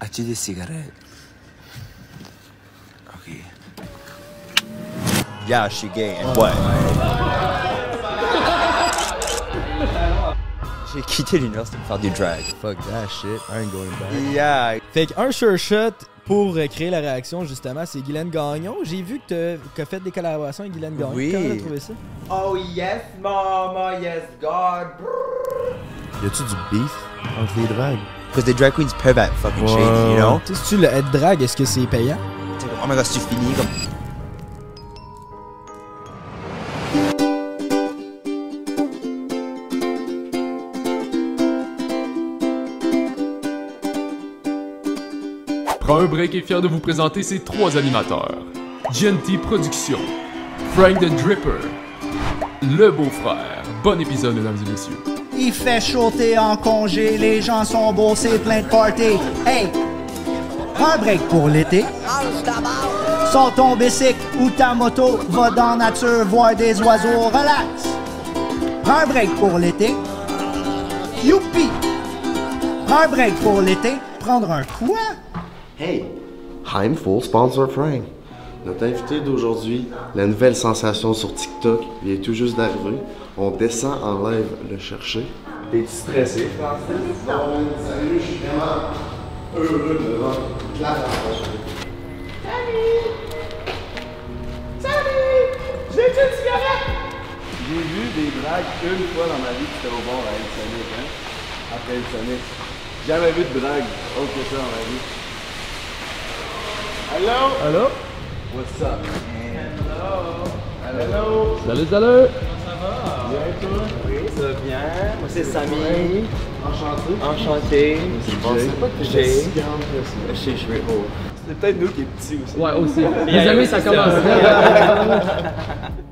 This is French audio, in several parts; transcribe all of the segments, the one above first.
As-tu des cigarettes? Ok. Yeah, she gay and what? J'ai quitté l'université pour faire du drag. Fuck that shit. I ain't going back. Yeah. Fait qu'un sure shot pour euh, créer la réaction, justement, c'est Guylaine Gagnon. J'ai vu que t'as as fait des collaborations avec Guylaine Gagnon. Oui. Comment t'as trouvé ça? Oh yes, mama, yes, God. Y a-tu du beef entre les drags? Because the drag queens peuvent être fucking shady, you know? Tu sais, si tu le être drag, est-ce que c'est payant? Comme, oh my god, c'est fini, comme. Prends un break est fier de vous présenter ses trois animateurs. GNT Productions, Frank the Dripper, Le Beau-Frère. Bon épisode, mesdames et messieurs. Il fait chaud, t'es en congé, les gens sont beaux, plein de party. Hey, un break pour l'été. Sors ton bicycle ou ta moto, va dans la nature voir des oiseaux, relax. Un break pour l'été. Youpi! Un break pour l'été. Prendre un quoi? Hey, I'm full sponsor Frank. Notre invité d'aujourd'hui, la nouvelle sensation sur TikTok, vient tout juste d'arriver. On descend en live le chercher. T'es-tu stressé, Francis? Non, salut, je suis vraiment heureux de voir la rencontre. J'ai vu des drags une fois dans ma vie qui était au bord à El Sonic, hein? Après El Sonic. Jamais vu de drague autre que ça dans ma vie. Hello? Allô? What's up? Hello? Hello? Salut, salut! Bien, toi? Oui, ça va bien. Moi, c'est Samy. Enchanté. Enchanté. Je pensais pas que si grande que ça. Je suis joué haut. C'est peut-être nous qui est petit aussi. Ouais, aussi. Les amis, ça commence.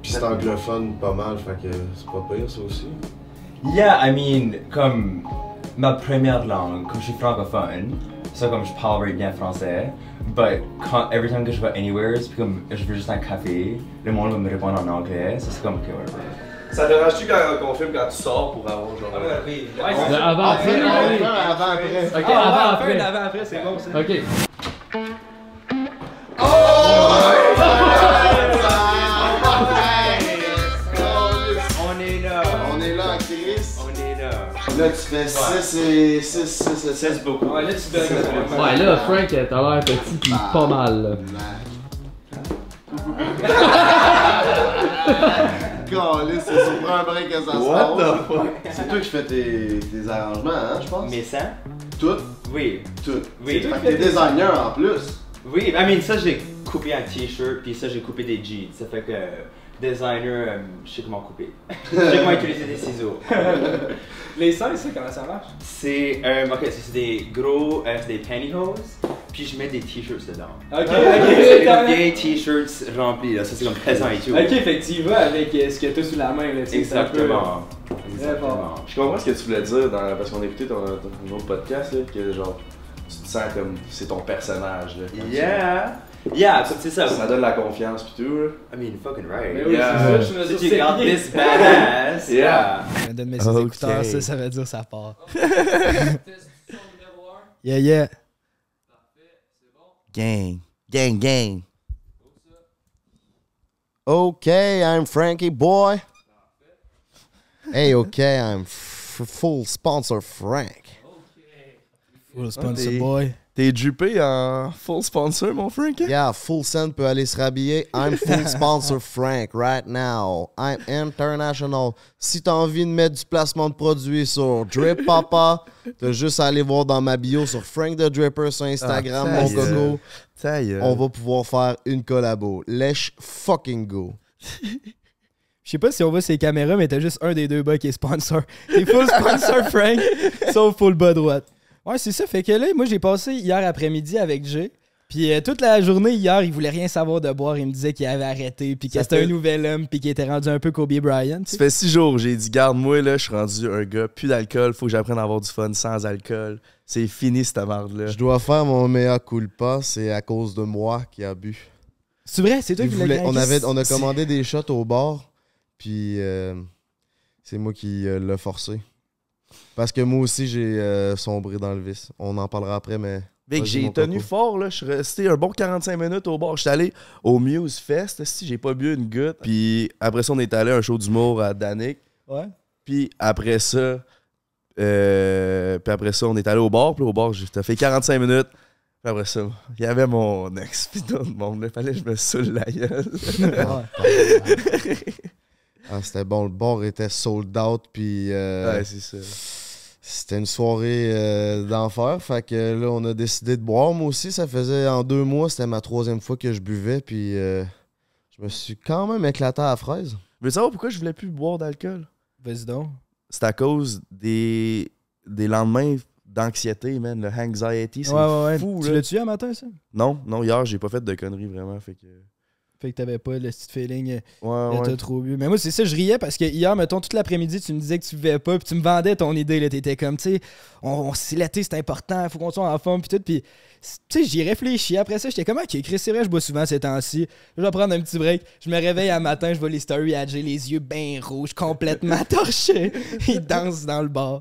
Puis c'est anglophone pas mal, fait que c'est pas pire ça aussi. Yeah, I mean, comme ma première langue, comme je suis francophone, ça comme je parle bien français, but quand, every time que je vais anywhere, c'est comme je veux juste un café, le monde va me répondre en anglais, ça c'est comme ok, whatever. Ça dérange-tu quand on filme quand tu sors pour avoir genre. oui. Le avant, après. avant, après. Ok, avant, après. avant, après, c'est bon, ça. Ok. On est là. On est là, Chris. On est là. Là, tu fais 6 et 6, 6 et 6 beaucoup. Ouais, là tu donnes. Ouais, là, Frank, t'as l'air petit pis pas mal. c'est sur un break que ça se What passe. the fuck? C'est toi qui fais tes, tes arrangements, hein, je pense? Mais ça? Tout, Oui. tout. Oui. Fait que t'es designer en plus. Oui, I mean, ça j'ai coupé un t-shirt, puis ça j'ai coupé des jeans. Ça fait que designer, euh, je sais comment couper. je sais comment utiliser des ciseaux. Les seins, ça, comment ça marche? C'est, euh, ok, c'est des gros, euh, c'est des pantyhose, puis je mets des t-shirts dedans. Ok, c'est des t-shirts remplis, là. Ça c'est comme présent et tout. Ok, fait que tu y vas avec euh, ce que t'as sous la main, là, tu un peu, Exactement. Exactement. Je comprends ce que tu voulais dire dans, parce qu'on a écouté ton, ton autre podcast, là, que genre, tu te sens comme c'est ton personnage. Là, Yeah. Yeah, ça, c'est ça. Ça donne la confiance pis tout. Là. I mean, fucking right. Mais oui, Yeah. c'est ça, je me this badass. Yeah. Je donne mes Ok. écouteurs, ça, ça veut dire ça part. yeah, yeah. Gang. Gang, gang. Okay, I'm Frankie boy. Hey, okay, I'm f- full sponsor Frank. Full sponsor boy. T'es juppé en full sponsor, mon Frank? Yeah, full send peut aller se rhabiller. I'm full sponsor Frank right now. I'm international. Si t'as envie de mettre du placement de produit sur Drip Papa, t'as juste à aller voir dans ma bio sur Frank the Dripper sur Instagram, Ah, mon ça y est. coco. Y est. On va pouvoir faire une collabo. Let's fucking go. Je sais pas si on voit ces caméras, mais t'as juste un des deux bas qui est sponsor. T'es full sponsor Frank, sauf pour le bas droite. Ouais, c'est ça. Fait que là, moi, j'ai passé hier après-midi avec Jay. Puis euh, toute la journée hier, il voulait rien savoir de boire. Il me disait qu'il avait arrêté, puis que c'était fait- un nouvel homme, puis qu'il était rendu un peu Kobe Bryant. tu Ça fait six jours, j'ai dit, garde-moi, là, je suis rendu un gars, plus d'alcool, faut que j'apprenne à avoir du fun sans alcool. C'est fini, cette merde-là. Je dois faire mon meilleur culpa, c'est à cause de moi qui a bu. C'est vrai, c'est toi Il qui voulait- l'as on, avait, on a commandé des shots au bar, puis euh, c'est moi qui euh, l'ai forcé. Parce que moi aussi, j'ai euh, sombré dans le vice. On en parlera après, mais Fait que Vas-y, j'ai tenu coco. fort, là. Je suis resté un bon 45 minutes au bar. J'étais allé au Muse Fest, si j'ai pas bu une goutte. Puis après ça, on est allé à un show d'humour à Danick. Ouais. Puis après ça, euh, puis après ça, on est allé au bar. Puis au bar, j'ai fait 45 minutes. Puis après ça, il y avait mon ex. Puis tout le monde, il fallait que je me saoule la gueule. Ah, c'était bon. Le bar était sold out. Puis euh, ouais, c'est ça. c'était une soirée euh, d'enfer. Fait que là, on a décidé de boire. Moi aussi, ça faisait en deux mois. C'était ma troisième fois que je buvais. Puis euh, je me suis quand même éclaté à la fraise. Veux savoir pourquoi je voulais plus boire d'alcool? Vas-y donc. C'est à cause des, des lendemains d'anxiété, man. Le anxiety, c'est Ouais, ouais, ouais. fou, tu là. l'as-tu un matin, ça? Non, non, hier, j'ai pas fait de conneries, vraiment. Fait que... Fait que t'avais pas le petit feeling. euh, Ouais, T'as ouais. trop bu. Mais moi, c'est ça, je riais parce que hier, mettons, toute l'après-midi, tu me disais que tu buvais pas, puis tu me vendais ton idée. là. T'étais comme, tu sais, on, on- l'été, c'est important, faut qu'on soit en forme, puis tout. Puis, tu sais, j'y réfléchis. Après ça, j'étais comme, ok, Chris, c'est vrai, je bois souvent ces temps-ci. Je vais prendre un petit break. Je me réveille un matin, je vois les stories à Jay, les yeux bien rouges, complètement torchés. Il danse dans le bar.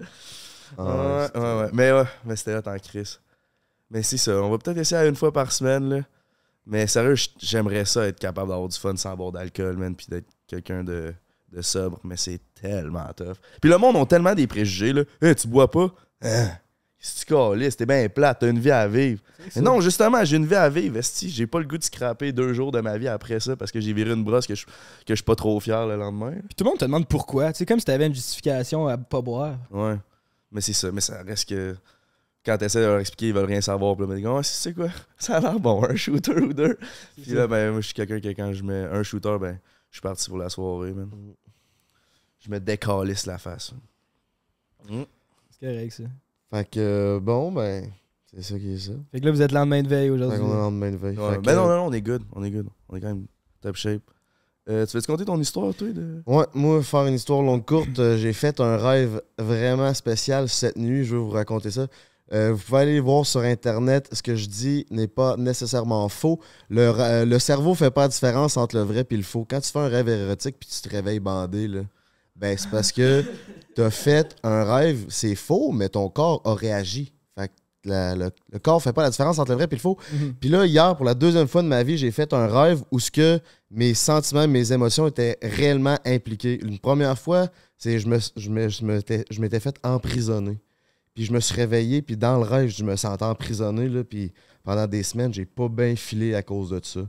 Ah, ouais, ouais, ouais. Mais ouais, mais c'était là en crise. Mais c'est ça, on va peut-être essayer à une fois par semaine, là. Mais sérieux, j'aimerais ça être capable d'avoir du fun sans boire d'alcool, man, puis d'être quelqu'un de, de sobre, mais c'est tellement tough. Puis le monde ont tellement des préjugés, là. Hey, tu bois pas? Hein? Si tu calisses, t'es bien plate, t'as une vie à vivre. Mais non, justement, j'ai une vie à vivre, esti. J'ai pas le goût de scraper deux jours de ma vie après ça parce que j'ai viré une brosse que je, que je suis pas trop fier le lendemain. Puis tout le monde te demande pourquoi. Tu sais, comme si t'avais une justification à pas boire. Ouais. Mais c'est ça. Mais ça reste que quand t'essaies de leur expliquer, ils veulent rien savoir. Puis là, ils disent, Ah, c'est quoi? Ça a l'air bon, un shooter ou deux. Puis là, ben, moi, je suis quelqu'un que quand je mets un shooter, ben, je suis parti pour la soirée, man. Je me décalisse la face. C'est correct, ça. Fait que euh, bon, ben, c'est ça qui est ça. Fait que là, vous êtes lendemain de veille Fait aujourd'hui. qu'on est le lendemain de veille. Ouais. Fait que- Ben non, non, non, on est good. On est good. On est quand même top shape. Euh, tu veux te conter ton histoire, toi de... Ouais, moi, faire une histoire longue courte, euh, j'ai fait un rêve vraiment spécial cette nuit. Je vais vous raconter ça. Euh, vous pouvez aller voir sur Internet. Ce que je dis n'est pas nécessairement faux. Le, le cerveau fait pas la différence entre le vrai et le faux. Quand tu fais un rêve érotique puis tu te réveilles bandé, là, ben c'est parce que tu as fait un rêve, c'est faux, mais ton corps a réagi. Fait que la- le, le corps fait pas la différence entre le vrai et le faux. Mhm. Puis là, hier, pour la deuxième fois de ma vie, j'ai fait un rêve où ce que mes sentiments, mes émotions étaient réellement impliqués. Une première fois, c'est je me, je me- je m'étais je m'étais fait emprisonner. Puis je me suis réveillé, puis dans le rêve, je me sentais emprisonné, là, puis pendant des semaines, j'ai pas bien filé à cause de ça.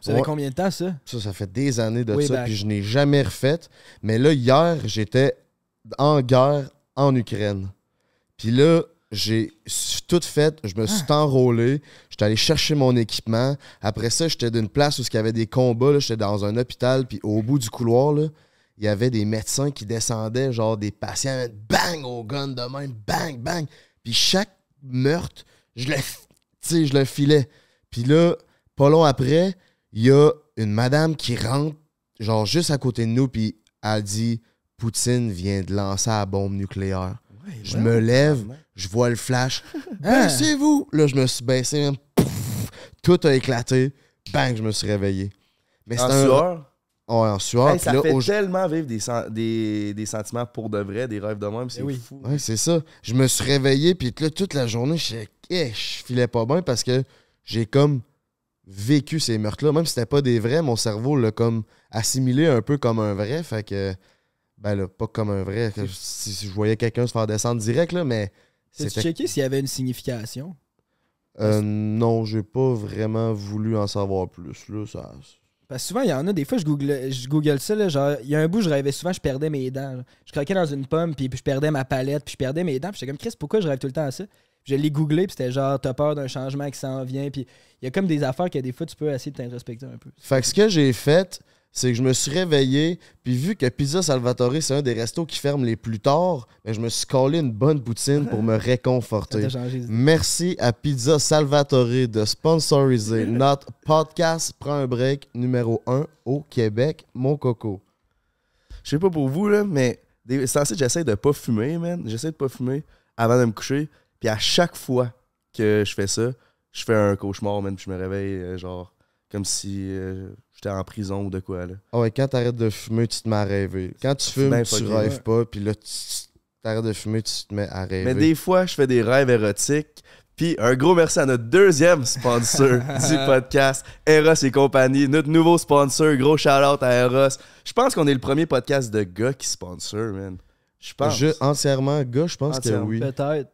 Ça fait Ouais. combien de temps, ça? Ça, ça fait des années de ça, back. puis je n'ai jamais refait. Mais là, hier, j'étais en guerre en Ukraine. Puis là, j'ai tout fait, je me suis Ah. enrôlé, j'étais allé chercher mon équipement. Après ça, j'étais d'une place où il y avait des combats, j'étais dans un hôpital, puis au bout du couloir, là, il y avait des médecins qui descendaient, genre des patients, bang, au gun de même, bang, bang. Puis chaque meurtre, je le, je le filais. Puis là, pas long après, il y a une madame qui rentre, genre juste à côté de nous, puis elle dit Poutine vient de lancer la bombe nucléaire. je me lève, je vois le flash. Baissez-vous Là, je me suis baissé, même, pouf, tout a éclaté. Bang, je me suis réveillé. Mais c'était un- sueur? Ouais, en sueur. Hey, puis ça là, fait au- tellement vivre des, sen- des, des sentiments pour de vrai, des rêves de même, c'est Eh oui. fou. Ouais, c'est ça. Je me suis réveillé, puis là, toute la journée, je eh, je filais pas bien parce que j'ai comme vécu ces meurtres-là. Même si c'était pas des vrais, mon cerveau l'a comme assimilé un peu comme un vrai. Fait que, ben là, pas comme un vrai. que si si je voyais quelqu'un se faire descendre direct, là, mais T'as-tu checké s'il y avait une signification? Euh, non, j'ai pas vraiment voulu en savoir plus. Là, ça... Souvent, il y en a, des fois, je google, je google ça, là, genre, il y a un bout, je rêvais souvent, je perdais mes dents. Je croquais dans une pomme, puis, puis je perdais ma palette, puis je perdais mes dents, puis j'étais comme, Chris, pourquoi je rêve tout le temps à ça? Je l'ai googlé, puis c'était genre, t'as peur d'un changement qui s'en vient, puis il y a comme des affaires que des fois, tu peux essayer de t'introspecter un peu. Fait que ce que j'ai fait, c'est que je me suis réveillé, puis vu que Pizza Salvatore, c'est un des restos qui ferme les plus tard, ben, je me suis collé une bonne poutine pour me réconforter. Merci à Pizza Salvatore de sponsoriser notre podcast Prends un break numéro 1 au Québec, mon coco. Je sais pas pour vous, là, mais c'est ainsi que j'essaie de pas fumer, man. J'essaie de pas fumer avant de me coucher. Puis à chaque fois que je fais ça, je fais un cauchemar, man. Puis je me réveille, euh, genre, comme si euh, j'étais en prison ou de quoi, là. Ah ouais, quand t'arrêtes de fumer, tu te mets à rêver. Quand tu fumes, tu fucké, rêves ouais. pas, puis là, tu t'arrêtes de fumer, tu te mets à rêver. Mais des fois, je fais des rêves érotiques. Puis un gros merci à notre deuxième sponsor du podcast, Eros et compagnie. Notre nouveau sponsor, gros shout-out à Eros. Je pense qu'on est le premier podcast de gars qui sponsor, man. Je pense. Je, entièrement, gars, je pense Entièrement. que oui. Peut-être.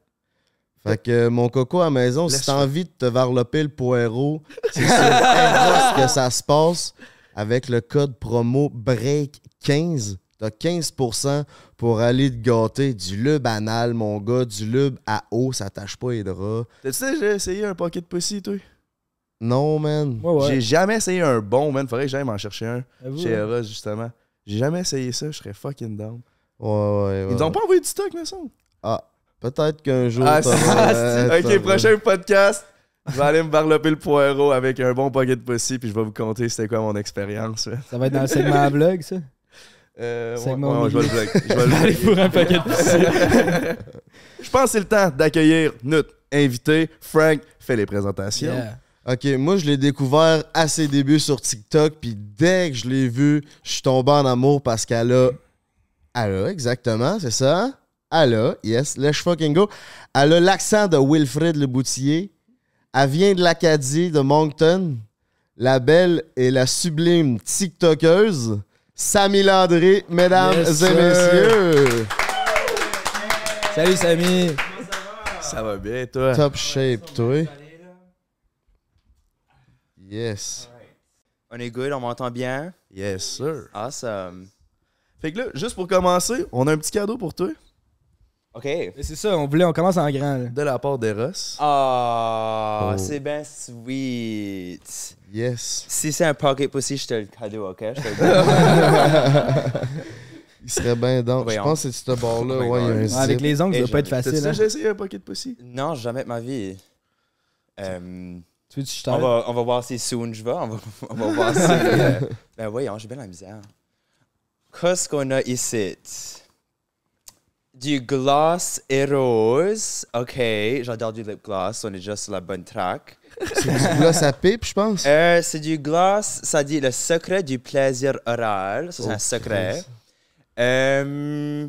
Fait que euh, mon coco à la maison, si t'as envie de te varloper le poireau, c'est sur Eros que ça se passe avec le code promo BREAK15. T'as 15% pour aller te gâter du lube anal, mon gars, du lube à eau, ça tâche pas les draps. T'as-tu déjà essayé un pocket pussy, toi? Non, man. Ouais, ouais. J'ai jamais essayé un bon, man. Faudrait que j'aille m'en chercher un Avoue, chez hein. Eros, justement. J'ai jamais essayé ça, je serais fucking down. Ouais, ouais, ouais. Ils nous ont pas envoyé du stock, mais ça. Ah, peut-être qu'un jour. Ah, ok, prochain podcast. Je vais aller me varloper le poireau avec un bon pocket pussy, puis je vais vous conter c'était quoi mon expérience. Ça va être dans le segment à vlog, ça? Euh, ouais, Segment ouais, au je vais le vlog. Je vais le Aller vlog. pour un paquet de. Je pense que c'est le temps d'accueillir notre invité. Frank fait les présentations. Yeah. Ok, moi je l'ai découvert à ses débuts sur TikTok, puis dès que je l'ai vu, je suis tombé en amour parce qu'elle a. Elle a, exactement, c'est ça? Elle a, yes, let's fucking go. Elle a l'accent de Wilfred Le Boutillier. Elle vient de l'Acadie, de Moncton. La belle et la sublime TikTokeuse, Samy Landry, mesdames Yes, et messieurs. Salut, Samy. Ça va bien, toi? Top shape, toi. Yes. On est good, on m'entend bien? Yes, sir. Awesome. Fait que là, juste pour commencer, on a un petit cadeau pour toi OK. C'est ça, on voulait, on commence en grand. là. de la part d'Eros. Ah, Oh. c'est bien sweet. Yes. Si c'est un pocket pussy, je te le cadeau, OK? Je te le donne. Il serait bien dans. Je Voyons. pense que c'est ce bord-là. Oh my ouais, il y a un God. zip. Ouais, avec les ongles, ça Et va pas être T'as-tu facile. hein. déjà essayé un pocket pussy? non, jamais de ma vie. Euh, Tu veux que je on, va, on va voir si soon je vais. On va, on va voir si. euh, ben voyons, j'ai bien la misère. Qu'est-ce qu'on a ici? Du gloss et rose. OK, j'adore du lip gloss. On est déjà sur la bonne track. C'est du gloss à pipe, je pense? Euh, c'est du gloss, ça dit le secret du plaisir oral. Ça, c'est Oh, un secret. Christ. Euh,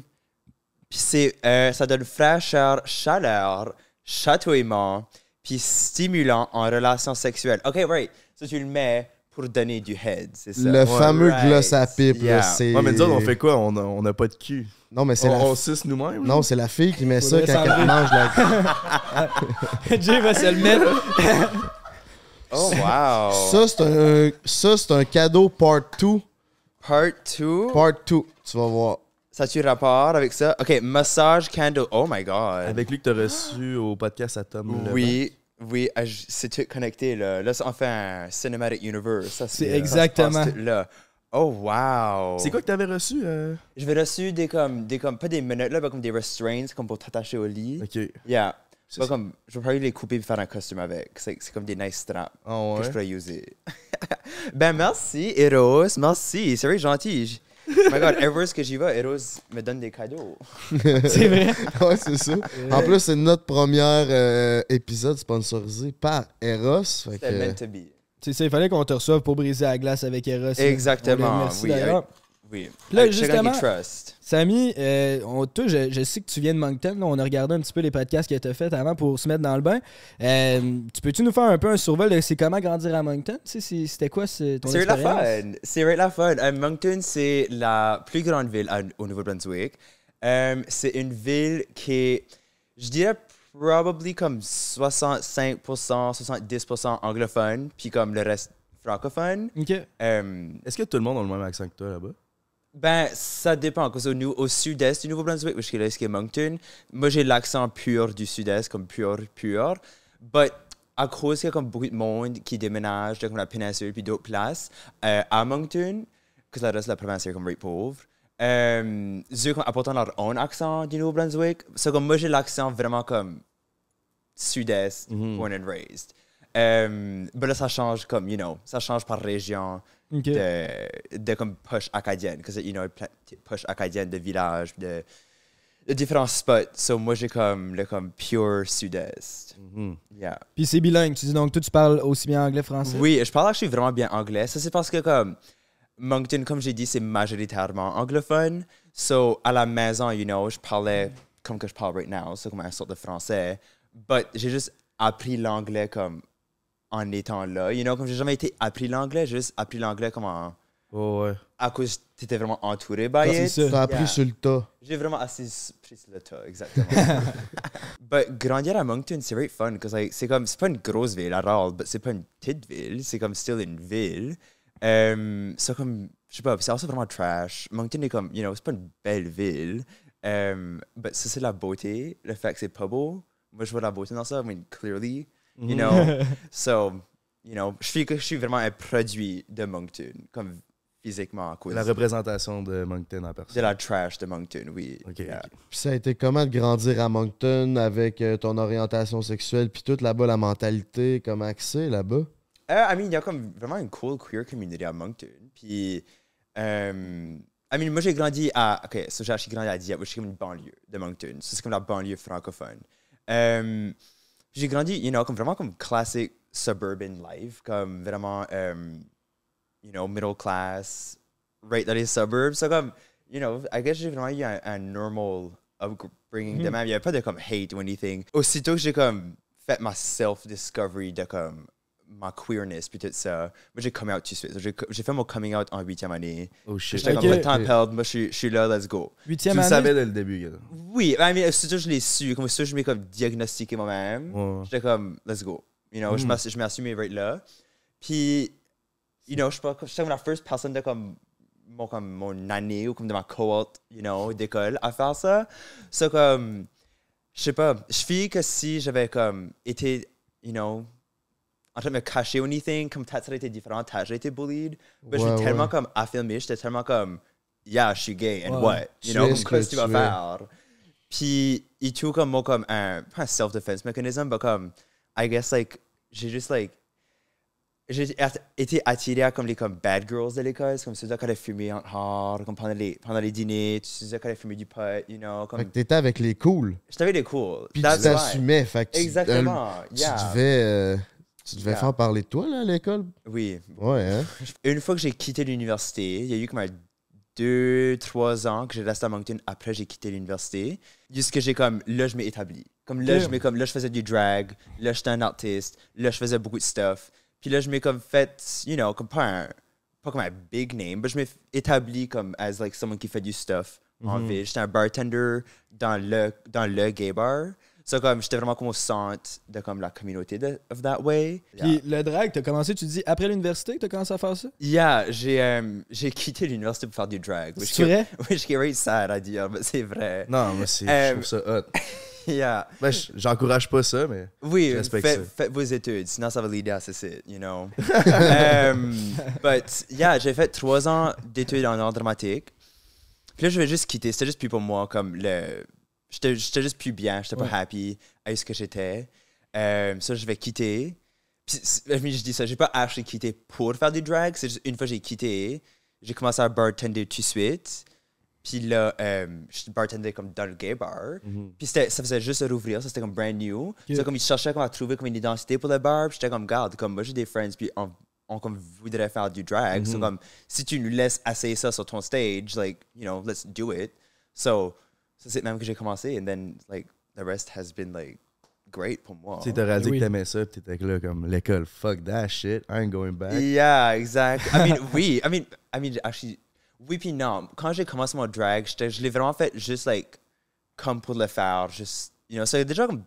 puis c'est, euh, ça donne fraîcheur, chaleur, chatouillement, puis stimulant en relation sexuelle. OK, right. Ça, tu le mets pour donner du head, c'est ça? Le fameux Right. gloss à pipe, là, Yeah. c'est. Ouais, mais nous autres, on fait quoi? On a, on a pas de cul. Non, mais c'est On, la. on suce nous-mêmes? Non, c'est la fille qui met ça quand elle mange la. Jay va se le mettre. Oh, wow. Ça, c'est un, ça, c'est un cadeau part 2. Part 2. Part 2. Tu vas voir. Ça tu rapport avec ça? OK, massage candle. Oh my God. Avec lui que t'as reçu au podcast à Tom. Oui, oui, ah, c'est tout connecté là. Là, ça, on fait un cinematic universe. Ça, C'est ça exactement. tout là. Oh wow. C'est quoi que t'avais reçu? euh? Je vais reçu des comme des comme pas des minutes là, mais comme des restraints comme pour t'attacher au lit. Ok. Yeah. Pas ça. comme je vais probably les couper et faire un costume avec. C'est comme des nice straps Ah que je pourrais user. ben merci Eros, merci, c'est vrai gentil. My god, ever que j'y vais, Eros me donne des cadeaux. C'est vrai. ouais, c'est ça. En plus, c'est notre premier euh, épisode sponsorisé par Eros. Fait C'est meant que, to be. C'est ça, il fallait qu'on te reçoive pour briser la glace avec Eros. Exactement, oui, d'ailleurs. Oui. Là, Avec justement- trust. Samy, euh, on, toi, je, je sais que tu viens de Moncton. là. on a regardé un petit peu les podcasts que tu as fait avant pour se mettre dans le bain. Euh, tu peux-tu nous faire un peu un survol de c'est comment grandir à Moncton? Tu sais, c'est- C'était quoi ton C'est la expérience? fun. C'est vrai la fun. Euh, Moncton, c'est la plus grande ville à- au Nouveau-Brunswick. C'est une ville qui est, je dirais, probably comme 65%, 70% anglophone, puis comme le reste francophone. OK. Est-ce que tout le monde a le même accent que toi là-bas? Ben, ça dépend. Parce au, au sud-est du Nouveau-Brunswick, je suis là, ce qui est Moncton, moi, j'ai l'accent pur du sud-est, comme pur, pur. But à cause qu'il y a comme beaucoup de monde qui déménage de comme la péninsule puis d'autres places, euh, à Moncton, que le reste de la province est comme very pauvre, euh, eux apportant leur own accent du Nouveau-Brunswick, c'est comme moi, j'ai l'accent vraiment comme sud-est, born and raised. Euh, ben là, ça change comme, you know, ça change par région De, de comme push acadienne, parce que, you know, push acadienne de village, de, de différents spots. So, moi, j'ai comme le comme pure sud-est. Yeah. Puis c'est bilingue. Tu dis donc, toi, tu parles aussi bien anglais français? Oui, je parle actually vraiment bien anglais. Ça, c'est parce que, comme, Moncton, comme j'ai dit, c'est majoritairement anglophone. So, à la maison, you know, je parlais comme que je parle right now, c'est comme un sorte de français. But j'ai juste appris l'anglais comme en étant là. You know, comme j'ai jamais été appris l'anglais, j'ai juste appris l'anglais comme en- Oh, ouais. à cause t'étais vraiment entouré by C'est it. ça. T'as appris Yeah. sur le tas. J'ai vraiment assez s- pris sur le tas, exactement. but grandir à Moncton, c'est very fun, parce like, c'est comme, c'est pas une grosse ville à all, but c'est pas une petite ville, c'est comme still une ville. Um, c'est comme, je sais pas, c'est aussi vraiment trash. Moncton est comme, you know, c'est pas une belle ville. Um, but ça, c'est la beauté, le fait que c'est pas beau. Moi, je vois la beauté dans ça, I mean, clearly, you know? so, you know, je suis, je suis vraiment un produit de Moncton, comme physiquement à cause La représentation de Moncton en personne. de la trash de Moncton, oui. Ok, Yeah. ok. Puis ça a été comment de grandir à Moncton avec euh, ton orientation sexuelle, puis toute là-bas, la mentalité, comment que c'est là-bas? Euh, I mean, il y a comme vraiment une cool queer community à Moncton. Puis, euh, I mean, moi j'ai grandi à. Ok, so j'ai grandi à Dieppe, which est comme une banlieue de Moncton. So, c'est comme la banlieue francophone. J'ai grandi, you know, comme vraiment comme classic suburban life, comme vraiment, euh, um, you know, middle class, right dans les suburbs. So, comme, you know, I guess j'ai vraiment eu un, un normal upbringing de même. Mm-hmm. Il n'y avait pas de comme hate ou anything. Aussitôt oh, que j'ai comme fait ma self-discovery de comme ma queerness puis tout ça, moi j'ai come out tout de suite. J'ai j'ai fait mon coming out en huitième année. Oh shit. J'étais comme le temps à perdre, moi je suis- je suis là, let's go. Tu Huitième le année? savais dès le début, gars. Oui, mean, aussitôt que je l'ai su, comme ça je m'ai comme diagnostiqué moi-même. Ouais. J'étais comme, let's go. You know, je Mm. m'ass- je m'ai assumé right là. Puis, you know, je suis pas- j'étais comme la first personne de comme mon, comme mon année ou comme de ma cohorte, you know, d'école à faire ça. So, comme, je sais pas, je fais que si j'avais comme été, you know, en train de me cacher ou anything, comme peut-être ça été différent, peut-être j'aurais été bullied. Mais je l'ai tellement comme affirmé, j'étais tellement comme, yeah, je suis gay, and what? Tu You know, comme qu'est-ce que tu vas faire? Puis, il tout comme moi, comme un, pas un self-defense mechanism, mais comme, I guess, like, j'ai juste, like, j'ai été attiré à comme les comme bad girls de l'école, c'est comme ceux qui allaient fumer en hard, comme pendant les, pendant les dîners, ceux qui allaient fumer du pot, you know, Fait comme, que t'étais avec les cools, j'étais avec les cool. puis That's tu t'assumais. Fait que tu- euh, tu yeah. devais, euh, tu devais Yeah. faire parler de toi là, à l'école? Oui, Ouais, hein? une fois que j'ai quitté l'université, il y a eu comme un deux, trois ans que j'ai resté à Moncton. Après, j'ai quitté l'université. Jusque j'ai comme, là, je m'ai établi. Comme là, Ok. je m'ai comme, là, je faisais du drag. Là, j'étais un artiste. Là, je faisais beaucoup de stuff. Puis là, je m'ai comme fait, you know, comme pas un, pas comme un big name, mais je m'ai établi comme as like someone qui fait du stuff en ville. J'étais un bartender dans le, dans le gay bar. So, comme, j'étais vraiment comme au centre de comme la communauté de, of that way. Puis le drag, t'as commencé, tu dis, après l'université que t'as commencé à faire ça? Yeah, j'ai euh, j'ai quitté l'université pour faire du drag. which C'est vrai? is- Which is very sad à dire, mais c'est vrai. Non, moi, c'est, je Euh, trouve ça hot. Yeah. Ben, je- j'encourage pas ça, mais. Oui, Je respecte faites, ça. faites vos études, sinon ça va l'aider à ceci, you know. um, but yeah, j'ai fait trois ans d'études en art dramatique. Puis là, je vais juste quitter. C'était juste plus pour moi, comme le. J'étais juste plus bien, j'étais Ouais. pas happy avec ce que j'étais. Euh, ça, je vais quitter. Puis, je dis ça, j'ai pas actually quitté pour faire du drag. C'est juste une fois que j'ai quitté, j'ai commencé à bartender tout de suite. Puis là, euh, je bartendais comme dans le gay bar. Puis c'était- ça faisait juste rouvrir, ça c'était comme brand new. C'est comme ils cherchaient comme à trouver comme une identité pour le bar. Puis j'étais comme, garde, comme moi j'ai des friends, puis on, on comme voudrait faire du drag. So comme, si tu nous laisses essayer ça sur ton stage, like, you know, let's do it. So, ça c'est même que j'ai commencé. And then, like, the rest has been, like, great pour moi. Tu sais, t'aurais dit Oui. que t'aimais ça, pis t'étais là comme l'école, fuck that shit, I ain't going back. Yeah, exact. I mean, oui. I mean, I mean, actually, oui puis non. Quand j'ai commencé mon drag, je l'ai vraiment fait juste, like, comme pour le faire. Juste, you know, c'est déjà comme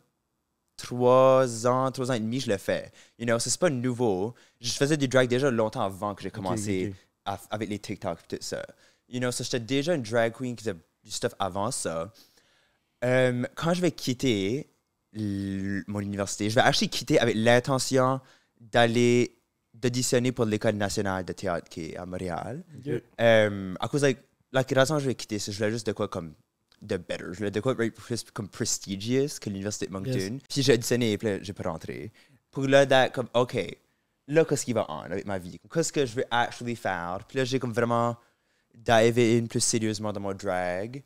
trois ans, trois ans et demi, je le fais. You know, c'est pas nouveau. Je faisais du drag déjà longtemps avant que j'ai commencé à- avec les TikTok et tout ça. You know, so j'étais déjà une drag queen qui faisait du stuff avant ça. Euh, quand je vais quitter mon université, je vais actually quitter avec l'intention d'aller d'auditionner pour l'école nationale de théâtre qui est à Montréal. Euh, à cause, like, la raison que je vais quitter, c'est que je voulais juste de quoi comme de better. Je voulais de quoi plus comme prestigious que l'université de Moncton. Yes. Puis j'ai auditionné, puis là, j'ai pas rentré. Pour là, d'être comme, OK, là, qu'est-ce qui va en avec ma vie? Qu'est-ce que je vais actually faire? Puis là, j'ai comme vraiment dive in plus sérieusement dans mon drag.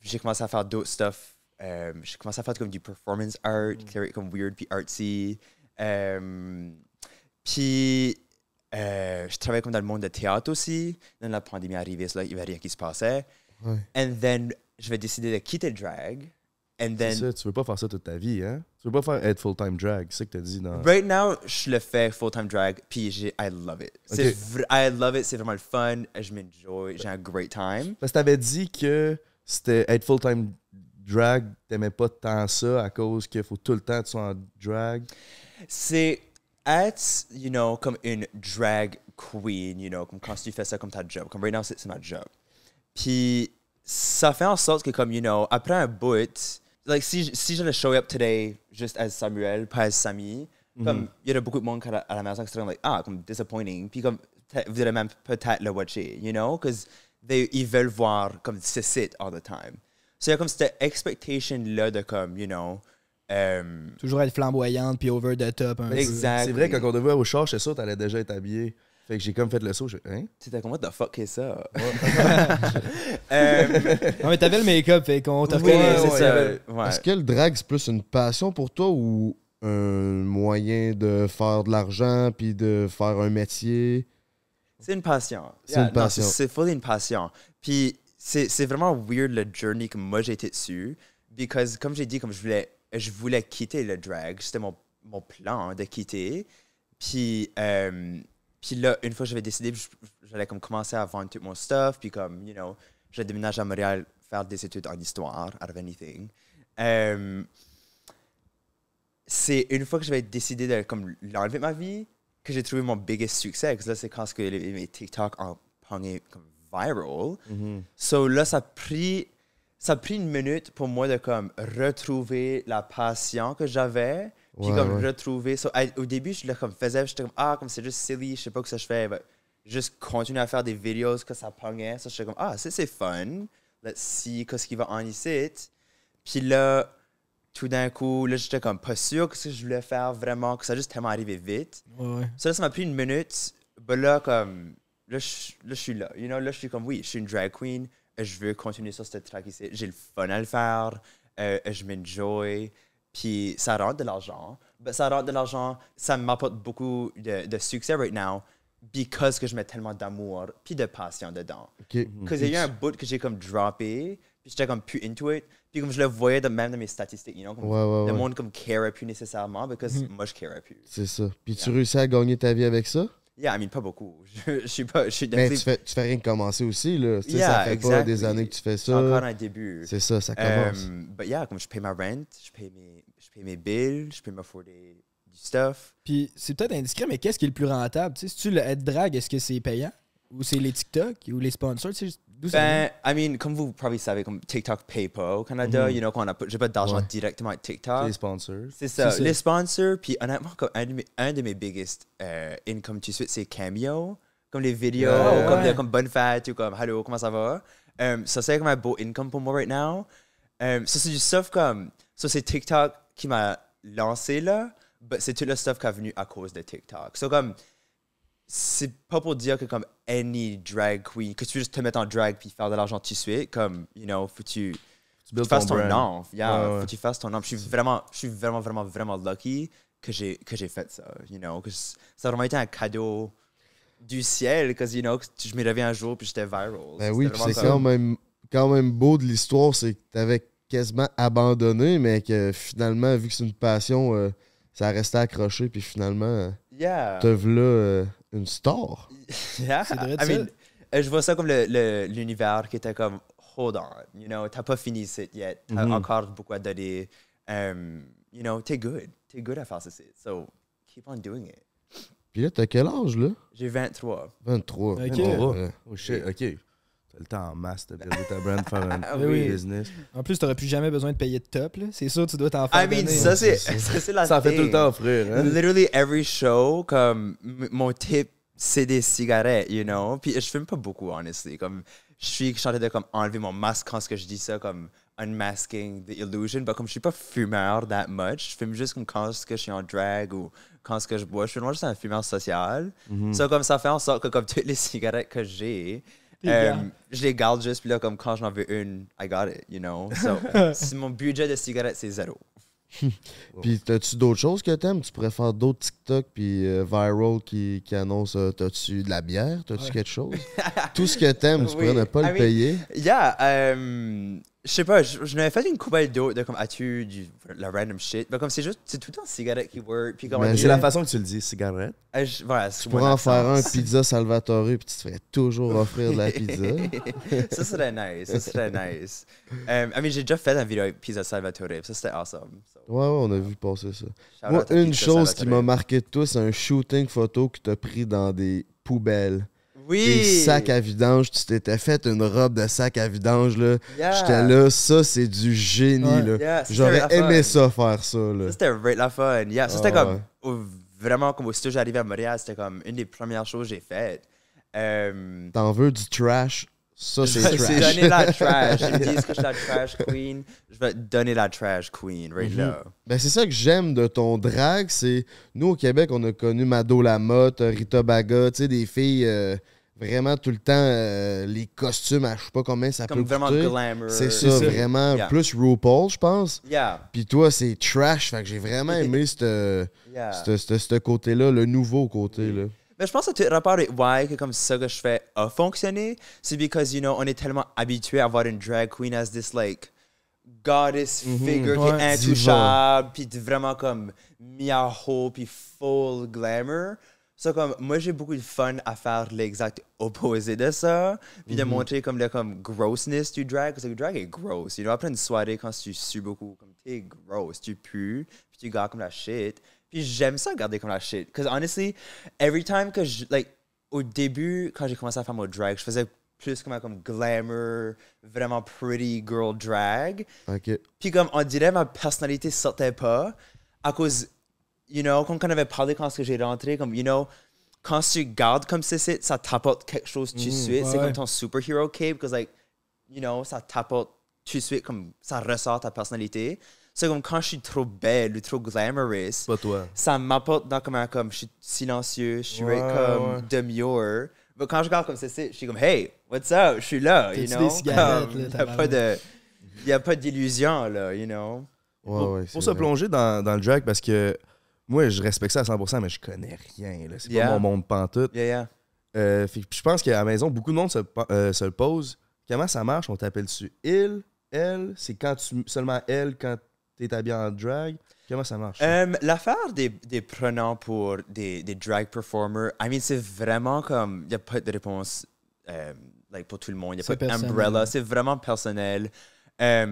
J'ai commencé à faire d'autres stuff. Euh, j'ai commencé à faire comme du performance art, qui est comme weird puis artsy. Euh, puis euh, je travaillais comme dans le monde de théâtre aussi. Dans la pandémie arrivée, c'est là, il n'y avait rien qui se passait. Ouais. And then, je vais décider de quitter le drag. And then ça, tu veux pas faire ça toute ta vie, hein? Tu veux pas faire être full-time drag, c'est ça que t'as dit dans... Right now, je le fais full-time drag, puis j'ai- I love it. C'est Ok. vr- I love it, c'est vraiment le fun, je m'enjoy, j'ai un great time. Parce que t'avais dit que c'était être full-time drag, t'aimais pas tant ça à cause qu'il faut tout le temps que tu sois en drag. C'est être, you know, comme une drag queen, you know, comme quand tu fais ça comme ta job. Comme right now, c'est c'est ma job. Puis ça fait en sorte que, comme, you know, après un bout, like, si, j- si je le show up today juste as Samuel, pas as Samy, comme, il y a beaucoup de monde à la, à la maison qui serait comme, like, ah, comme disappointing. Puis comme, vous allez même peut-être le watcher, you know, because ils veulent voir comme ce site all the time. So, il y a comme cette expectation-là de comme, you know, euh, Toujours être flamboyante puis over the top. Un peu. Exact. C'est vrai, quand on te voit au char, c'est sûr, t'allais déjà être habillé. Fait que j'ai comme fait le saut, je hein? C'était comme, what the fuck est ça? Euh, Non, mais t'avais le make-up, fait qu'on t'a oui, reconnu. c'est ouais, ça. ouais. Ouais. Est-ce que le drag, c'est plus une passion pour toi ou un moyen de faire de l'argent puis de faire un métier? C'est une passion. C'est une passion. C'est fully une passion. Puis c'est c'est vraiment weird le journey que moi j'ai été dessus. Because comme j'ai dit, comme je voulais, je voulais quitter le drag. C'était mon, mon plan de quitter. Puis, euh, puis là, une fois que j'avais décidé, j'allais comme commencer à vendre tout mon stuff. Puis comme, you know, je déménage à Montréal faire des études en histoire, out of anything. Euh, c'est une fois que j'avais décidé de comme l'enlever de ma vie que j'ai trouvé mon biggest succès. Parce que là, c'est quand ce que les- mes TikTok ont pogné comme viral. So là, ça a pris ça a pris une minute pour moi de comme retrouver la passion que j'avais. Puis Ouais, comme ouais. retrouver. So, au début, je le comme faisais, j'étais comme ah, comme c'est juste silly, je sais pas que ça je fais. but juste continuer à faire des vidéos que ça pognait. Ça, j'étais comme ah, ça c'est fun. Let's see qu'est-ce qui va en ici. Puis là, tout d'un coup, là, j'étais comme pas sûr que ce que je voulais faire vraiment, que ça a juste tellement arrivé vite. Ouais. Ça, là, ça m'a pris une minute. Ben là, comme, là, je, là, je suis là. You know, là, je suis comme, oui, je suis une drag queen. Je veux continuer sur cette track ici. J'ai le fun à le faire. euh, je m'enjoy. Puis ça rentre de l'argent. Ben, ça rentre de l'argent. Ça m'apporte beaucoup de, de succès right now because que je mets tellement d'amour puis de passion dedans. OK. Parce qu'il y a eu un bout que j'ai comme droppé, puis j'étais comme plus into it. Puis comme je le voyais de même dans mes statistiques, you know, comme Ouais, ouais, le ouais. monde comme care plus nécessairement, parce que moi je care plus. C'est ça. Puis tu réussis à gagner ta vie avec ça? Yeah, I mean, pas beaucoup. Je, je suis pas. Je suis Mais tu fais, tu fais rien que commencer aussi, là. Tu sais, Yeah, ça fait pas des exactly. années que tu fais C'est encore ça. un début. C'est ça, ça commence. Um, but yeah, comme je paye ma rent, je paye mes, je paye mes bills, je peux m'afforder du stuff. Puis c'est peut-être indiscret, mais qu'est-ce qui est le plus rentable? Tu sais, si tu le être drag, est-ce que c'est payant? Ou c'est les TikTok? Ou les sponsors? Tu sais, ça? Ben, I mean, comme vous probably savez, comme TikTok paye pas au Canada, you know, qu'on a pas, j'ai pas d'argent Ouais. directement avec C'est TikTok. les sponsors. C'est ça, les sponsors, puis honnêtement, comme un, de mes, un de mes biggest euh, income tout de suite, c'est Cameo. Comme les vidéos, Ouais, comme, ouais. de- comme bonne fête, ou comme hello, comment ça va? Um, ça, c'est comme un beau income pour moi right now. Um, ça, c'est du stuff comme. Ça, c'est TikTok qui m'a lancé là, mais c'est tout le stuff qui est venu à cause de TikTok. So, comme. C'est pas pour dire que, comme, any drag queen, que tu veux juste te mettre en drag puis faire de l'argent tout de suite, comme, you know, faut que tu Tu fasses ton brand. nom. Yeah, Ouais, faut que tu fasses ton nom. Je suis vraiment, je suis vraiment, vraiment, vraiment lucky que j'ai, que j'ai fait ça, you know. que ça a vraiment été un cadeau du ciel, parce you know, que je me réveillé un jour puis j'étais viral. Ben oui, c'est comme- quand même, quand même beau de l'histoire, c'est que t'avais quasiment abandonné, mais que finalement, vu que c'est une passion, euh, ça restait accroché, puis finalement, euh, Yeah. te v'là euh, une star. Yeah. C'est vrai de I ça. mean, euh, je vois ça comme le- le- l'univers qui était comme, hold on, you know, t'as pas fini ici yet, t'as Mhm. encore beaucoup à donner. Um, you know, t'es good. T'es good à faire ça. So, keep on doing it. Puis là, t'as quel âge, là? J'ai 23. 23. Ok. Oh, Ouais. oh shit, ok. T'as le temps en masse de builder ta brand, faire un Ah oui. business. En plus, t'aurais plus jamais besoin de payer de top. là. C'est sûr, tu dois t'en I faire mean, donner. ça, c'est ça, c'est la Ça fait tout le temps offrir, hein? Literally every show, comme mon tip, c'est des cigarettes, you know? Puis je fume pas beaucoup, honestly. Comme je suis chanté de comme enlever mon masque quand ce que je dis ça, comme unmasking the illusion. Mais comme je suis pas fumeur that much, je fume juste comme quand ce que je suis en drag ou quand ce que je bois. Je suis vraiment juste un fumeur social. Ça comme ça fait en sorte que comme toutes les cigarettes que j'ai. Euh, je les garde juste, puis là, comme quand j'en veux une, I got it, you know? So, si mon budget de cigarettes, c'est zéro. Puis t'as-tu d'autres choses que t'aimes? Tu pourrais faire d'autres TikTok puis euh, viral qui, qui annoncent euh, t'as-tu de la bière? T'as-tu quelque chose? Tout ce que t'aimes, tu Oui, pourrais ne pas I le mean, payer. Yeah, um, Je sais pas, je, n'avais fait une coupelle d'autres de comme as-tu du la random shit? Mais comme c'est juste, c'est tout le temps cigarette qui work. Puis comme Mais on C'est la façon que tu le dis, cigarette. Ah, je- voilà, Tu pourrais en faire un pizza Salvatore puis tu te ferais toujours offrir de la pizza. ça serait nice, ça serait nice. Um, I mean, j'ai déjà fait une vidéo avec Pizza Salvatore, ça c'était awesome. So, Ouais, ouais, on a vu passer ça. shout Moi, une chose qui m'a marqué de toi, c'est un shooting photo que t'as pris dans des poubelles. Oui! Des sacs à vidange. Tu t'étais fait une robe de sac à vidange, là. Yeah. J'étais là, ça, c'est du génie, Ouais. là. Yeah, J'aurais aimé ça faire ça, là. Ça, c'était right la fun. Yeah, ça, Ah, c'était comme. ouais. au- vraiment, comme aussitôt j'arrivais à Montréal, c'était comme une des premières choses que j'ai faites. Um, T'en veux du trash? Ça, je c'est vais te trash. donner la trash. Ils me disent que je suis la trash queen. Je vais te donner la trash queen, right Mhm. là. Ben, c'est ça que j'aime de ton drag, c'est... Nous, au Québec, on a connu Mado Lamotte, Rita Baga, tu sais, des filles... euh, Vraiment tout le temps, euh, les costumes, à je sais pas combien ça Comme peut vraiment coûter. glamour. C'est ça, vraiment. Yeah. Plus RuPaul, je pense. Yeah, Puis toi, c'est trash. Fait que j'ai vraiment aimé cette- yeah. ce côté-là, le nouveau côté. Là. Mais je pense que tout rapport avec why que comme ça que je fais a fonctionné, c'est because, you know, on est tellement habitué à voir une drag queen as this, like, goddess figure qui est intouchable, puis vraiment comme haut, puis full glamour. So, comme, moi, j'ai beaucoup de fun à faire l'exact opposé de ça, puis de montrer comme le comme grossness du drag, parce que le drag est gross. You know, après une soirée, quand tu sues beaucoup, comme t'es gross, tu pues, puis tu gardes comme la shit. Puis j'aime ça garder comme la shit. Because honestly, every time que je, like, au début, quand j'ai commencé à faire mon drag, je faisais plus comme, comme glamour, vraiment pretty girl drag. Puis comme on dirait ma personnalité sortait pas à cause, you know, comme on avait parlé quand que j'ai rentré, comme, you know, quand tu gardes comme c'est, c'est, ça t'apporte quelque chose tout de suite. C'est comme ton superhero cape, because like, you know, ça t'apporte tout de suite, comme ça ressort ta personnalité. C'est comme quand je suis trop belle ou trop glamorous, Pas toi. ça m'apporte dans comme un comme je suis silencieux, je suis Ouais, comme ouais. demure. Mais quand je regarde comme c'est, c'est, je suis comme hey, what's up, je suis là, you T'as-tu know? des cigarettes, Comme, là, y a tabarnak? pas de y a pas d'illusion là, you know? Ouais, Pour, ouais, pour c'est se vrai. plonger dans, dans le drag, parce que moi, je respecte ça à 100%, mais je connais rien. là. C'est Yeah. pas mon monde pantoute. Yeah, yeah. Euh, fait je pense qu'à la maison, beaucoup de monde se, euh, se le pose. Comment ça marche? On t'appelle-tu il, elle? C'est quand tu seulement elle quand t'es habillé en drag? Comment ça marche? Euh, L'affaire des, des pronoms pour des, des drag performers, I mean, c'est vraiment comme. Il n'y a pas de réponse euh, like, pour tout le monde. Il n'y a C'est pas d'umbrella. C'est vraiment personnel,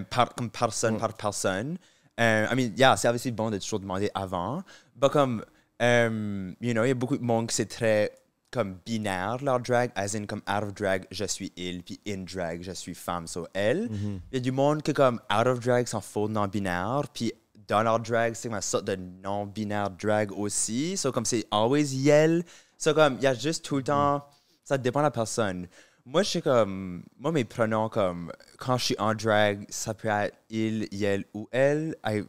par, comme personne par personne. Euh, I mean, yeah, c'est aussi bon de toujours demander avant. Mais comme, euh, you know, il y a beaucoup de monde qui c'est très comme binaire leur drag, as in comme out of drag, je suis il, puis in drag, je suis femme, so elle. Il y a du monde qui comme out of drag s'en fout non-binaire, puis dans leur drag, c'est une sorte de non-binaire drag aussi. So comme c'est always yell. So comme, il y a juste tout le temps, ça dépend de la personne. Moi, je sais comme, moi, mes pronoms, comme, quand je suis en drag, ça peut être il, yel ou elle. I,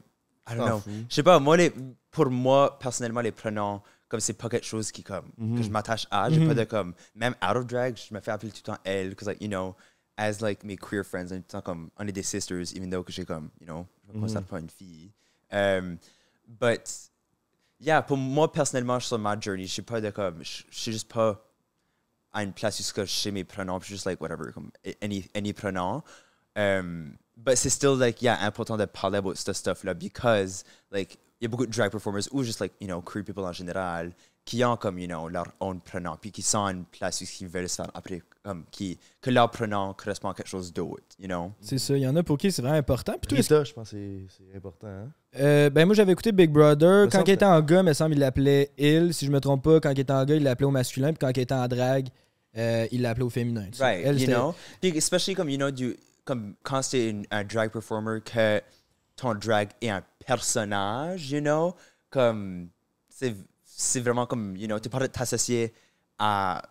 I don't know. Je sais pas, moi, les, pour moi, personnellement, les pronoms, comme c'est pas quelque chose qui, comme, que je m'attache à. J'ai pas de, comme, même out of drag, je me fais appeler tout le temps elle, because, like, you know, as, like, mes queer friends, on est tout le temps comme, on est des sisters, even though que j'ai, comme, you know, je me considère pas une fille. Um, but, yeah, pour moi, personnellement, je suis sur ma journey. Je suis pas de, comme, je suis juste pas ce que je sais mes pronoms, puis juste like whatever, any, any pronom. Um, but c'est still like, yeah, important de parler about ce stuff-là because, like, il a beaucoup de drag performers ou juste like, you know, queer people en général qui ont comme, you know, leur own pronom, puis qui sont une place où ils veulent se faire après, comme, qui, que leur pronom correspond à quelque chose d'autre, you know? C'est ça, il y en a pour qui c'est vraiment important. Puis Rita, je pense que c'est- c'est important. Hein? Euh, ben moi j'avais écouté Big Brother. Me Quand il était en gars, il me semble il l'appelait il. Si je me trompe pas, quand il était en gars, il l'appelait au masculin. Puis quand il était en drague, euh, il l'appelait au féminin. tu sais. Right, Elle, you know? Puis especially comme, you know, du, comme quand c'est un drag performer que ton drag est un personnage, you know? Comme, c'est c'est vraiment comme, you know, t'es pas de t'associer à,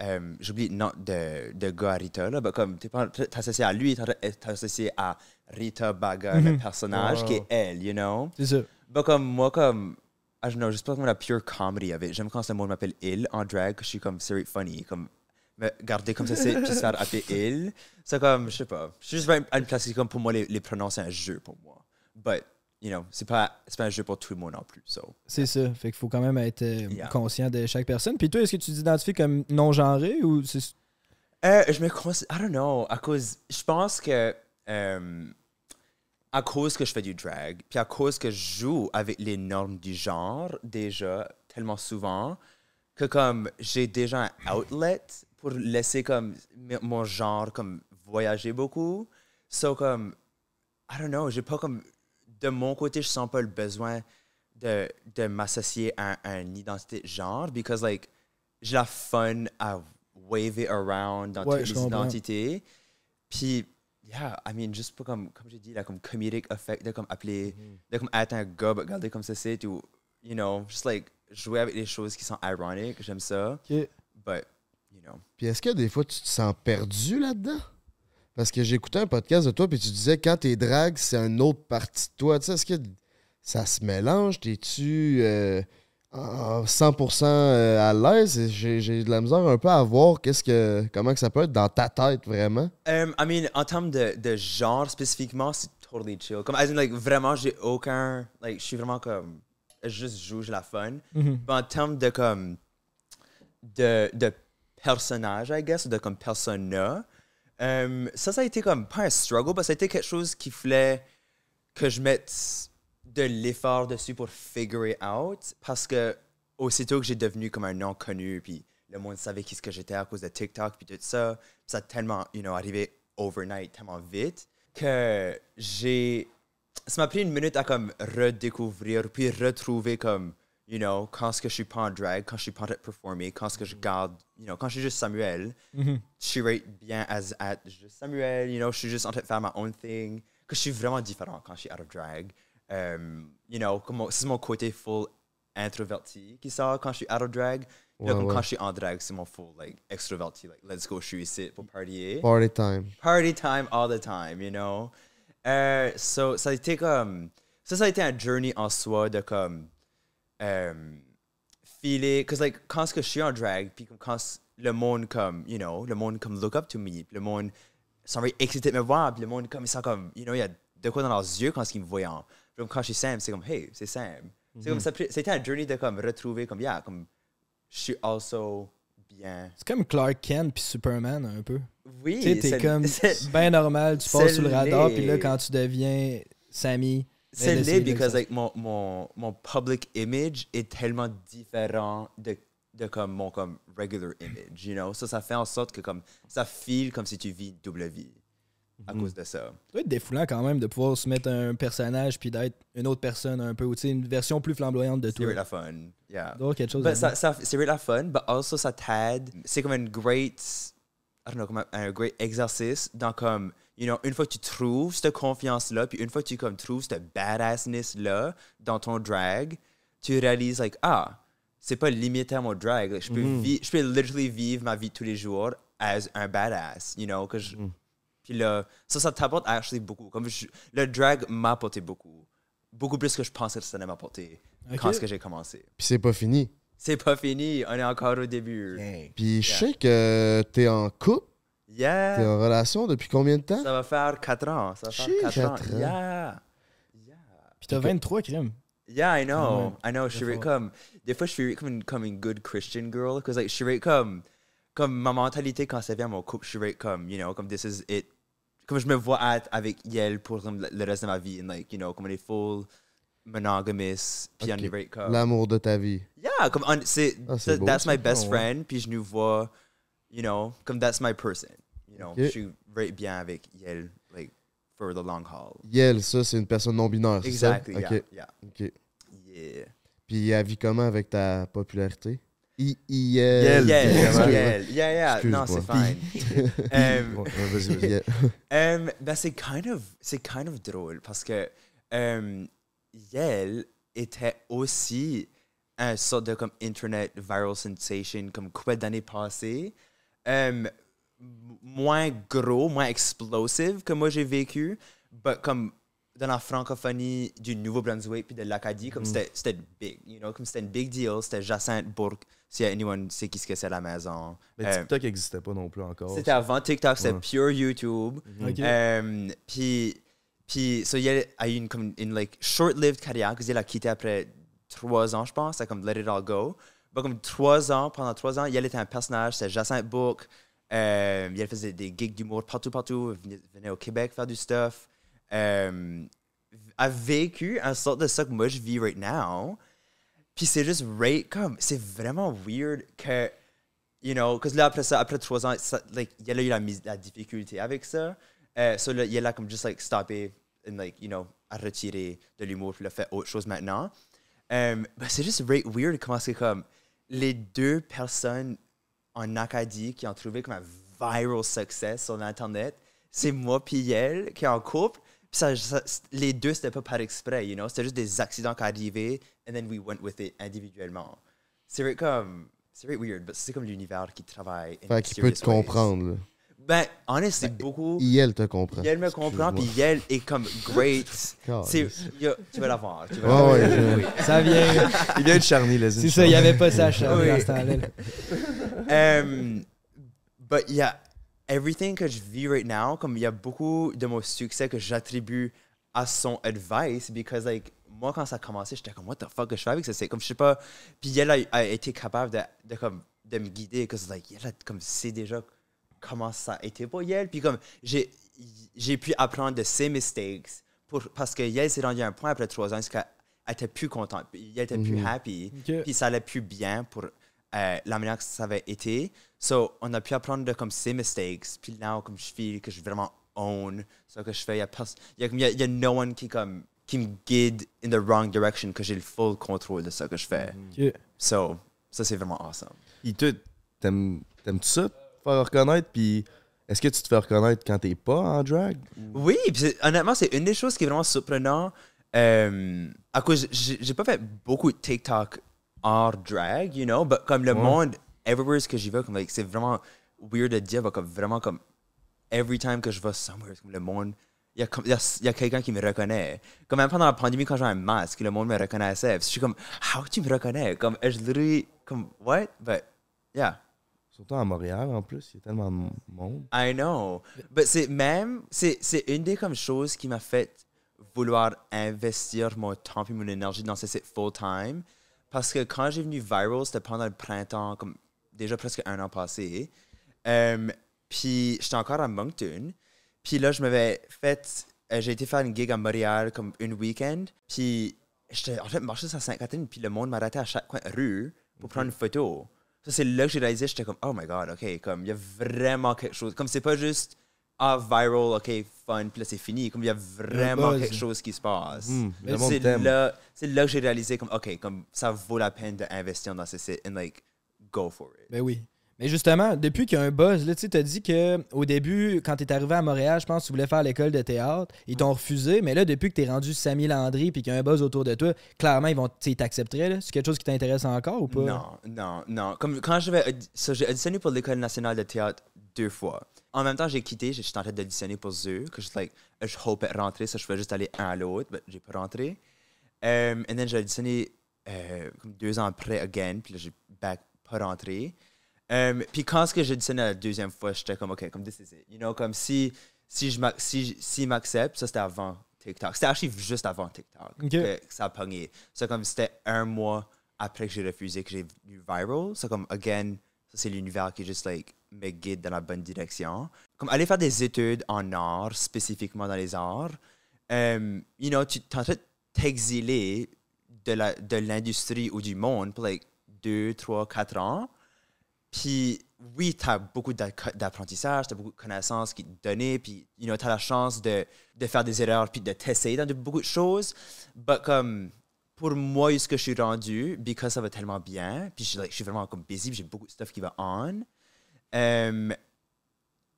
euh, j'oublie le nom de, de gars à Rita, là, mais comme, t'es pas de t'associer à lui, t'es de t'associer à Rita Baga, le personnage qui est elle, you know? C'est ça. Bah, comme moi, comme. Ah, je know, juste pas comme la pure comedy avec. J'aime quand ce monde m'appelle il en drag, que je suis comme very funny. Comme, me garder comme ça, c'est puis se faire appeler il. C'est comme, je sais pas. Je suis juste à une place, comme pour moi, les, les pronoms, c'est un jeu pour moi. But, you know, c'est pas, pas un jeu pour tout le monde non plus. So. C'est ça. Fait qu'il faut quand même être euh, Yeah. conscient de chaque personne. Puis toi, est-ce que tu t'identifies comme non-genré ou c'est. Euh, je me considère, I don't know, à cause, je pense que euh, à cause que je fais du drag, puis à cause que je joue avec les normes du genre déjà tellement souvent, que comme j'ai déjà un outlet pour laisser comme mon genre comme voyager beaucoup. So comme, I don't know, j'ai pas comme, de mon côté, je sens pas le besoin de, de m'associer à, à une identité genre, because like, j'ai la fun à waver around dans Ouais, toutes les identités. Puis, yeah, I mean, juste pour comme, comme j'ai dit, là, comme comedic effect, de comme appeler, de comme être un gars, but regarder comme ça c'est, ou, you know, just like, jouer avec des choses qui sont ironiques, j'aime ça. Ok. But, you know. Puis est-ce que des fois tu te sens perdu là-dedans? Parce que j'ai écouté un podcast de toi, puis tu disais quand t'es drag, c'est une autre partie de toi. Tu sais, est-ce que ça se mélange? T'es-tu euh, en 100% euh, à l'aise? J'ai j'ai de la misère un peu à voir qu'est-ce que, comment que ça peut être dans ta tête vraiment. Um, I mean, en termes de, de genre spécifiquement, c'est totally chill. Comme, as in, like, vraiment, j'ai aucun. Like, je suis vraiment comme. Je juste joue, j'ai la fun. Mhm. Mais en termes de comme. De, de personnage, I guess, de comme persona, um, ça, ça a été comme. Pas un struggle, mais ça a été quelque chose qui voulait que je mette de l'effort dessus pour figure it out. Parce que, aussitôt que j'ai devenu comme un nom connu, puis le monde savait qui ce que j'étais à cause de TikTok, puis tout ça, ça a tellement, you know, arrivé overnight, tellement vite, que j'ai. Ça m'a pris une minute à comme redécouvrir, puis retrouver comme, you know, quand ce que je suis pas en drag, quand je suis pas en train de performer, quand ce que je garde, you know, quand je suis juste Samuel, Mhm. je suis right bien as at juste Samuel, you know, je suis juste en train de faire ma own thing, que je suis vraiment différent quand je suis out of drag. Um, you know, c'est mon côté full introverti qui sort quand je suis out of drag. Ouais, comme ouais. quand je suis en drag, c'est mon full like extroverti, like let's go, je suis ici pour partier. Party time. Party time all the time, you know. Euh, so, ça a été comme. Ça, ça a été un journey en soi de comme. Um, filer. Cause, like, quand ce que je suis en drag, puis quand le monde, comme, you know, le monde, comme, look up to me, le monde sont very excité de me voir, puis le monde, comme, ils sont comme, you know, il y a de quoi dans leurs yeux quand ils me voient. Comme quand je suis Sam, c'est comme, hey, c'est Sam. C'est comme ça, c'était un journey de comme retrouver, comme, yeah, comme, je suis also bien. C'est comme Clark Kent puis Superman un peu. Oui, t'es c'est- comme bien normal, tu passes sous le radar, puis là, quand tu deviens Sammy. C'est laid because like mon, mon, mon public image est tellement différent de, de comme mon comme regular image, you know? Ça, ça fait en sorte que comme ça feel comme si tu vis une double vie à Mhm. cause de ça. Ça doit être défoulant quand même de pouvoir se mettre un personnage puis d'être une autre personne un peu, ou une version plus flamboyante de C'est toi. really la fun, yeah. Quelque chose But là-dedans. ça, ça, c'est really la fun, but also ça t'aide. C'est comme un great, I don't know, comme un, un great exercice dans comme, you know, une fois que tu trouves cette confiance-là, puis une fois que tu comme trouves cette badassness-là dans ton drag, tu réalises, like, ah, c'est pas limité à mon drag. Like, je, peux vi- je peux literally vivre ma vie tous les jours as un badass, you know, que je- Puis là, ça, ça t'apporte actually beaucoup. Comme je- le drag m'a apporté beaucoup. Beaucoup plus que je pensais que ça allait m'apporter quand Ok. est-ce que j'ai commencé. Puis c'est pas fini. C'est pas fini, on est encore au début. Puis je Yeah. sais que t'es en couple, Yeah. t'es en relation depuis combien de temps? Ça va faire 4 ans. Ça va faire Chier, 4 ans. quatre ans. Yeah. Puis t'as 23 crimes. Yeah, I know. Ouais. I know. Je suis comme. Des fois, je suis comme une, comme une good Christian girl. Because, like, je suis comme. Comme ma mentalité quand ça vient à mon couple, je suis right comme, you know, comme this is it. Comme je me vois être avec Yel pour comme, le reste de ma vie. And, like, you know, comme on est full monogamous. Puis on Ok. est right comme. L'amour de ta vie. Yeah, comme on, c'est, Ah, c'est that- beau, that's my best Ah, ouais. friend, puis je nous vois, you know, comme that's my person. You know, Ok. je suis right bien avec Yel, like, for the long haul. Yel, ça, c'est une personne non-binaire, c'est ça? Exactly, Ok. yeah, yeah. Ok. Yeah. Puis elle vit comment avec ta popularité? I Yel, Yel. Yeah, yeah. Non, c'est fine. Um. Um, ben c'est kind of c'est kind of drôle parce que um, Yel était aussi un sorte de comme internet viral sensation comme quoi d'années passées um, m- moins gros moins explosive que moi j'ai vécu but comme dans la francophonie du Nouveau-Brunswick puis de l'Acadie comme Mm. c'était c'était big you know comme c'était une big deal c'était Jacinthe Bourg si anyone sait qui ce que c'est à la maison Mais Um, TikTok n'existait pas non plus encore. c'était avant TikTok, c'était Ouais. pure YouTube. Ok. Euh, puis, puis, so, a eu une, comme une like, short-lived carrière, qu'il a quitté après trois ans, je pense, c'est comme Let It All Go. But comme trois ans, pendant trois ans, il était un personnage, c'était Jacinthe Bourque. Euh, elle faisait des gigs d'humour partout, partout. Elle venait, au Québec faire du stuff. Euh, a vécu un sorte de ça que moi je vis right now. Puis c'est juste right comme, c'est vraiment weird que, you know, parce que là après ça, après trois ans, ça, like, a eu la difficulté avec ça. Euh, so là, il est là comme juste like stopper and like, you know, à retirer de l'humour puis là fait autre chose maintenant. Ben, c'est juste right weird comment c'est comme les deux personnes en Acadie qui ont trouvé comme un viral success sur Internet, c'est moi puis elle qui est en couple. Puis ça, ça- les deux, c'était pas par exprès, you know? C'était juste des accidents qui arrivaient, and then we went with it individuellement. C'est comme... C'est weird, mais c'est comme l'univers qui travaille. Fait qu'il peut te ways. comprendre. là. Ben, honnêtement, c'est beaucoup... Yel te comprend. Elle me comprend, puis elle est comme great. c'est, tu vas la voir. Tu vas Ouais, la voir. ouais, je- Oui. Ça vient. Il vient de charnier, les C'est ça, il n'y avait pas ça à Oui. dans ce temps-là. Um, but yeah, everything que je vis right now, comme il y a beaucoup de mon succès que j'attribue à son advice, because like, moi quand ça a commencé, j'étais comme, what the fuck que je fais avec ça? C'est comme, je sais pas. Puis elle a, a été capable de, de, comme, de me guider, parce que like, elle a comme, sait déjà comment ça a été pour elle. Puis comme, j'ai, j'ai pu apprendre de ses mistakes, pour, parce que Yel s'est rendu à un point après trois ans, qu'elle elle était plus contente, puis elle était plus Mhm. happy, puis ça allait plus bien pour euh, la manière que ça avait été. So, on a pu apprendre de comme ses mistakes, puis là, comme je fais, que je vraiment own ce que je fais, il y a, y a, y a- il y a no one qui, comme, qui me guide in the wrong direction, que j'ai le full contrôle de ce que je fais. Ok. So, ça, c'est vraiment awesome. Puis toi, t'aimes- t'aimes-tu ça, faire reconnaître? Puis est-ce que tu te fais reconnaître quand t'es pas en drag? Oui, puis honnêtement, c'est une des choses qui est vraiment surprenant. Euh, à cause, j'ai pas fait beaucoup de TikTok hors drag, you know, but comme le Ouais. monde, everywhere que j'y vais, comme, like, c'est vraiment weird de dire, comme, vraiment comme, every time que je vais somewhere, comme le monde, il y a, y a, y a quelqu'un qui me reconnaît. Comme même pendant la pandémie, quand j'ai un masque, le monde me reconnaissait. Je suis comme, how tu me reconnais? Comme, je literally, comme, what? But, yeah. Surtout à Montréal, en plus, il y a tellement de monde. I know. Mais c'est même, c'est, c'est une des comme choses qui m'a fait vouloir investir mon temps et mon énergie dans ce site full-time. Parce que quand j'ai venu viral, c'était pendant le printemps, comme déjà presque un an passé. Euh, puis j'étais encore à Moncton. Puis là, je m'avais fait. euh, j'ai été faire une gig à Montréal comme une week-end. Puis j'étais en train de marcher sur Sainte-Catherine. Puis le monde m'arrêtait à chaque coin de rue pour prendre une photo. Ça, c'est là que j'ai réalisé, j'étais comme, oh my god, ok, comme il y a vraiment quelque chose. Comme c'est pas juste, ah, viral, ok, fun, puis là c'est fini. Comme il y a vraiment buzz. quelque chose qui se passe. Mm, monde c'est là, là que j'ai réalisé, comme, ok, comme ça vaut la peine d'investir dans ce site and like, go for it. Ben oui. Mais justement, depuis qu'il y a un buzz, tu t'as dit que au début, quand t'es arrivé à Montréal, je pense que tu voulais faire l'école de théâtre. Ils t'ont refusé, mais là, depuis que t'es rendu Samy Landry puis qu'il y a un buzz autour de toi, clairement, ils vont, tu t'accepteraient. C'est quelque chose qui t'intéresse encore ou pas? Non, non, non. Comme quand je vais. audi- so, j'ai auditionné pour l'École nationale de théâtre deux fois. En même temps, j'ai quitté, j'étais en train d'auditionner pour ZEU, que je, like, je hopais rentrer, ça, je pouvais juste aller un à l'autre, mais j'ai pas rentré. Um, and then j'ai auditionné euh, deux ans après, again, puis là, j'ai pas rentré. Um, puis quand ce que j'ai auditionné la deuxième fois, j'étais comme, OK, comme this is it. You know, comme si, si je si, s'il m'accepte, ça c'était avant TikTok. C'était actually juste avant TikTok Ok. que, ça a pogné. C'est comme c'était un mois après que j'ai refusé que j'ai venu viral. C'est comme, again, ça c'est l'univers qui juste like me guide dans la bonne direction. Comme aller faire des études en art, spécifiquement dans les arts, um, you know, tu es en train de t'exiler de l'industrie ou du monde pour like deux, trois, quatre ans. Puis oui, tu as beaucoup d'apprentissage, tu as beaucoup de connaissances qui te donnent, puis tu as la chance de, de faire des erreurs puis de t'essayer dans de, beaucoup de choses. Mais comme pour moi, est-ce que je suis rendu, because ça va tellement bien, puis je, suis vraiment comme busy, j'ai beaucoup de stuff qui va on. euh,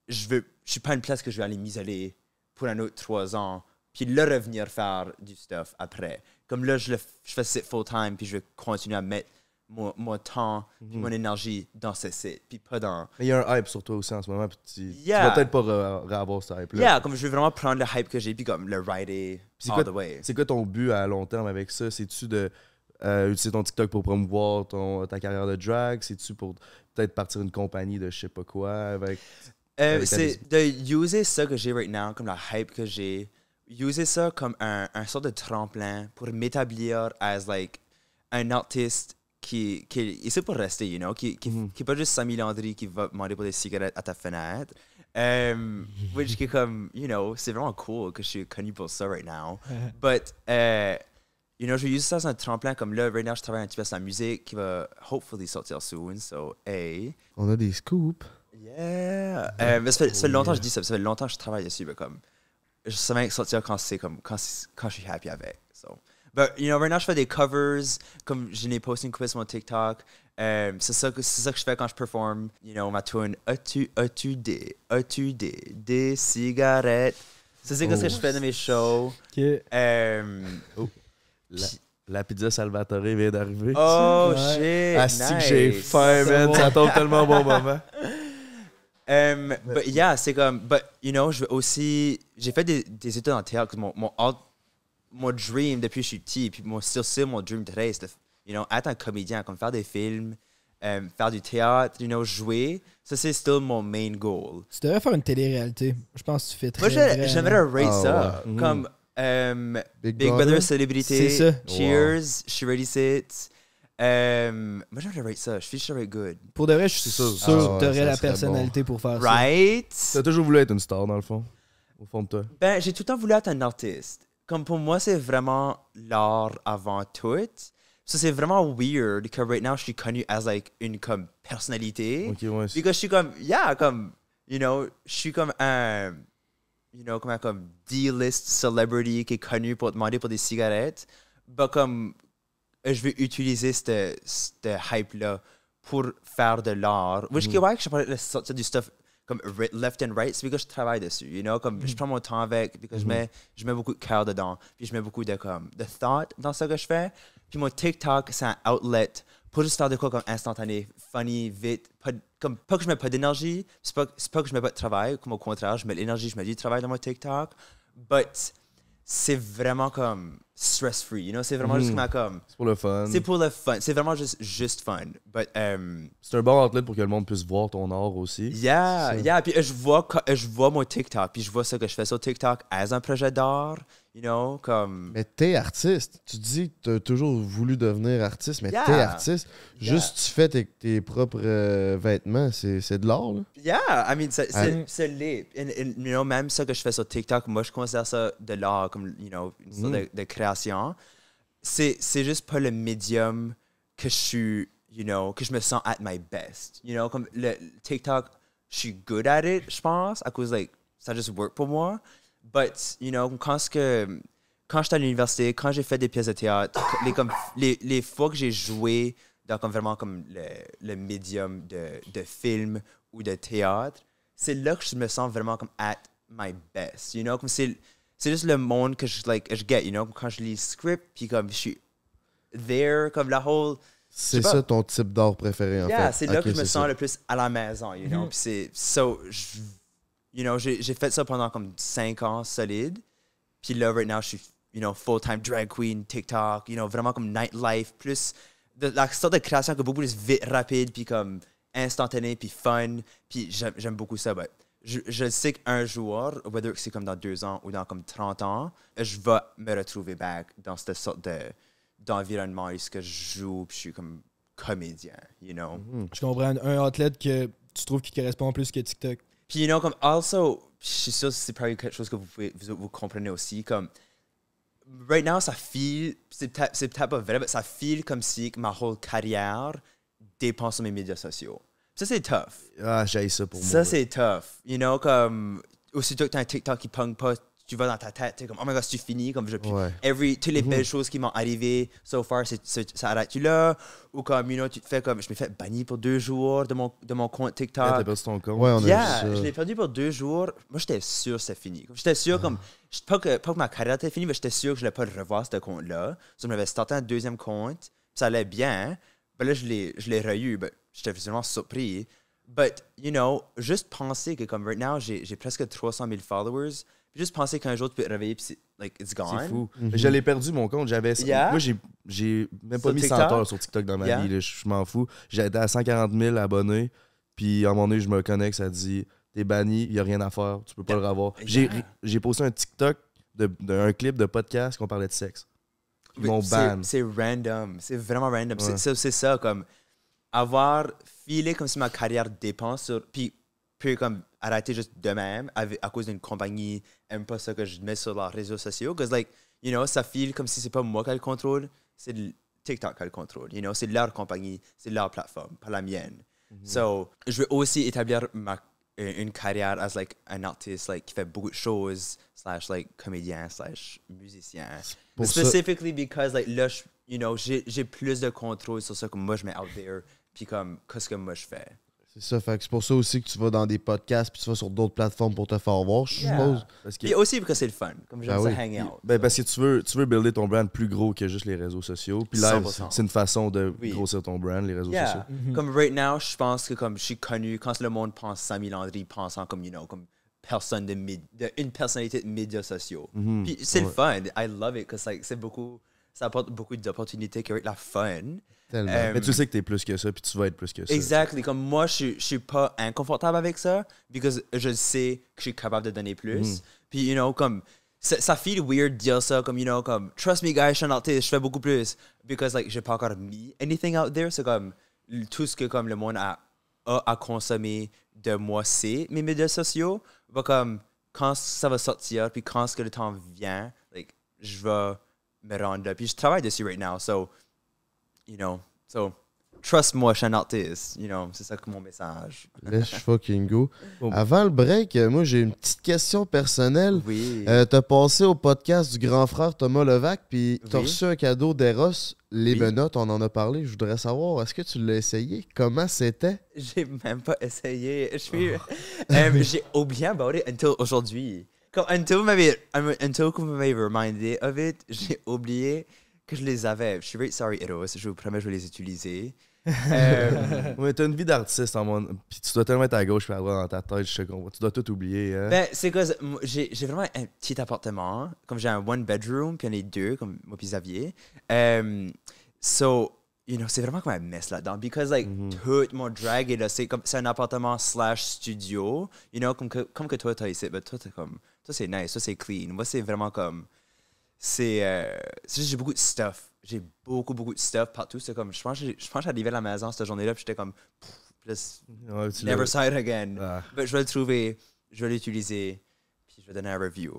je veux, je suis pas une place que je vais aller m'isoler pour un autre trois ans, puis là revenir faire du stuff après. Comme là, je, le, je fais ce site full time, puis je vais continuer à mettre mon, mon temps, puis Mhm. mon énergie dans ce site, puis pas dans. Mais il y a un hype sur toi aussi en ce moment, puis tu, tu Yeah. vas peut-être pas re-avoir ce hype-là. Yeah, comme je veux vraiment prendre le hype que j'ai, puis comme le rider all quoi, the way. c'est quoi ton but à long terme avec ça? C'est-tu de euh, utiliser ton TikTok pour promouvoir ton, ta carrière de drag? C'est-tu pour peut-être partir une compagnie de je sais pas quoi avec. Euh, avec ta c'est de user ça que j'ai right now, comme la hype que j'ai, user ça comme un, un sort de tremplin pour m'établir as like un artiste qui, qui ici pour rester, you know, qui, qui, qui est pas juste Samy Landry qui va demander pour des cigarettes à ta fenêtre. Um, which qui comme, you know, c'est vraiment cool que je suis connu pour ça right now. But, uh, you know, je vais utiliser ça sur un tremplin comme là, right now, je travaille un petit peu sur la musique qui va hopefully sortir soon. So, hey. On a des scoops. Yeah. Euh, mais ça fait, ça fait longtemps que je dis ça, ça fait longtemps que je travaille dessus, mais comme, je bien sortir quand c'est comme, quand, quand je suis happy avec. So. But, you know, right now, je fais des covers, comme je n'ai posté une couple sur mon TikTok. Euh, c'est ça, que- c'est ça que je fais quand je performe. You know, ma tune As-tu, as-tu des, as-tu des, des cigarettes? Ça, c'est ce que je fais dans mes shows. Euh, La, la pizza Salvatore vient d'arriver. oh, Ouais. shit. Asti que j'ai nice. faim, man. Ça tombe tellement au bon moment. Um, but yeah, c'est comme, but you know, je veux aussi, j'ai fait des, des études en théâtre. Mon, mon, alt- mon dream depuis que je suis petit, puis mon, still, still mon dream today, c'est de, you know, être un comédien, comme faire des films, um, faire du théâtre, you know, jouer. Ça, c'est still mon main goal. Tu devrais faire une télé-réalité. Je pense que tu fais très Moi, bien. j'aimerais rate Ah, ça. ouais. Comme um, Big Big, Brother? Brother, Célébrité, C'est ça. Cheers, suis ready sit. Um, moi, j'aimerais rate ça. Je suis sûr good. Pour de vrai, je suis C'est ça. sûr Ah que ouais, t'aurais ça la personnalité pour faire ça. Right? T'as toujours voulu être une star, dans le fond. Au fond de toi. Ben, j'ai tout le temps voulu être un artiste. Comme pour moi, c'est vraiment l'art avant tout. Ça, c'est vraiment weird que right now, je suis connu as like une comme personnalité. Ok, ouais. Because je suis comme, yeah, comme, you know, je suis comme un, you know, comme un comme D-list celebrity qui est connu pour demander pour des cigarettes. Mais comme, je vais utiliser cette, cette hype-là pour faire de l'art. Which, que, ouais, que je parlais du stuff comme left and right, c'est parce que je travaille dessus, you know, comme je prends mon temps avec, parce que je mets, je mets beaucoup de cœur dedans, puis je mets beaucoup de comme, de thought dans ce que je fais. Puis mon TikTok, c'est un outlet pour juste faire de quoi comme instantané, funny, vite, pas, comme, pas que je mets pas d'énergie, c'est pas, c'est pas que je mets pas de travail, comme au contraire, je mets l'énergie, je mets du travail dans mon TikTok, but c'est vraiment comme stress-free, you know, c'est vraiment juste comme, comme C'est pour le fun. c'est pour le fun, c'est vraiment juste, juste fun, but um, C'est un bon outlet pour que le monde puisse voir ton art aussi. Yeah, yeah. Puis je vois, je vois mon TikTok, puis je vois ce que je fais sur TikTok as un projet d'art, you know, comme. Mais t'es artiste. Tu dis que t'as toujours voulu devenir artiste, mais Yeah. t'es artiste. Yeah. Juste tu fais tes, tes propres euh, vêtements, c'est c'est de l'art, là. Yeah, I mean, c'est Ah. laid. And- and, you know, même ce que je fais sur TikTok, moi, je considère ça de l'art, comme, you know, une sorte de, de création. C'est c'est juste pas le médium que je suis, you know, que je me sens at my best. You know, comme le le TikTok, je suis good at it, je pense, à cause, like, ça juste work pour moi. But, you know, quand ce que quand j'étais à l'université, quand j'ai fait des pièces de théâtre, les, comme, les, les fois que j'ai joué dans comme vraiment comme le, le médium de, de film ou de théâtre, c'est là que je me sens vraiment comme at my best, you know? Comme c'est, c'est juste le monde que je, like, je get, you know? Quand je lis le script, puis comme je suis there, comme la whole... C'est ça ton type d'art préféré, en Yeah, fait. c'est là que je me sens ça. le plus à la maison, you know? Puis c'est... So, je- you know, j'ai, fait ça pendant comme 5 ans solide. Puis là, right now, je suis, you know, full-time drag queen, TikTok, you know, vraiment comme nightlife, plus de, la sorte de création que beaucoup plus vite, rapide, puis comme instantané, puis fun. Puis j'aime, beaucoup ça. but je, je sais qu'un jour, whether c'est comme dans deux ans ou dans comme 30 ans, je vais me retrouver back dans cette sorte de, d'environnement où je joue, puis je suis comme comédien, you know. Je comprends. Un athlète que tu trouves qui correspond plus que TikTok? Puis, you know, comme, also, je suis sûr que c'est probablement quelque chose que vous, pouvez, vous, vous comprenez aussi, comme, right now, ça file, c'est peut-être pas vrai, mais ça file comme si ma whole carrière dépend sur mes médias sociaux. Ça, c'est tough. Ah, j'ai ça pour moi. Ça, c'est tough. You know, comme, aussitôt que t'as un TikTok qui punk pas, tu vas dans ta tête, t'es comme, oh my god, c'est fini, comme, je, Ouais. every, toutes les belles choses qui m'ont arrivé so far, c'est, c'est- ça arrête-tu là? Ou comme, you know, tu te fais comme, je me fais bannir pour deux jours de mon, de mon compte TikTok. Ah, T'as perdu ton compte. Ouais, on a Yeah, vu je l'ai perdu pour deux jours. Moi, j'étais sûr que c'était fini. J'étais sûr, comme, je- pas que, pas que ma carrière était finie, mais j'étais sûr que je n'allais pas le revoir, ce compte-là. So, je m'avais starté un deuxième compte, ça allait bien. Ben là, je l'ai, je l'ai re-eu, ben, j'étais vraiment surpris. But, you know, juste penser que, comme, right now, j'ai, j'ai presque 300 000 followers, juste penser qu'un jour, tu peux te réveiller, puis c'est, like, it's gone. C'est fou. Mais Je l'ai perdu mon compte. J'avais. Yeah? Moi, j'ai, j'ai même pas Sur mis 100 TikTok? heures sur TikTok dans ma Yeah? vie. là. Je m'en fous. J'étais à 140 000 abonnés. Puis à un moment donné, je me connecte, ça dit T'es banni, il n'y a rien à faire, tu peux pas le revoir. J'ai, j'ai posté un TikTok d'un de, clip de podcast qu'on parlait de sexe. c'est- ban. C'est random. C'est vraiment random. Ouais. C'est ça, comme avoir filé comme si ma carrière dépend sur. Puis, puis comme arrêter juste de même avec- à cause d'une compagnie aime pas ça que je mets sur leurs réseaux sociaux. Parce like, you know, ça file comme si c'est pas moi qui le contrôle, c'est TikTok qui le contrôle. You know, c'est leur compagnie, c'est leur plateforme, pas la mienne. So, je veux aussi établir ma, euh, une carrière as like un artiste like, qui fait beaucoup de choses, slash like comédien, slash musicien. pour ça- Specifically because like là, you know, j'ai plus de contrôle sur ça que moi je mets out there, puis comme qu'est-ce que moi je fais. C'est ça, fait que c'est pour ça aussi que tu vas dans des podcasts puis tu vas sur d'autres plateformes pour te faire voir, je Yeah. suppose. Parce que, Puis aussi parce que c'est le fun, comme j'aime Ah ça oui. hang out. ben, parce que tu veux, tu veux builder ton brand plus gros que juste les réseaux sociaux. Puis là, 100%. c'est une façon de Oui. grossir ton brand, les réseaux Yeah. sociaux. Comme right now, je pense que comme je suis connu, quand le monde pense Samy Landry, pensant comme, you know, comme personne de, mid- de une personnalité de médias sociaux. Mhm. Puis c'est le fun. I love it, because like, c'est beaucoup, ça apporte beaucoup d'opportunités qui la fun. Tellement. Euh, Mais tu sais que t'es plus que ça, puis tu vas être plus que ça. Exactly. Comme moi, je, suis- je suis pas inconfortable avec ça, because je sais que je suis capable de donner plus. Mhm. Puis, you know, comme, ça, ça feel weird de dire ça, comme, you know, comme, trust me, guys, je suis un artiste, je fais beaucoup plus. Because, like, j'ai pas encore mis anything out there. C'est comme, tout ce que, comme, le monde a, a à consommer de moi, c'est mes médias sociaux. Va comme, quand ça va sortir, puis quand ce que le temps vient, like, je vais me rendre là. Puis je travaille dessus right now, so, you know, so, trust moi, je suis un artiste, you know, c'est ça que mon message. Let's fucking go. Avant le break, euh, moi j'ai une petite question personnelle. Oui. Euh, t'as passé au podcast du grand frère Thomas Levac, puis t'as Oui. reçu un cadeau d'Eros, les Oui. menottes, on en a parlé. Je voudrais savoir, est-ce que tu l'as essayé? Comment c'était? J'ai même pas essayé. Je suis. Euh, j'ai oublié about it until aujourd'hui. Comme until vous m'avez remindé of it, j'ai oublié que je les avais. Je suis very sorry, Eros. Je vous promets, je vais les utiliser. Euh, Ouais, t'as une vie d'artiste en mon... Puis tu dois tellement être à gauche puis à droite dans ta tête, je comprends. Tu dois tout oublier. Hein? ben, c'est que j'ai j'ai vraiment un petit appartement. Comme j'ai un one bedroom, puis en a deux, comme moi puis Xavier. Euh, so, you know, c'est vraiment comme un mess là-dedans. Because, like, tout mon drag est là. C'est comme, c'est un appartement slash studio. You know, comme que, comme que toi, t'as ici. Ben, toi, t'es comme, toi, c'est nice. Toi, c'est clean. Moi, c'est vraiment comme, c'est, euh, c'est juste, j'ai beaucoup de stuff. J'ai beaucoup, beaucoup de stuff partout. C'est comme, je pense, que j'arrivais à la maison cette journée-là, puis j'étais comme, pff, just Ouais, tu never saw it again. Ah. Je vais le trouver, je vais l'utiliser, puis je vais donner un review.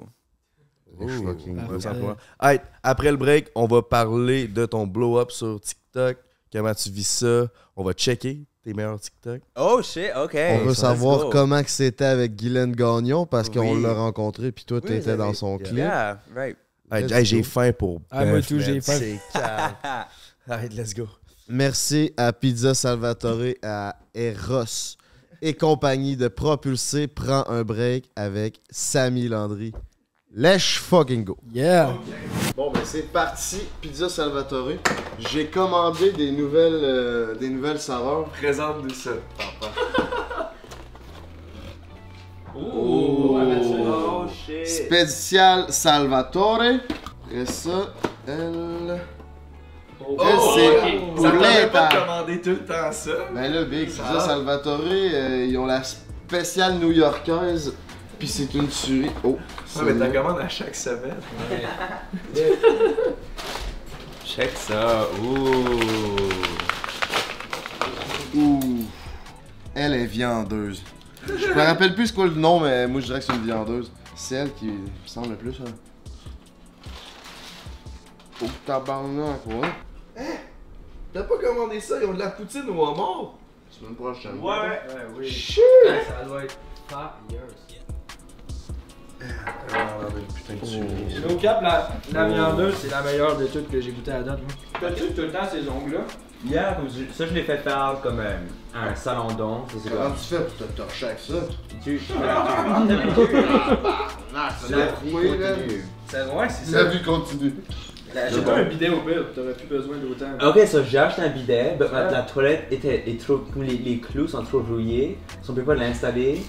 Hey, après le break, on va parler de ton blow-up sur TikTok. Comment tu vis ça? On va checker tes meilleurs TikTok. Oh shit, ok. on veut savoir comment que c'était avec Guylaine Gagnon, parce qu'on l'a rencontré, puis toi, Oui, t'étais dans son Yeah. clip. Yeah, right. Hey, Let's hey, j'ai faim pour. Ah, moi tout, j'ai faim. C'est calme. Alright, let's go. Merci à Pizza Salvatore, à Eros et compagnie de propulser Prends un break avec Samy Landry. Let's fucking go. Yeah! Bon, ben c'est parti, Pizza Salvatore. J'ai commandé des nouvelles, euh, des nouvelles saveurs. Présente-nous ça. Oh shit. Spécial Salvatore. Après ça, elle. Oh, elle, c'est Bouletta. commander tout le temps ça. Ben là, Big, Pizza Salvatore, euh, ils ont la spéciale new-yorkaise. Puis c'est une tuerie. Oh, celle-là. commandes à chaque semaine. Check ça. Ouh. Ouh. Elle est viandeuse. Je me rappelle plus c'est quoi le nom, mais moi je dirais que c'est une viandeuse. C'est elle qui me semble le plus. Hein. Oh tabarnak, ouais. Hein? T'as pas commandé ça? Ils ont de la poutine au homard? Semaine prochaine. Ouais. Shit! Ça doit être fire. putain de tuerie. No cap, la, la viandeuse, c'est la meilleure de toutes que j'ai goûté à date. T'as-tu tout le temps ces ongles-là? Yeah, je- ça je l'ai fait faire comme euh, un salon d'ong. Ça c'est Comment comme. tu fais pour te torcher avec ça? Tu. Ah, La vie continue. C'est ouais, c'est La vie continue. J'ai pas un bidet au pire, t'aurais plus besoin d'autant. Ok, so j'ai acheté un bidet, mais ma- la toilette était est trop. comme Les, les clous sont trop rouillés, so on peut pas l'installer.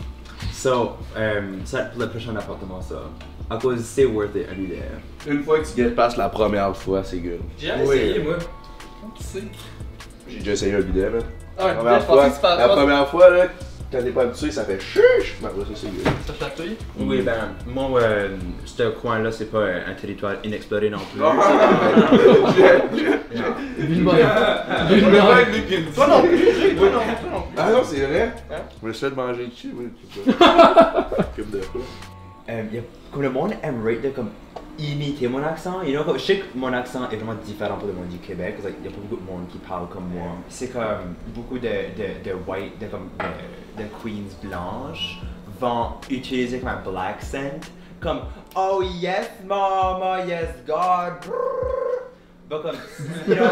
So, euh, ça pour le prochain appartement, ça. À cause c'est worth it un bidet. Une fois que tu get past la première fois, c'est good. J'ai jamais Oui. essayé, moi. J'ai déjà essayé un bidet, man. Ah, La première fois, la première fois là, quand t'es pas habitué, ça fait chuch. Ben, après ça, c'est. Ça chatouille? Oui, ben, moi, euh, ce coin-là, c'est pas un territoire inexploré non plus. Toi non plus, toi plus. Ah non, c'est vrai? Je me suis fait manger dessus, pas. Coupe de quoi. Euh, comme le monde aimerait de comme imiter mon accent, you know, comme, je sais que mon accent est vraiment différent pour le monde du Québec, parce qu'il y a pas beaucoup de monde qui parle comme moi. C'est comme beaucoup de, de, de white, de, comme, de, de queens blanches vont utiliser comme un black accent, comme Oh yes, mama, yes, God. Bah, comme, you know,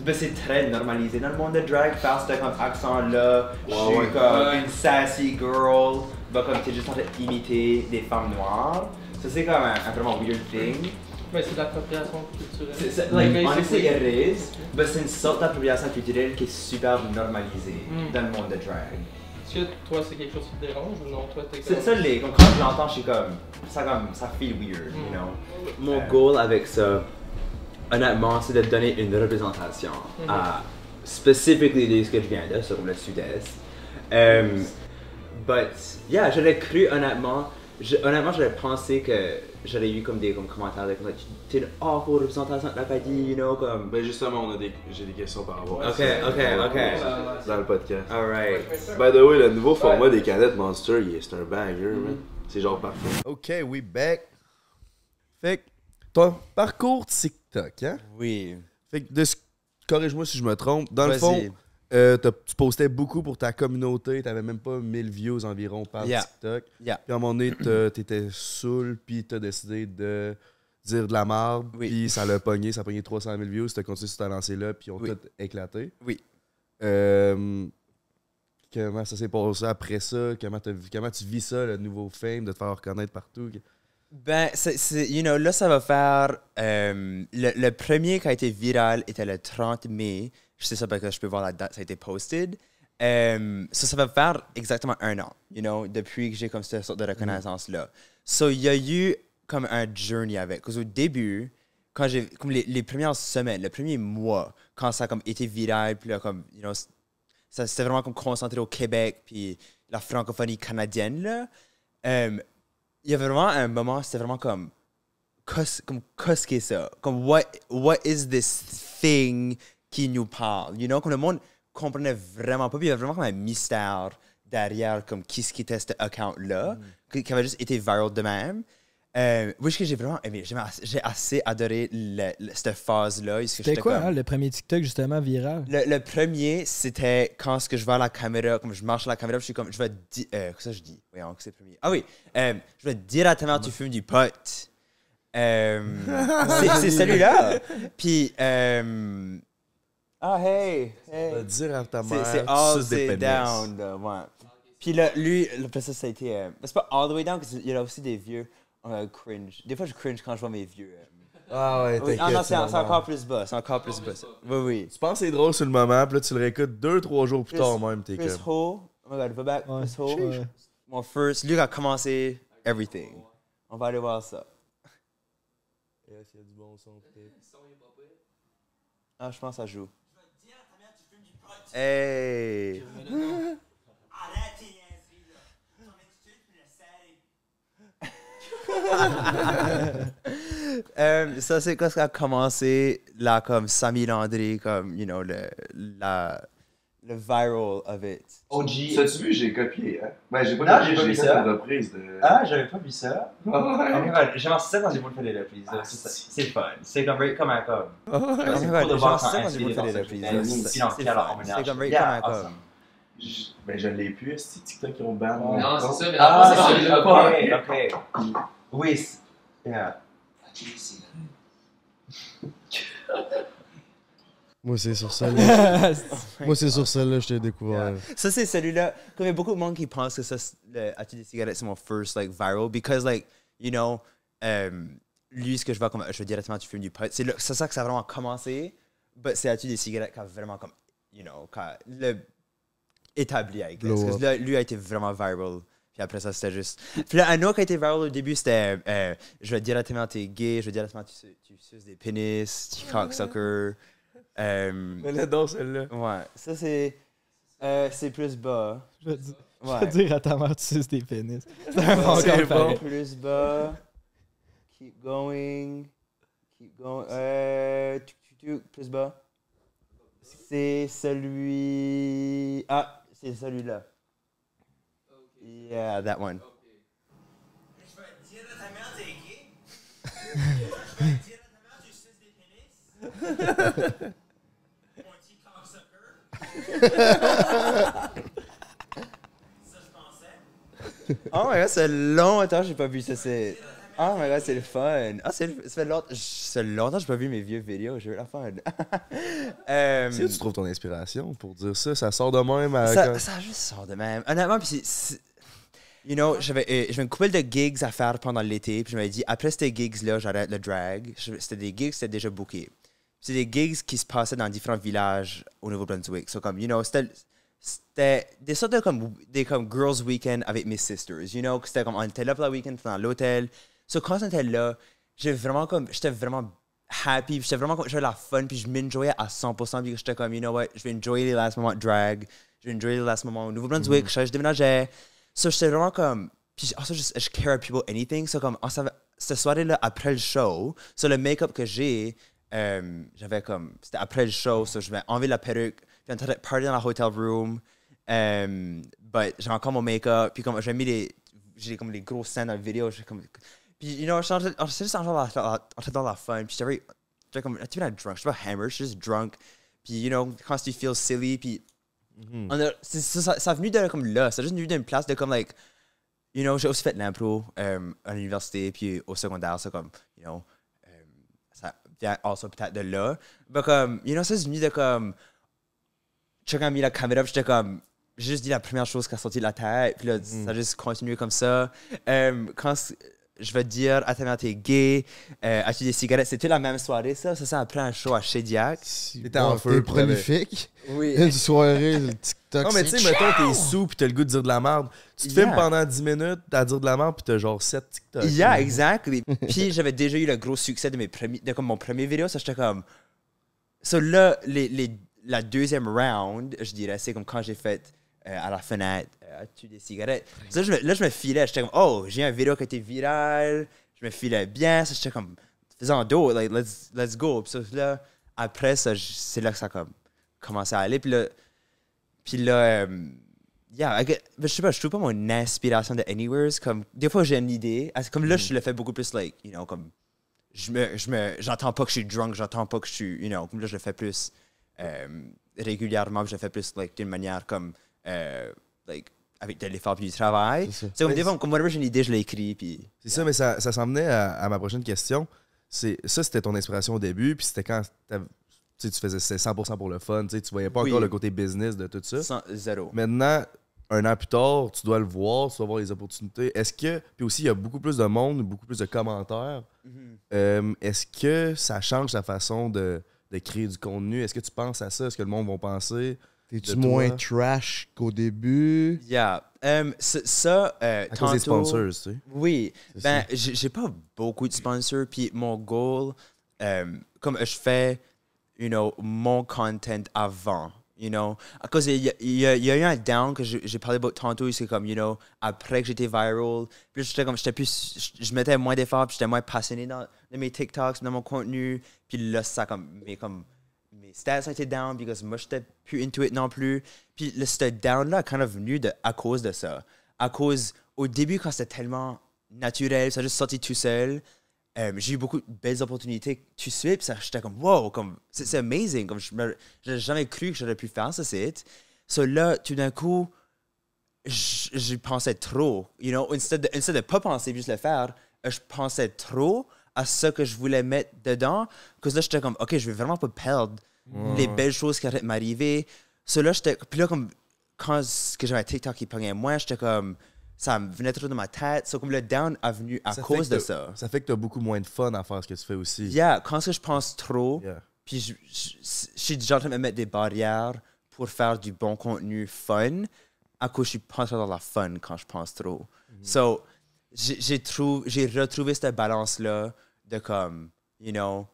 ben, c'est très normalisé dans le monde de drag, faire ce comme accent-là. Je suis comme une sassy girl. Ben, comme t'es juste en train d'imiter des femmes noires. Ça, c'est comme un, un vraiment weird thing. Mais c'est l'appropriation culturelle. C'est, c'est, like, Basically. honestly, it is. Mais c'est une sorte d'appropriation culturelle qui est super normalisée Mm. dans le monde de drag. Est-ce que toi, c'est quelque chose qui te dérange ou non? Toi, t'es C'est comme- ça, les, comme quand je l'entends, je suis comme, ça comme, ça feel weird, you Mm. know? Mon goal avec ça, honnêtement, c'est de donner une représentation Mhm. à specifically de ce que je viens de, sur le sud-est. Um, but, yeah, j'aurais cru honnêtement, je- honnêtement, j'aurais pensé que j'aurais eu comme des comme, commentaires de comme, t'es une awful représentation de l'Acadie, you know, comme. Ben justement, on a des, j'ai des questions par rapport à Ok, ça. ok, ok. Dans le podcast. Alright. By the way, le nouveau format des canettes Monster, il est- c'est un banger, man. C'est genre parfait. Ok, we back. Fait que ton parcours TikTok, hein? Oui. Fait que de corrige-moi si je me trompe. Dans le Vas-y. fond, euh, tu postais beaucoup pour ta communauté, t'avais même pas 1000 views environ par Yeah. TikTok. Yeah. Puis à un moment donné, t'étais saoul, puis t'as décidé de dire de la merde, Oui. puis ça l'a pogné, ça a pogné 300 000 views, t'as continué sur ta lancée-là, puis ils ont Oui. tout éclaté. Oui. Euh, comment ça s'est passé après ça? Comment, tu vis ça, le nouveau fame, de te faire reconnaître partout? Ben, c'est, c'est- you know, là, ça va faire. euh, le, le premier qui a été viral était le 30 mai. Je sais ça parce que je peux voir la date, ça a été posted. Euh, ça, ça va faire exactement un an, you know, depuis que j'ai comme cette sorte de reconnaissance-là. So, il y a eu comme un journey avec. Parce qu'au début, quand j'ai, comme les, les premières semaines, le premier mois, quand ça a comme été viral, puis là, comme, you know, ça c'était vraiment comme concentré au Québec, puis la francophonie canadienne, là. Euh, il y avait vraiment un moment, c'était vraiment comme, qu'est-ce comme, qu'est-ce que c'est ça? Comme, what, what is this thing qui nous parle? You know, comme le monde comprenait vraiment pas, puis il y avait vraiment comme un mystère derrière, comme, qui ce qui était cet account-là, qui, qui avait juste été viral de même. Euh, oui, ce que j'ai vraiment aimé, j'ai assez, adoré le- le- cette phase-là. C'était quoi, comme- hein, le premier TikTok justement viral? le, le premier, c'était quand ce que je vois la caméra, comme je marche à la caméra, je suis comme, je vais dire, euh, qu'est-ce que je dis? Voyons, que c'est le premier. Ah oui, euh, je vais directement, tu fumes du pot. Euh, c'est c'est celui-là. Puis, euh, ah hey, hey. Va dire à ta C'est- mère, C'est all the pénis. down, là, ouais. Puis là, lui, le après ça, ça a été. euh, c'est pas all the way down, parce qu'il y a aussi des vieux euh, cringe. Des fois, je cringe quand je vois mes vieux. euh. Ah ouais, Oui, t'inquiète. ah non, c'est encore plus bas. C'est encore plus bas. ça. Oui, oui. Tu penses que c'est drôle sur le moment, puis là, tu le réécoutes deux, trois jours plus tard même, t'es Chris. Ho, oh my god, va back. Chris Ho. Mon first, lui qui a commencé everything. On va aller voir ça. Ah, je pense que ça joue. Hey! Euh, ça, c'est quand ça a commencé, là, comme Samy Landry, comme, you know, le, la, le viral of it. OG. T'as-tu vu, j'ai copié, hein? Ben, j'ai pas Non, copié, j'ai pas vu ça. une reprise de. Ah, j'avais pas vu ça. Ah ouais. Oh god, j'ai lancé ça quand j'ai voulu faire des reprises. là. C'est ça. C'est fun. C'est comme, comme un com. Ah ouais. Lancé ça quand j'ai voulu faire des reprises. C'est c'est. C'est comme Yeah, comme un com. Ben, je l'ai plus, que TikTok, ils ont ban Non, c'est ça, mais Ah, c'est c'est celui-là. ok, ok. Oui, c'est- yeah. Moi, c'est sur celle-là. Moi, c'est sur celle-là que je t'ai découvert. Ça, c'est celui-là. Comme il y a beaucoup de monde qui pense que ça, le As-tu des cigarettes, c'est mon first, like, viral. Because, like, you know, euh, lui, ce que je vois comme, je veux directement, tu fumes du pot. C'est ça que ça a vraiment commencé. But c'est As-tu des cigarettes qui a vraiment, comme, you know, qui a le établi, I guess. Parce que là, lui a été vraiment viral. Puis après ça, c'était juste. Puis là, un autre qui a été viral au début, c'était euh, je veux directement, t'es gay, je veux directement, tu, su- tu suces des pénis, tu cocksucker. Euh, Mais celle-là. Ouais, ça c'est. Euh, c'est plus bas. Je vais dire, je vais dire à ta mère, tu suces des pénis. C'est un bon. Plus bas. Keep going. Keep going. Euh, plus bas. C'est celui. Ah, c'est celui-là. Yeah, that one. Oh my god, c'est longtemps que j'ai pas vu ça. C'est. Oh my god, c'est le fun. Ah, c'est le- ça fait longtemps, fait longtemps que j'ai pas vu mes vieux vidéos. J'ai eu la fun. Euh, Si tu trouves ton inspiration pour dire ça, ça sort de même à ça, ça juste sort de même. Honnêtement, puis c'est- c'est. You know, j'avais euh, une couple de gigs à faire pendant l'été, puis je m'avais dit, après ces gigs-là, j'arrête le drag. Je- C'était des gigs, c'était déjà booké. C'est des gigs qui se passaient dans différents villages au Nouveau-Brunswick. So, comme, you know, c'était des sortes de comme, des comme girls weekend avec mes sisters, you know, c'était comme, on était là pour le week-end, dans l'hôtel. So, quand on était là, j'ai vraiment comme, j'étais vraiment happy, j'étais vraiment comme, j'avais la fun, puis je m'enjoyais à 100%, puis j'étais comme, you know what, je vais enjoyer les last moments de drag, je vais enjoyer les last moments au Nouveau-Brunswick, je, je déménageais. So, j'étais vraiment comme, puis also, je, je care people anything, so comme, on savait, cette soirée-là, après le show, sur le make-up que j'ai, euh, j'avais comme, c'était après le show, so je vais enlever la perruque, puis on était party dans la hotel room, euh, but j'avais encore mon make-up, puis comme, j'ai mis les, j'ai comme les grosses scènes dans la vidéo, j'ai comme, puis, you know, j'étais juste en train de dans la fun, puis j'étais j'étais comme, tu pas drunk, j'étais pas hammered, j'étais juste drunk, puis, you know, quand tu feel silly, puis, on a- c'est- c'est- ça, ça a venu de comme là, ça a juste venu d'une place de comme, like, you know, j'ai aussi fait l'impro euh, à l'université, puis au secondaire, c'est comme, you know, vient also peut-être de là. Mais comme, you know, ça c'est venu de comme, j'ai quand mis la caméra, j'étais comme, j'ai juste dit la première chose qui a sorti de la tête, puis là, ça a juste continué comme ça. Euh, quand je vais te dire, à ta mère, t'es gay, euh, as-tu des cigarettes? C'était la même soirée, ça. Ça, c'est après un show à Shediac. T'étais en feu, T'es puis prolifique. Oui. Une soirée, le TikTok. Non, mais tu sais, mettons, t'es sous pis t'as le goût de dire de la merde. Tu te Yeah. filmes pendant 10 minutes à dire de la merde pis t'as genre 7 TikTok. Yeah, exactly. Puis j'avais déjà eu le gros succès de mes premiers, de comme mon premier vidéo, ça j'étais comme. So là, les, les- la deuxième round, je dirais, c'est comme quand j'ai fait euh, à la fenêtre, euh, as-tu des cigarettes? Ça, je me- là, je me filais, j'étais comme, oh, j'ai un vidéo qui a été viral, je me filais bien, ça j'étais comme, faisant d'autres, like, let's, let's go. Puis ça, là, après ça, c'est là que ça a comme commencé à aller. Puis là, puis là, euh, yeah, get- je sais pas, je trouve pas mon inspiration de Anywheres. Comme, des fois, j'ai une idée. Ah, Comme là, je le fais beaucoup plus, like, you know, comme, je me, je me, j'entends pas que je suis drunk, j'entends pas que je suis, you know, comme là, je le fais plus euh, régulièrement, je le fais plus, like, d'une manière comme, euh, like, avec de l'effort puis du travail. C'est ça. C'est comme comme, whenever j'ai une idée, je l'écris, puis. C'est ça, mais ça, ça s'en venait à, à ma prochaine question. C'est Ça, c'était ton inspiration au début, puis c'était quand tu sais, tu faisais c'est 100% pour le fun, tu sais, tu voyais pas Oui. encore le côté business de tout ça. Sans, zéro. Maintenant, un an plus tard, tu dois le voir, tu dois voir les opportunités. Est-ce que. Puis aussi, il y a beaucoup plus de monde, beaucoup plus de commentaires. Mhm. Euh, Est-ce que ça change ta façon de, de créer du contenu? Est-ce que tu penses à ça? Est-ce que le monde va penser? T'es-tu moins trash qu'au début? Yeah. Um, ça, euh, À cause des tantôt- sponsors, tu sais. Oui, ben, j'ai pas beaucoup de sponsors, puis mon goal, euh, comme je fais, you know, mon content avant, you know, à cause il y, y y a eu un down que j'ai parlé about tantôt, c'est comme, you know, après que j'étais viral, puis j'étais comme, j'étais plus, je, je mettais moins d'efforts, puis j'étais moins passionné dans, dans mes TikToks, dans mon contenu, puis là, ça comme, mais comme, mes stats ont été down because moi j'étais plus into it non plus. Puis le ce down là kind of venu à cause de ça. À cause au début quand c'était tellement naturel, ça a juste sorti tout seul. euh, j'ai eu beaucoup de belles opportunités tout de suite, puis j'étais comme wow, comme c'est amazing, comme je me- j'aurais jamais cru que j'aurais pu faire ça, c'est. So là, tout d'un coup, j- j'y pensais trop, you know, instead de, instead de pas penser juste le faire, euh, je pensais trop à ce que je voulais mettre dedans, que là j'étais comme ok, je vais vraiment pas perdre les belles choses qui allaient m'arriver. So là j'étais, puis là comme quand que j'avais un TikTok qui pognait moins, j'étais comme ça me venait trop dans ma tête, so comme le down a venu à Ça cause de ça. Ça fait que tu as beaucoup moins de fun à faire ce que tu fais aussi. Yeah, quand que je pense trop, Yeah. puis je, je, je suis déjà en train de me mettre des barrières pour faire du bon contenu fun, à cause je trop dans la fun quand je pense trop. So, j'ai j'ai trou- j'ai retrouvé cette balance-là de comme, you know,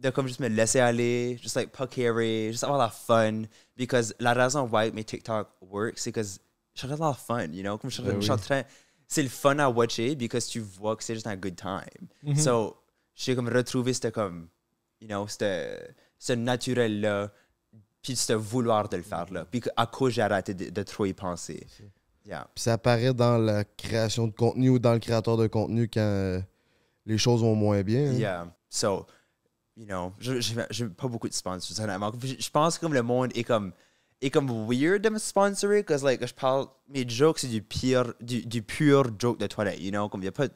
de comme juste me laisser aller, juste like pas carry, juste avoir la fun. Because la raison why mes TikTok work, c'est que je suis en train d'avoir fun, you know? Comme je suis en train- Ben je suis en oui. train. C'est le fun à watcher because tu vois que c'est juste un good time. Mhm. So, j'ai comme retrouvé ce comme, you know, ce ce naturel-là, puis ce vouloir de le faire là. Puis à cause j'ai arrêté de, de trop y penser. Yeah. Puis ça apparaît dans la création de contenu ou dans le créateur de contenu quand euh, les choses vont moins bien. hein. Yeah. So, you know, je- je- pas beaucoup de sponsors, honnêtement. Je pense que comme le monde est comme, est comme weird de me sponsorer, parce que like, je parle, mes jokes, c'est du pire, du, du pur joke de toilette, you know, comme il y a pas,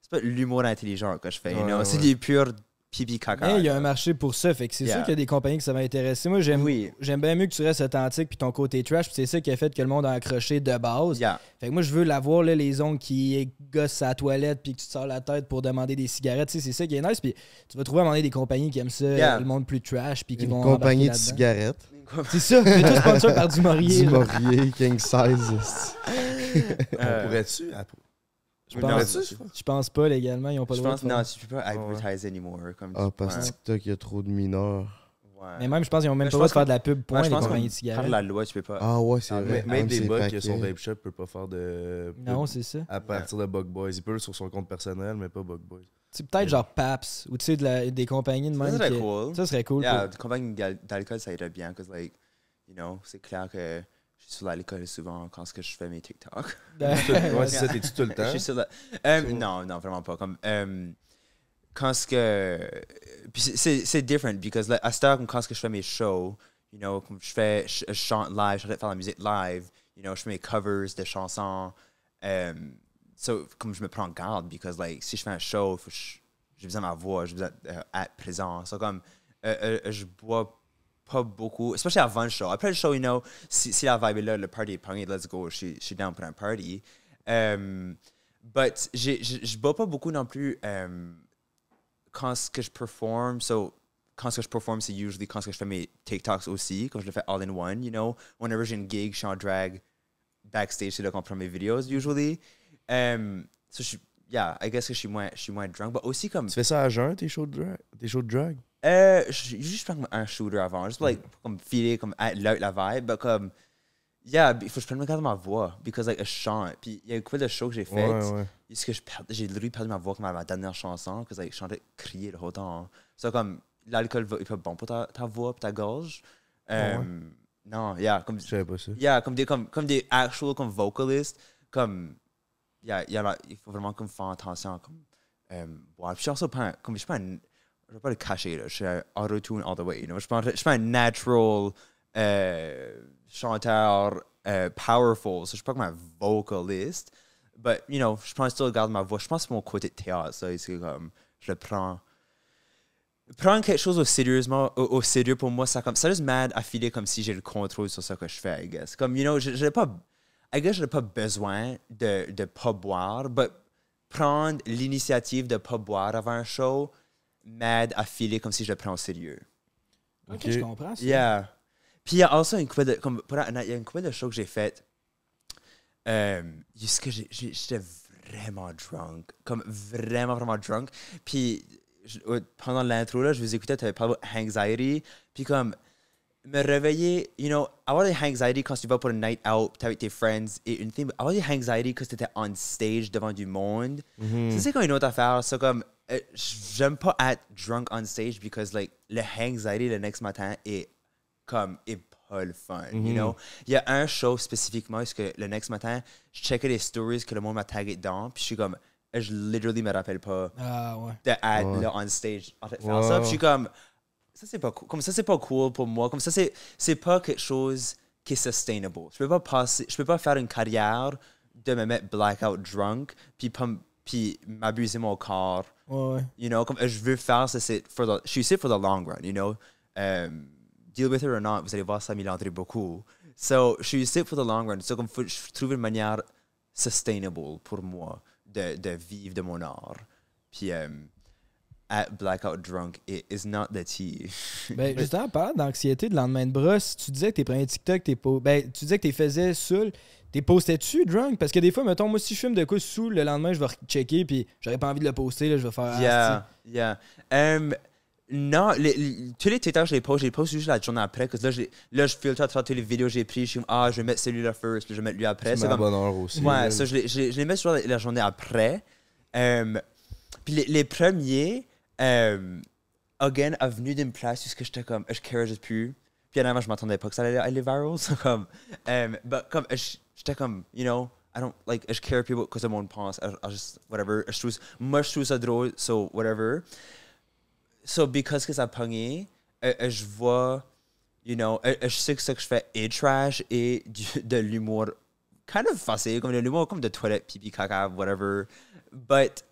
c'est pas l'humour intelligent que je fais, you Ouais, know, c'est ouais. du pur pipi caca. Mais il y a un marché pour ça, fait que c'est Yeah. sûr qu'il y a des compagnies que ça va intéresser. Moi, j'aime Oui. j'aime bien mieux que tu restes authentique puis ton côté trash, puis c'est ça qui a fait que le monde a accroché de base. Yeah. Fait que moi, je veux l'avoir, là, les ongles qui gossent à la toilette puis que tu te sors la tête pour demander des cigarettes. C'est ça qui est nice. Puis tu vas trouver à un moment donné des compagnies qui aiment ça, Yeah. le monde plus trash puis qui Une vont. compagnie de cigarettes. C'est ça, mais tout sponsor par du Maurier. Du là. Maurier, King Size. On pourrait-tu? Je pense, je pense pas légalement, ils ont pas Je le droit pense, de faire. non, tu peux pas advertise anymore. Comme, Ah, parce que. TikTok, il y a trop de mineurs. Ouais. Mais même, je pense qu'ils ont même Mais pas je le droit de pense faire de la pub, point, je les pense compagnies de que Par cigarettes. la loi, tu peux pas. Ah ouais, c'est Ah, vrai. Même des bugs que son vape shop peut pas faire de. Non, c'est ça. À partir de Bug Boys. Il peut sur son compte personnel, mais pas Bug Boys. C'est peut-être genre PAPS ou tu sais, de la- des compagnies de Ça même. serait qui- cool. Ça serait cool. Yeah, pour- compagnie d'al- d'alcool, ça irait bien, parce que, like, you know, c'est clair que je suis sur l'alcool souvent quand ce que je fais mes TikTok. Ouais, c'est ça, t'es-tu tout le Je temps? suis sur la- Euh, non, non, vraiment pas. Comme, euh, quand ce que. Puis c'est- different, because like, à cette heure, comme quand ce que je fais mes shows, you know, comme je fais, je, je chante live, je de faire la musique live, you know, je fais mes covers de chansons. euh, so, comme je me prends en garde, because like, si je fais un show, je- j'ai besoin de ma voix, j'ai besoin d'être présent. So, comme, euh, euh, je bois pas beaucoup, especially avant le show. Après le show, you know, si, si la vibe est là, le party est pogné, let's go, je suis- je down pour un party. Um, but je bois pas beaucoup non plus um, quand ce que je performe. So, quand ce que je performe, c'est usually quand ce que je fais mes TikToks aussi, quand je le fais all in one, you know. Whenever j'ai une gig, je suis en drag backstage, c'est là qu'on prend mes vidéos, usually. Um, so, je yeah, I guess que je suis moins drunk, but aussi comme... Tu fais ça à jeun, tes shows de drag? Tes shows de drag? Euh, juste prendre un shooter avant, juste pour like, pour comme filer, comme être là, la vibe, mais comme, yeah, il faut que je prenne garde ma voix, because like, je chante. Puis il y a couple de shows que j'ai fait, Ouais, ouais. est-ce que j'ai literally perdu ma voix comme à ma dernière chanson, parce que like, je chantais crier le whole temps. So comme, l'alcool est pas bon pour ta, ta voix, pour ta gorge. Euh, ouais? Non, yeah, comme, pas ça. yeah, comme des, comme, comme des actual, comme vocalists, comme, yeah, il y en a- il faut vraiment comme faire attention, comme, euh, boire. Puis je suis pas, un- comme, je suis pas un, je vais pas le cacher, je suis un auto-tune all the way, you know, je suis je un natural euh, chanteur euh, powerful, so je suis pas comme un vocalist, but, you know, je pense still garder ma voix, je pense que mon côté de théâtre, c'est comme, je le prends, prendre quelque chose au sérieusement au, sérieux pour moi ça comme ça juste mad à filer comme si j'ai le contrôle sur ce que je fais I guess. Comme you know je pas I guess j'ai pas besoin de de pas boire but prendre l'initiative de pas boire avant un show m'aide à filer comme si je le prends au sérieux. Ok, je comprends ça. yeah. Puis il y a aussi une couple de comme il y a une couple de shows que j'ai fait euh, juste que j'ai- j'ai- j'étais vraiment drunk comme vraiment vraiment drunk. Puis je- pendant l'intro là je vous écoutais tu avais parlé d'anxiety puis comme me réveiller you know avoir des anxiety quand tu vas pour une night out t'es avec tes friends et une thing avoir des anxiety quand tu étais on stage devant du monde. Mhm. ça, c'est comme une autre affaire c'est comme j'aime pas être drunk on stage because like le anxiety le next matin est comme est pas le fun you Mhm. know? Il y a un show spécifiquement parce que le next matin je checkais les stories que le monde m'a tagué dedans puis je suis comme je literally me rappelle pas Ah ouais. là on stage en de faire Ouais. ça puis je suis comme ça c'est pas cool comme ça c'est pas cool pour moi comme ça c'est c'est pas quelque chose qui est sustainable je peux pas passer je peux pas faire une carrière de me mettre blackout drunk puis pas puis m'abuser mon corps Ouais, ouais. you know, comme je veux faire ça, c'est for the, je suis ici for the long run, you know. Um, deal with it or not, vous allez voir ça m'illandrer beaucoup. So, je suis ici for the long run. So, comme faut, je trouve une manière sustainable pour moi de, de vivre de mon art. Puis, um, at blackout drunk, it is not the tea. Ben, justement, parlant d'anxiété de lendemain de brosse, tu disais que tes premiers TikTok, t'es po- ben, tu disais que t'es faisais saoul. T'es postais-tu drunk? Parce que des fois, mettons, moi, si je fume de quoi sous le lendemain, je vais checker, puis j'aurais pas envie de le poster, là, je vais faire. ah, Yeah, yeah. Um, Non, les- les- tous les TikTok, je les poste, je les poste juste la journée après. Parce que là, je, les- là, je filtre à travers toutes les vidéos que j'ai prises. Je suis comme, ah, je vais mettre celui-là first, puis je vais mettre lui après. C'est à comme- bonne heure aussi. Ouais, ça, je les, je les- je les mets sur la, la journée après. Puis les, les premiers, euh, again, a venu d'une place où j'étais comme, je care juste plus. Puis honnêtement, je m'attendais pas que ça allait aller viral. comme, but comme, je- j'étais comme, you know, I don't, like, je care plus que le monde pense. I, I just, whatever. Je trouve, moi, je trouve ça drôle, so whatever. So, because que ça a pogné, je vois, you know, je sais que ce que je fais est trash et du- de l'humour kind of facile, comme de l'humour comme de toilette, pipi, caca, whatever. But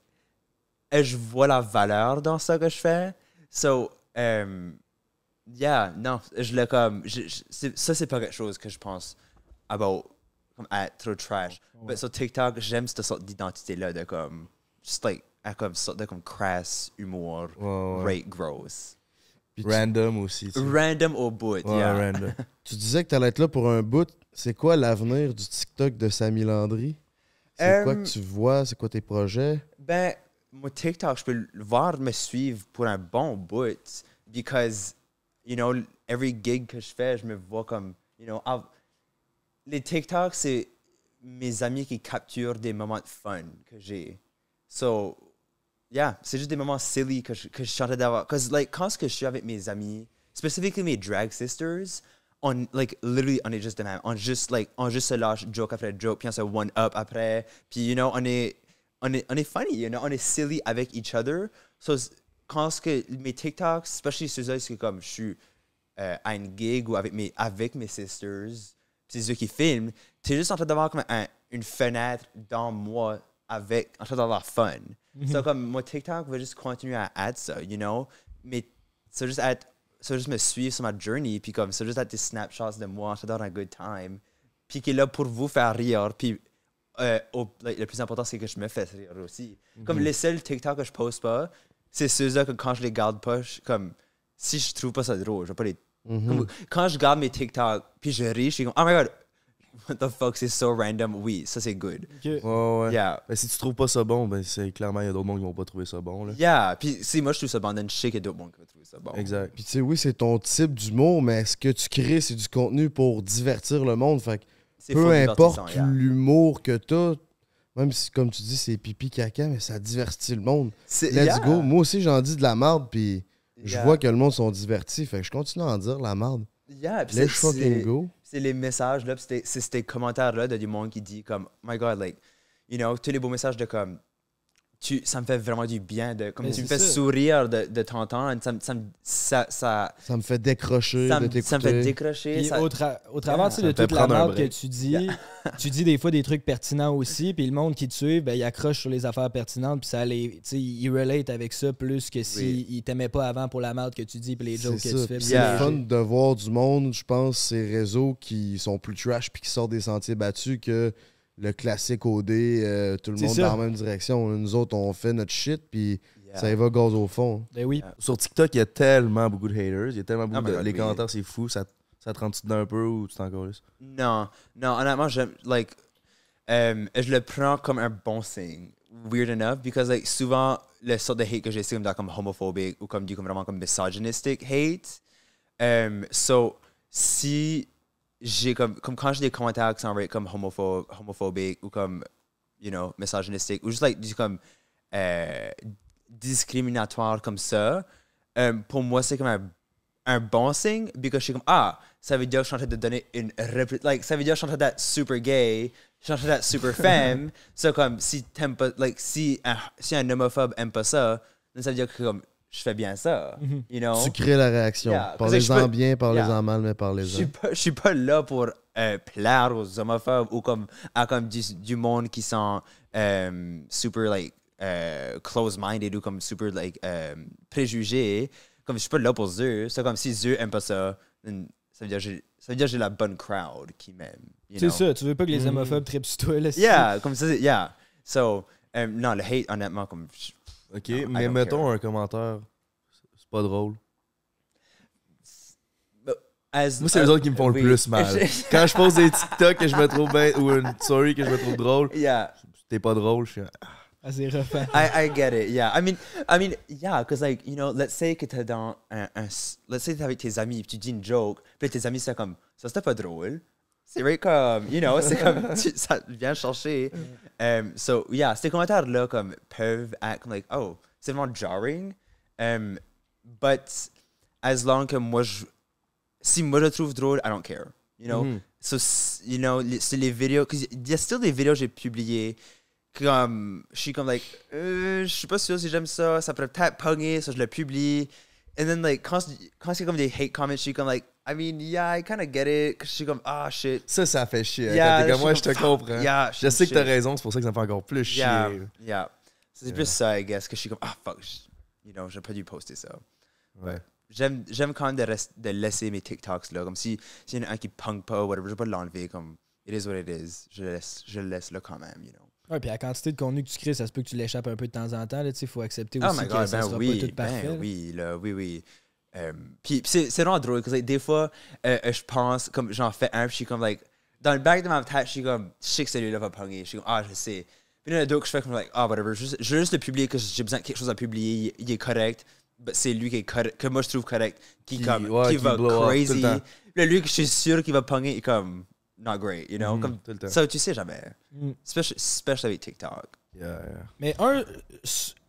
je vois la valeur dans ce que je fais. So, um, yeah, non, je l'ai comme. je- je- ça, c'est pas quelque chose que je pense about comme être trop trash. Mais sur TikTok, j'aime cette sorte d'identité-là de comme. Just like, à comme sorte de comme crass humour, Ouais, ouais. rate gross. Puis tu- Random aussi. tu sais. Random au bout, Ouais, yeah. random. Tu disais que tu allais être là pour un bout. C'est quoi l'avenir du TikTok de Samy Landry? C'est quoi Euh, que tu vois? C'est quoi tes projets? Ben, mon TikTok, je peux le voir me suivre pour un bon bout. Because, you know, every gig que je fais, je me vois comme, you know, I've- les TikTok, c'est mes amis qui capturent des moments de fun que j'ai. So, yeah, c'est juste des moments silly que je, que je chantais d'avoir. Because, like, quand je suis avec mes amis, specifically mes drag sisters, on, like, literally, on est juste de même. On juste, like, on juste se lâche joke après joke, puis on se one-up après. Puis, you know, on est, on est, on est funny, you know, on est silly avec each other. So, quand ce que mes TikToks, especially ceux-là, c'est comme je suis euh, à une gig ou avec mes, avec mes sisters, c'est eux qui filment, t'es juste en train d'avoir comme un- une fenêtre dans moi avec, en train d'avoir fun. So, comme mon TikTok va juste continuer à être ça, you know, mais ça va juste être, ça juste me suivre sur ma journey, puis comme ça juste être des snapshots de moi en train d'avoir un good time, puis qui est là pour vous faire rire, puis euh, au- like, le plus important, c'est que je me fais rire aussi. Comme les seuls TikTok que je poste pas, c'est ceux-là que quand je les garde pas, je- comme si je trouve pas ça drôle, je vais pas les. Comme, quand je garde mes TikTok, puis je ris, je suis comme, oh my god, what the fuck, c'est so random. Oui, ça c'est good. Ouais, ouais. Yeah. Ben, si tu trouves pas ça bon, ben c'est clairement, il y a d'autres monde qui vont pas trouver ça bon. Là. Yeah, puis si moi je trouve ça bon, then je sais qu'il y a d'autres monde qui vont trouver ça bon. Exact. Puis tu sais, oui, c'est ton type d'humour, mais ce que tu crées, c'est du contenu pour divertir le monde. Fait que C'est peu importe divertissant, yeah. l'humour que t'as, même si, comme tu dis, c'est pipi caca, mais ça divertit le monde. C'est- Let's yeah. go. Moi aussi, j'en dis de la merde, puis je Yeah. vois que le monde sont divertis. Fait que je continue à en dire la merde. Yeah, Let's c'est- fucking go. C'est les messages là, c'est ces commentaires là de du monde qui dit comme my god like you know tous les beaux messages de comme tu ça me fait vraiment du bien de comme Mais tu me fais ça. sourire de, de t'entendre ça me- ça me- ça ça Ça me fait décrocher ça me, t'écouter. ça me fait décrocher Puis ça- au, tra- au travers Yeah. Ça de toute la merde que tu dis, tu dis des fois des trucs pertinents aussi, puis le monde qui te suit, ben, il accroche sur les affaires pertinentes, puis ça les, il relate avec ça plus que si il t'aimait pas avant pour la merde que tu dis, puis les jokes que tu fais. C'est Yeah. fun de voir du monde, je pense, ces réseaux qui sont plus trash puis qui sortent des sentiers battus que le classique OD, euh, tout le monde ça. dans la même direction. Nous autres, on fait notre shit, puis Yeah. ça y va gaz au fond. Ben oui. Sur TikTok, il y a tellement beaucoup de haters. Il y a tellement beaucoup my de. Les oui. commentaires, c'est fou. Ça, ça te rend-tu dedans un peu ou tu t'en non non honnêtement j'aime like euh, je le prends comme un bon signe weird enough because like souvent le sort de hate que j'ai c'est comme comme homophobique ou comme du comme vraiment comme misogynistic hate Um, so, si j'ai comme, comme quand j'ai des commentaires qui sont comme homophobe, homophobiques ou comme, you know, misogynistiques ou juste like, du comme euh, discriminatoire comme ça, euh, pour moi, c'est comme un, un bon signe parce que je suis comme, ah, ça veut dire que je suis en train de donner une réplique. Like, ça veut dire que je suis en train d'être super gay, je suis en train d'être super femme. so, comme, si t'aimes pas, like, si un, si un homophobe aime pas ça, ça veut dire que comme, je fais bien ça. You know? Tu crées la réaction. Yeah, Parlez-en peux- bien, parlez-en Yeah. mal, mais parlez-en. je suis pas là pour euh, plaire aux homophobes ou comme à comme du, du monde qui sont euh, super like euh, close-minded ou comme super like euh, préjugés. Comme je suis pas là pour eux. C'est comme si eux aiment pas ça, then ça veut dire que j'ai- ça veut dire que j'ai la bonne crowd qui m'aime. C'est ça, tu veux pas que les homophomes trippent sur toi, là. Yeah, comme ça, c'est- yeah. So, non, le hate, honnêtement, comme. je- Ok, mais mettons care. un commentaire. C'est pas drôle. as- Moi, c'est les autres qui me font oui. le plus mal. Quand je pose des TikTok que je me trouve bien ou une story que je me trouve drôle, Yeah. t'es pas drôle, je suis. ah, Ah, c'est rough. hein. I, I get it, yeah. I mean, I mean, yeah, because like, you know, let's say que t'es dans un, let's say t'es avec tes amis, puis tu dis une joke, puis tes amis c'est comme, ça c'était pas drôle. C'est vrai comme, you know, c'est comme, tu- ça vient chercher. Um, so, yeah, ces commentaires-là, comme, peuvent être comme, like, oh, c'est vraiment jarring. Um, but, as long que moi, je, si moi je trouve drôle, I don't care, you know? Mhm. So, you know, c'est les vidéos, il y a still des vidéos que j'ai publiées comme je suis comme like euh, je suis pas sûr si j'aime ça ça pourrait peut-être pogner ça je le publie and then like quand quand c'est comme des hate comments je suis comme like I mean yeah I kind of get it 'Cause je suis comme ah shit Ça, ça fait chier. Yeah, comme moi, je te comme, comprends. yeah, je sais que t'as shit. raison, c'est pour ça que ça me fait encore plus chier. yeah yeah c'est plus ça I guess que je suis comme ah fuck je- you know j'aurais pas dû poster ça Ouais. j'aime j'aime quand même de, rest- de laisser mes TikToks là comme si s'il y en a un qui punk pas whatever je vais pas l'enlever comme it is what it is je laisse je laisse là quand même you know Ouais, puis la quantité de contenu que tu crées, ça se peut que tu l'échappes un peu de temps en temps. Il faut accepter Oh aussi my que god, ça ben sera oui, pas tout parfait. ben là. oui, là, oui, oui. Euh, puis c'est c'est vraiment drôle, parce que des fois, euh, euh, je pense, comme j'en fais un, puis je suis comme, like, dans le back de ma tête, je suis comme, je sais que celui-là va pogner. Je suis comme, ah, je sais. Puis il y en a d'autres que je fais comme, like, ah, whatever, je, je veux juste le publier, que j'ai besoin de quelque chose à publier, il, il est correct. but c'est lui qui est correct, que moi je trouve correct, qui, Qui- comme, ouais, qui, qui va crazy. Puis là, lui que je suis sûr qu'il va pogner, il est comme, not great, you know? Mhm, comme, tout le temps. ça, tu sais jamais. Mm. Especially, especially avec TikTok. Yeah, yeah. Mais un.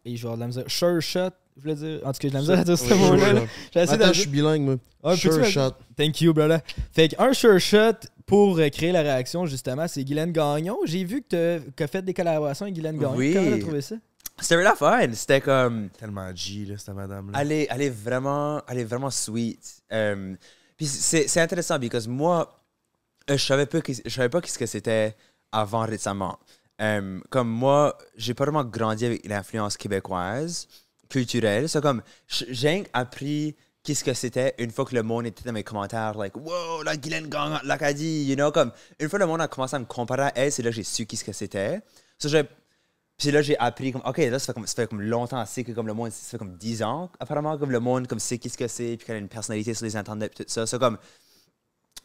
Et je vais avoir de la misère. Sure shot, je voulais dire? En tout cas, j'ai de la misère à dire ce mot-là. Attends, je suis bilingue, moi. Ah, sure shot. Thank you, brother. Fait qu'un sure shot pour euh, créer la réaction, justement, c'est Guylaine Gagnon. J'ai vu que t'as que fait des collaborations avec Guylaine Gagnon. Oui. Comment t'as trouvé ça? C'était vraiment fun. C'était comme. Tellement G, là, cette madame-là. Elle est, elle est vraiment, elle est vraiment sweet. Euh, puis c'est intéressant parce que moi, je savais pas, je savais pas qu'est-ce que c'était avant récemment. Euh, comme moi, j'ai pas vraiment grandi avec l'influence québécoise, culturelle. C'est comme, j'ai appris qu'est-ce que c'était une fois que le monde était dans mes commentaires, like, wow, la Guylaine Gagnon, l'Acadie, you know, comme, une fois le monde a commencé à me comparer à elle, c'est là que j'ai su qu'est-ce que c'était. So, puis là, j'ai appris comme, OK, là, ça fait comme, ça fait comme longtemps, c'est que comme le monde, ça fait comme 10 ans, apparemment, comme le monde, comme sait qu'est-ce que c'est, puis qu'elle a une personnalité sur les internets, tout ça. C'est comme,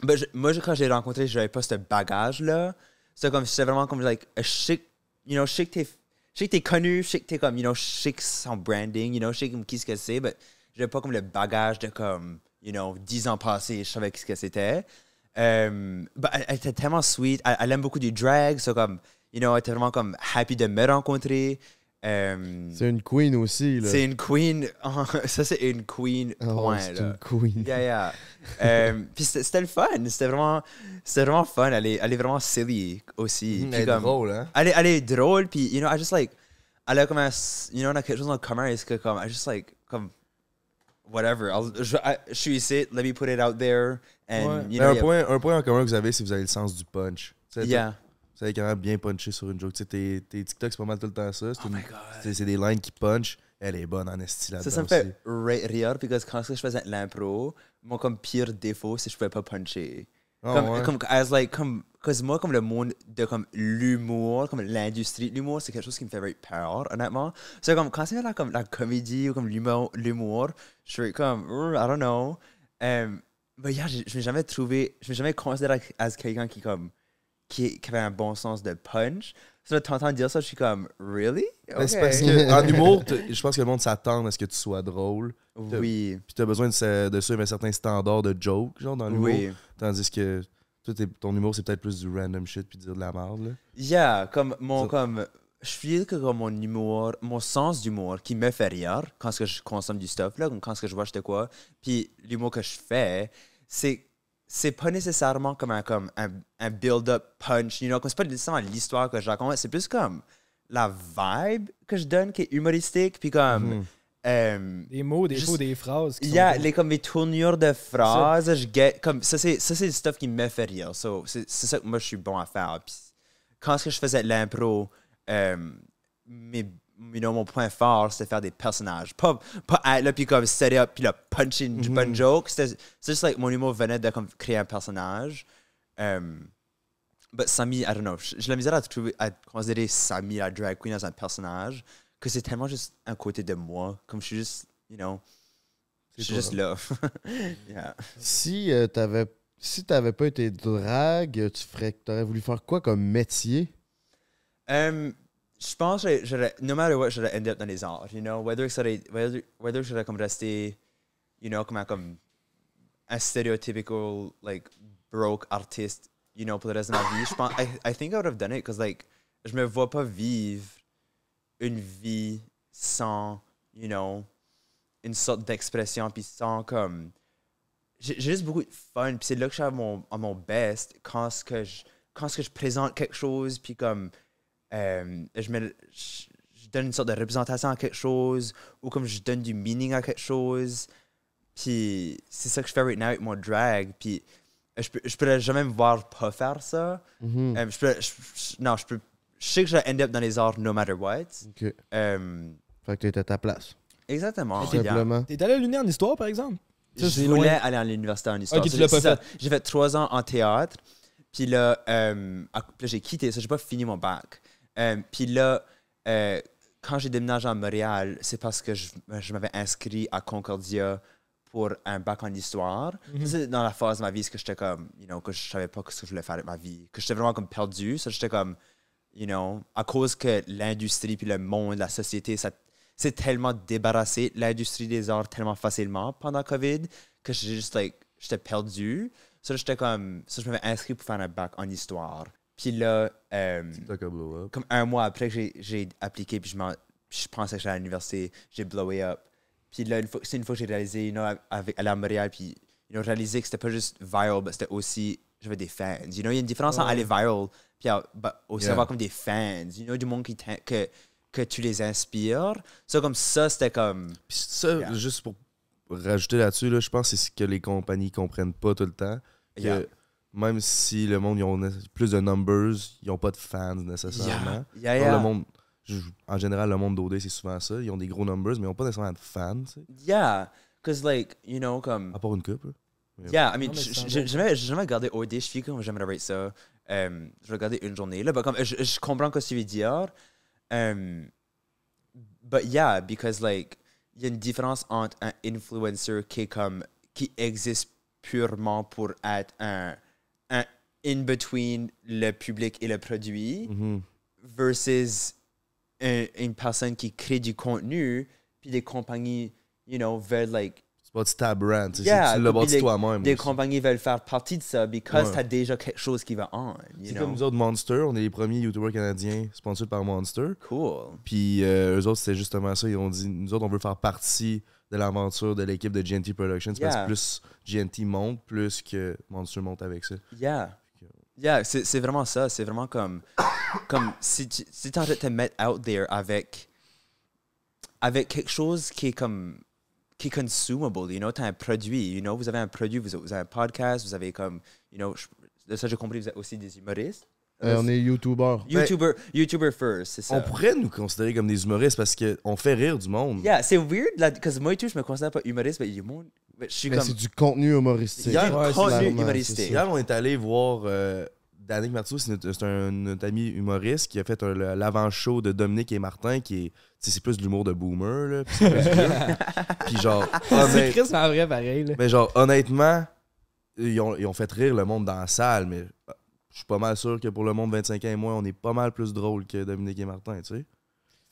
ben, je- moi, quand j'ai rencontré, j'avais pas ce bagage-là. C'est comme, c'est vraiment comme, like, je sais, you know, je sais que t'es, je t'es connu, je sais que t'es comme, you know, je sais branding, you know, je sais comme qu'est-ce que c'est, mais j'avais pas comme le bagage de comme, you know, 10 ans passés, je savais qu'est-ce que c'était. Ben, elle, était tellement sweet, elle, aime beaucoup du drag, c'est comme, you know, elle était vraiment comme happy de me rencontrer. Euh, C'est une queen aussi, là. c'est une queen. ça, c'est une queen. Point, c'est là. une queen. Yeah, yeah. Euh, puis c'était le fun. C'était vraiment, vraiment fun. Elle est, elle est vraiment silly aussi. Puis elle est comme- drôle, hein? Elle est, elle est drôle. Puis, you know, I just like. Elle a comme un. You know, on a quelque chose en commun. Est-ce que comme. I just like. Comme. Whatever. I'll- je, I- je suis ici. Let me put it out there. And, Ouais. you know, un, point, un point en commun que vous avez, c'est que vous avez le sens du punch. Yeah. Vous savez quand même bien puncher sur une joke. Tu sais, tes, tes TikTok, c'est pas mal tout le temps ça. C'est Oh une- my God. c'est- c'est des lines qui punch. Elle est bonne en esti là-dedans Ça, ça me aussi. fait ri- rire. Parce que quand je faisais l'impro, mon comme pire défaut, c'est que je pouvais pas puncher. Ah comme, ouais? comme, as like, comme, cause moi, comme le monde de comme l'humour, comme l'industrie de l'humour, c'est quelque chose qui me fait very peur, honnêtement. C'est comme, quand c'est la, comme la comédie ou comme l'humour, l'humour, je suis comme, "Uh, I don't know. Um, mais yeah, je je m'ai jamais trouvé, je m'ai jamais considéré as quelqu'un qui, comme, qui, qui avait un bon sens de punch. Ça, de t'entendre dire ça, je suis comme, really? Ben, c'est Ok. parce que en humour, je pense que le monde s'attend à ce que tu sois drôle. Oui. Puis t'as besoin de, ce- de suivre un certain standard de joke, genre, dans l'humour. Oui. Tandis que toi, ton humour, c'est peut-être plus du random shit puis dire de la merde, là. Yeah, comme mon Ça- comme je feel que comme mon humour, mon sens d'humour qui me fait rire quand ce que je consomme du stuff là, quand ce que je vois de quoi, puis l'humour que je fais, c'est c'est pas nécessairement comme un comme un, un build-up punch, you know, comme c'est pas nécessairement l'histoire que je raconte, c'est plus comme la vibe que je donne qui est humoristique, puis comme euh, Des mots, des faux, des phrases. Il y a les, comme mes tournures de phrases, je get, comme ça c'est ça c'est le stuff qui me fait rire. So, c'est ça que moi je suis bon à faire. Puis, quand que je faisais l'impro, euh, mes- you know, mon point fort c'était faire des personnages, pas pas être là puis comme set up puis là puncher une bonne joke. C'était c'est juste like mon humour venait de comme créer un personnage. Um, but Sami, I don't know, j'ai la misère à trouver à considérer Sami la drag queen as un personnage que c'est tellement juste un côté de moi, comme je suis juste, you know. Je suis juste là. yeah. Si euh, t'avais si t'avais pas été drague, tu ferais t'aurais voulu faire quoi comme métier? Um, je pense que j'aurais- j'aurais, no matter what, j'aurais end up dans les arts, you know, whether que ça aurait- whether, whether j'aurais comme resté, you know, comme un, comme un stereotypical, like, broke artiste, you know, pour le reste de ma vie, je pense, I, I think I would have done it, because, like, je me vois pas vivre une vie sans, you know, une sorte d'expression, puis sans, comme, j'ai juste beaucoup de fun, puis c'est là que je suis à mon, à mon best, quand ce que je, quand ce que je présente quelque chose, puis comme, euh, je, je donne une sorte de représentation à quelque chose, ou comme je donne du meaning à quelque chose. Puis c'est ça que je fais right now avec mon drag. Puis euh, je, peux, je pourrais jamais me voir pas faire ça. Mhm. Euh, je peux, je- je- non, je peux. Je sais que je vais end up dans les arts no matter what. Ok. Euh, Fait que t'étais à ta place. exactement. Simplement. T'es allé à l'Uni en histoire, par exemple? Ça, je voulais loin. aller à l'université en histoire. Ok, tu C'est- l'as pas c'est ça. fait. J'ai fait trois ans en théâtre. Puis là, euh, j'ai quitté ça. J'ai pas fini mon bac. Euh, puis là, euh, quand j'ai déménagé à Montréal, c'est parce que je, je m'avais inscrit à Concordia pour un bac en histoire. Mhm. C'est dans la phase de ma vie que j'étais comme, you know, que je savais pas ce que je voulais faire avec ma vie. Que j'étais vraiment comme perdu. Ça, j'étais comme, you know, à cause que l'industrie puis le monde, la société, ça s'est tellement débarrassé de l'industrie des arts tellement facilement pendant COVID que j'ai juste, like, j'étais perdu. Ça, j'étais comme, ça, je m'avais inscrit pour faire un bac en histoire. Puis là, euh, blow up. comme un mois après que j'ai- appliqué, puis je, je pensais que j'allais à l'université, j'ai blowé up. Puis là, c'est une fois que j'ai réalisé, you know, avec, aller à Montréal, puis you know, réalisé que c'était pas juste viral, mais c'était aussi, j'avais des fans. You know, il y a une différence entre aller viral, puis bah, aussi Yeah. avoir comme des fans, you know, du monde qui que, que tu les inspires. Ça, comme ça, c'était comme. Puis ça, Yeah. juste pour rajouter là-dessus, là, je pense que c'est ce que les compagnies comprennent pas tout le temps. Que Yeah. Même si le monde ils ont plus de numbers, ils n'ont pas de fans nécessairement. Yeah, Genre, yeah. Le monde, en général, le monde d'OD, c'est souvent ça. Ils ont des gros numbers, mais ils n'ont pas nécessairement de fans. tu sais. Yeah. Because, like, you know, comme. À part une couple. Yeah, I mean, j'ai jamais, j'ai jamais regardé OD, je suis comme j'aimerais rate ça. Euh, je regarder une journée. Là, but comme, je, je comprends ce que tu veux dire. Um, but yeah, because like, il y a une différence entre un influencer qui est comme, qui existe purement pour être un, un in-between le public et le produit Mhm. versus un- une personne qui crée du contenu, puis des compagnies, you know, veulent like C'est pas tab brand. Yeah, c'est- tu l'as bâti toi-même. des aussi. compagnies veulent faire partie de ça because Ouais. t'as déjà quelque chose qui va on. C'est comme nous autres, Monster. On est les premiers YouTubers canadiens sponsorisés par Monster. Cool. Puis euh, eux autres, c'était justement ça. Ils ont dit, nous autres, on veut faire partie de l'aventure de l'équipe de GNT Productions. Parce que plus GNT monte, plus que Monster monte avec ça. Yeah. Yeah, c'est vraiment ça. C'est vraiment comme, comme si tu si es en train de te mettre out there avec, avec quelque chose qui est comme qui est consumable, you know, t'as un produit, you know, vous avez un produit, vous avez, vous avez un podcast, vous avez comme, you know, je- de ça j'ai compris, vous êtes aussi des humoristes. Euh, on est YouTuber. YouTuber, YouTuber first, c'est ça. On pourrait nous considérer comme des humoristes parce qu'on fait rire du monde. Yeah, c'est weird, parce que moi et tout, je me considère pas humoriste, mais il y a monde- mais je suis Mais comme... c'est du contenu humoristique. Hier, Ouais, c'est contenu humoristique. c'est. Hier, on est allé voir euh, Danick Marceau, c'est notre, c'est un, notre ami humoriste qui a fait l'avant-show de Dominique et Martin, qui est. tu sais, C'est plus de l'humour de boomer, là. Puis c'est. Puis genre, C'est honnête- Chris en vrai, pareil. Là. mais genre, honnêtement, ils ont, ils ont fait rire le monde dans la salle, mais je suis pas mal sûr que pour le monde 25 ans et moins, on est pas mal plus drôle que Dominique et Martin, tu sais.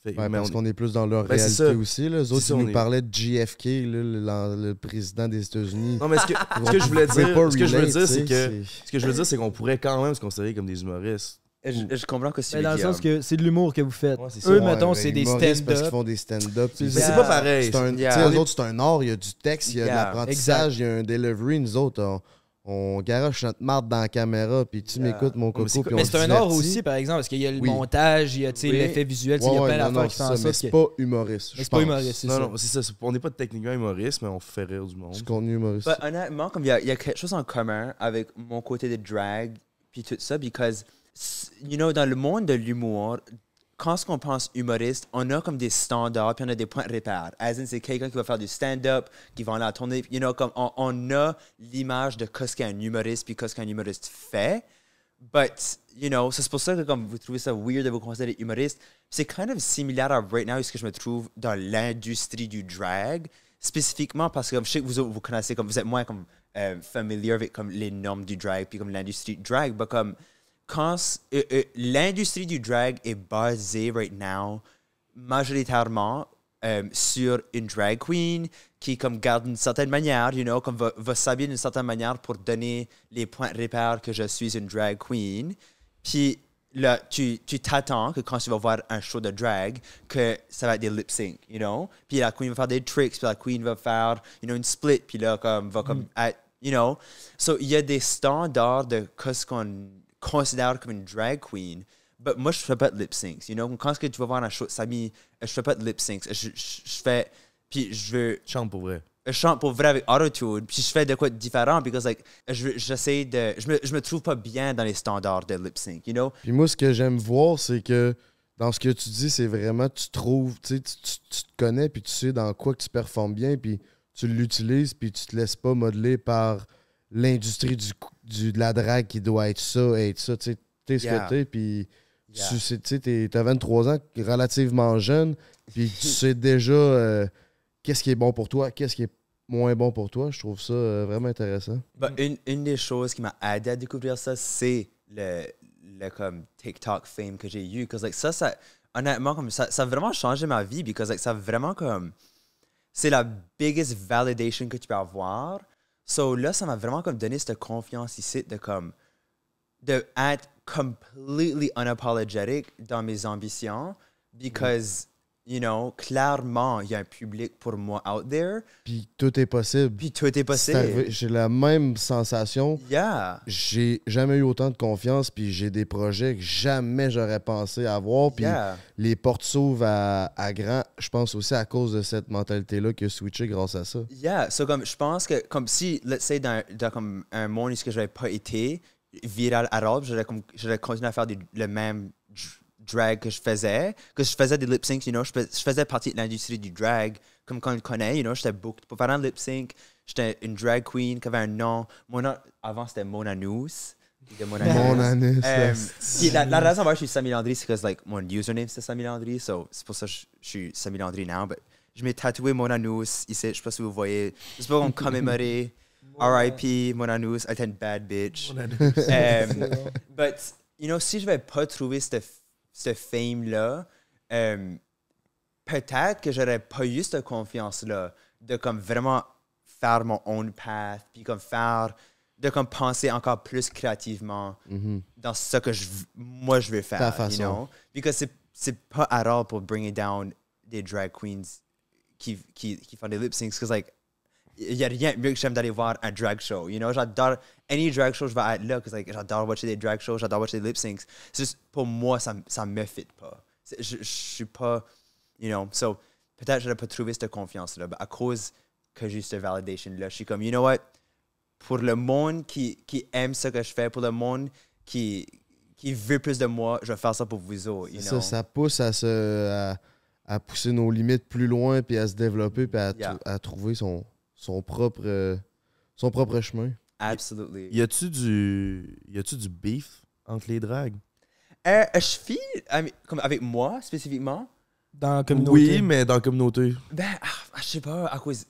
Fait- Ouais, mais parce on- qu'on est plus dans leur Ben, c'est réalité ça. aussi. Là. Eux C'est autres, ça, ils on nous est- parlaient de JFK, là, le, le- le président des États-Unis. Non, mais ce que, ce que je voulais dire, ce que je veux dire, c'est que ce que je veux dire, c'est qu'on pourrait quand même se considérer comme des humoristes. Je, je comprends que c'est Mais dans le sens que c'est de l'humour que vous faites. Ouais. Eux, Ouais, mettons, c'est des humoristes Parce qu'ils stand-up. font des stand-up. C'est pas pareil. C'est un, Yeah. autres, c'est un art, il y a du texte, il y a Yeah. de l'apprentissage, il y a un delivery. Nous autres, on, on garoche notre marde dans la caméra, puis tu Yeah. m'écoutes, mon coco, puis Mais c'est un art aussi, par exemple, parce qu'il y a le Oui. montage, il y a tu sais, Oui. l'effet visuel, il y a Ouais, plein ouais, non, d'affaires qui font en ça, mais c'est que. pas humoriste. C'est pas humoriste, c'est Non, ça. non, c'est ça. On n'est pas techniquement humoriste, mais on fait rire du monde. C'est contenu humoristique. But honnêtement, comme il y, a- y a quelque chose en commun avec mon côté de drag puis tout ça, because, you know, dans le monde de l'humour, quand on pense humoriste, on a comme des standards puis on a des points de repère. As in, c'est quelqu'un qui va faire du stand-up, qui va à la tournée, you know, comme on, on a l'image de ce qu'un humoriste puis ce qu'un humoriste fait. But, you know, c'est pour ça que comme vous trouvez ça weird de vous considérer humoriste, c'est kind of similaire à right now ce que je me trouve dans l'industrie du drag, spécifiquement parce que comme je sais que vous, vous connaissez, comme vous êtes moins comme euh, familier avec comme les normes du drag puis comme l'industrie du drag, mais comme quand euh, euh, l'industrie du drag est basée right now majoritairement euh, sur une drag queen qui comme garde une certaine manière, you know, comme va, va s'habiller d'une certaine manière pour donner les points de repère que je suis une drag queen. Puis là, tu tu t'attends que quand tu vas voir un show de drag, que ça va être des lip sync, you know? Puis la queen va faire des tricks, puis la queen va faire, you know, une split, puis là, comme, va comme être, you know? So, il y a des standards de ce qu'on considère comme une drag queen. Mais moi, je fais pas de lip syncs, you know? Quand que tu vas voir un show de Samy, je fais pas de lip syncs. Je, je, je fais, puis je veux, Chante pour vrai. je chante pour vrai avec autotune, puis je fais de quoi de différent, because like, je, j'essaie de, je me, je me trouve pas bien dans les standards de lip sync, you know? Puis moi, ce que j'aime voir, c'est que dans ce que tu dis, c'est vraiment, tu trouves, tu tu, tu- te connais, puis tu sais dans quoi que tu performes bien, puis tu l'utilises, puis tu te laisses pas modeler par l'industrie du, cou- du- de la drague qui doit être ça, être ça. Tu sais, t'es ce Yeah. que t'es, puis Yeah. tu sais, t'es- t'as 23 ans, relativement jeune, puis tu sais déjà euh, qu'est-ce qui est bon pour toi, qu'est-ce qui est moins bon pour toi. Je trouve ça euh, vraiment intéressant. Bah, une, une des choses qui m'a aidé à découvrir ça, c'est le, le comme TikTok fame que j'ai eu. Cause like, ça, ça, honnêtement, comme ça, ça a vraiment changé ma vie. Because like, ça a vraiment comme. C'est la biggest validation que tu peux avoir. So là, ça m'a vraiment comme donné cette confiance ici de comme. de être completely unapologetic dans mes ambitions. Mm. Because, you know, clairement, il y a un public pour moi out there. Puis tout est possible. Puis tout est possible. J'ai la même sensation. Yeah. J'ai jamais eu autant de confiance, puis j'ai des projets que jamais j'aurais pensé avoir. Puis Yeah. les portes s'ouvrent à, à grand. Je pense aussi à cause de cette mentalité-là qui a switché grâce à ça. Yeah, so comme je pense que comme si let's say dans, dans comme un monde où ce que j'avais pas été viral arabe, j'aurais continué à faire des- le même drag que je faisais, que je faisais des lip syncs, you know, je, fais- je faisais partie de l'industrie du drag comme quand on le connaît, you know, j'étais booked pour faire un lip sync, j'étais une drag queen qui avait un nom, mon nom avant c'était Mona News. de Mona News. Mon anus. Euh, la, la raison pour laquelle je suis Samy Landry, c'est que like, mon username c'est Samy Landry, so c'est pour ça que je, je suis Samy Landry now. But je m'ai tatoué mon anus ici, je sais pas si vous voyez. C'est pour qu'on commémorer RIP, mon anus, elle était une bad bitch. Um, but, you know, si je vais pas trouver cette, ce fame-là, um, peut-être que j'aurais pas eu cette confiance-là de comme vraiment faire mon own path, puis comme faire, de comme penser encore plus créativement dans ce que je, moi je veux faire. Ta You façon. know? Because c'est, c'est pas à all pour bring it down des drag queens qui, qui, qui font des lip syncs. Because like, il y a rien de mieux que j'aime d'aller voir un drag show. You know, j'adore, any drag show, je vais être là. Because like, j'adore watcher des drag shows, j'adore watcher des lip syncs. C'est juste, pour moi, ça, ça me fit pas. Je, je suis pas, you know, so peut-être que j'aurais pas trouvé cette confiance-là. À cause que j'ai cette validation-là, je suis comme, you know what? Pour le monde qui, qui aime ce que je fais, pour le monde qui, qui veut plus de moi, je vais faire ça pour vous autres. You Ça, know? ça pousse à, se, à, à pousser nos limites plus loin, puis à se développer, puis à, Yeah. tr- à trouver son, son, propre, euh, son propre chemin. Absolutely. Y a-tu du. Y a-tu du beef entre les dragues? Euh, je file, I mean, comme avec moi spécifiquement, Dans la communauté. Oui, mais dans la communauté. ben, ah, je sais pas, à cause.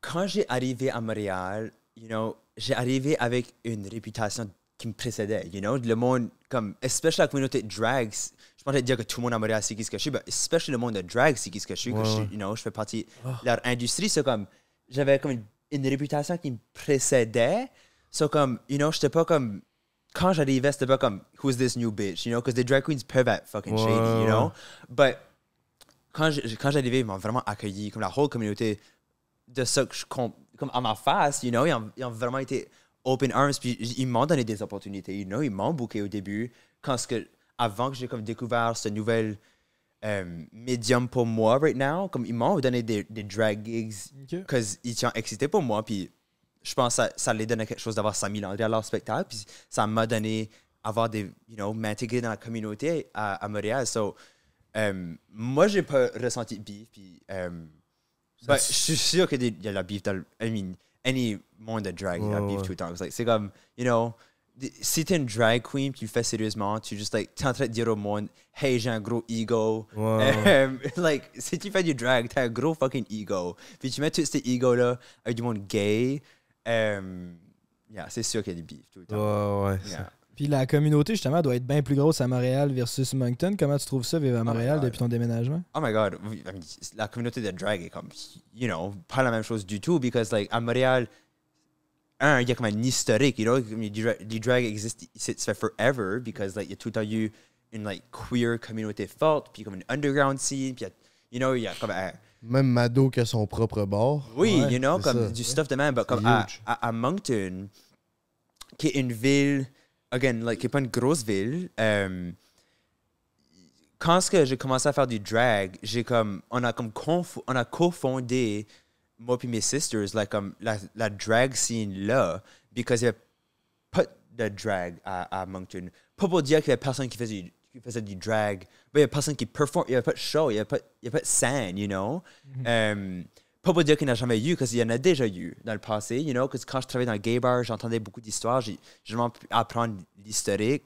Quand j'ai arrivé à Montréal, you know, j'ai arrivé avec une réputation qui me précédait, you know, le monde, comme, especially la communauté de drags, je pensais dire que tout le monde à Montréal sait qui ce que je suis, mais especially le monde de drag sait qui ce que je suis, que je, you know, je fais partie de leur industrie, c'est comme, j'avais comme une, une réputation qui me précédait, so comme, you know, j'étais pas comme, quand j'arrivais, c'était pas comme, who's this new bitch, you know, because the drag queens peuvent être fucking shady, you know, but quand j'arrivais, ils m'ont vraiment accueilli, comme la whole communauté de ça que je comp- comme à ma face, you know, ils ont, ils ont vraiment été open arms, puis ils m'ont donné des opportunités, you know, ils m'ont booké au début, quand ce que, avant que j'ai comme découvert ce nouvel euh, médium pour moi right now, comme ils m'ont donné des, des drag gigs, Ok. parce qu'ils étaient excités pour moi, puis je pense que ça, ça les donnait quelque chose d'avoir 100 000 Landry à leur spectacle, puis ça m'a donné avoir des, you know, m'intégrer dans la communauté à, à Montréal, so, euh, moi, j'ai pas ressenti de beef, puis ben, je suis sûr qu'il y a de la beef dans le, I mean, any monde de drag, il y a beef tout le temps. C'est like, comme, you know, si t'es une drag queen, tu le fais sérieusement, tu juste, like, t'es en train de dire au monde, hey, j'ai un gros ego. Euh, like, si tu fais du drag, t'as un gros fucking ego. Puis tu mets tout cet ego-là avec du monde gay, euh, yeah, c'est sûr qu'il y a des beef tout le temps. Ouais. Yeah. Puis la communauté, justement, doit être bien plus grosse à Montréal versus Moncton. Comment tu trouves ça, vivre à Montréal God. depuis ton déménagement? Oh my god, la communauté de drag est comme, you know, pas la même chose du tout, because like, à Montréal, un, il y a comme un historique, you know, du, dra- du drag existe, ça fait forever, because like, il y a tout le temps eu une like queer communauté forte, puis comme une underground scene, puis il y a- you know, il y a comme un, Même Mado qui a son propre bar. oui, Ouais, you know, comme ça. du stuff de même, but comme à, à, à Moncton, qui est une ville, again, like, qui est pas une grosse ville, euh, quand j'ai commencé à faire du drag, j'ai comme, on a comme on a cofondé, moi puis mes sisters, like, comme la, la drag scene là, because il y avait pas de drag à, à Moncton. Pas pour dire qu'il y avait personne qui faisait, du- qui faisait du drag, mais il y avait personne qui performe, il y avait pas de show, il y avait pas, avait de scène, you know? Euh, pas pour dire qu'il n'y en a jamais eu, parce qu'il y en a déjà eu dans le passé, you know, parce que quand je travaillais dans le gay bar, j'entendais beaucoup d'histoires, j'ai j'ai vraiment pu apprendre l'historique,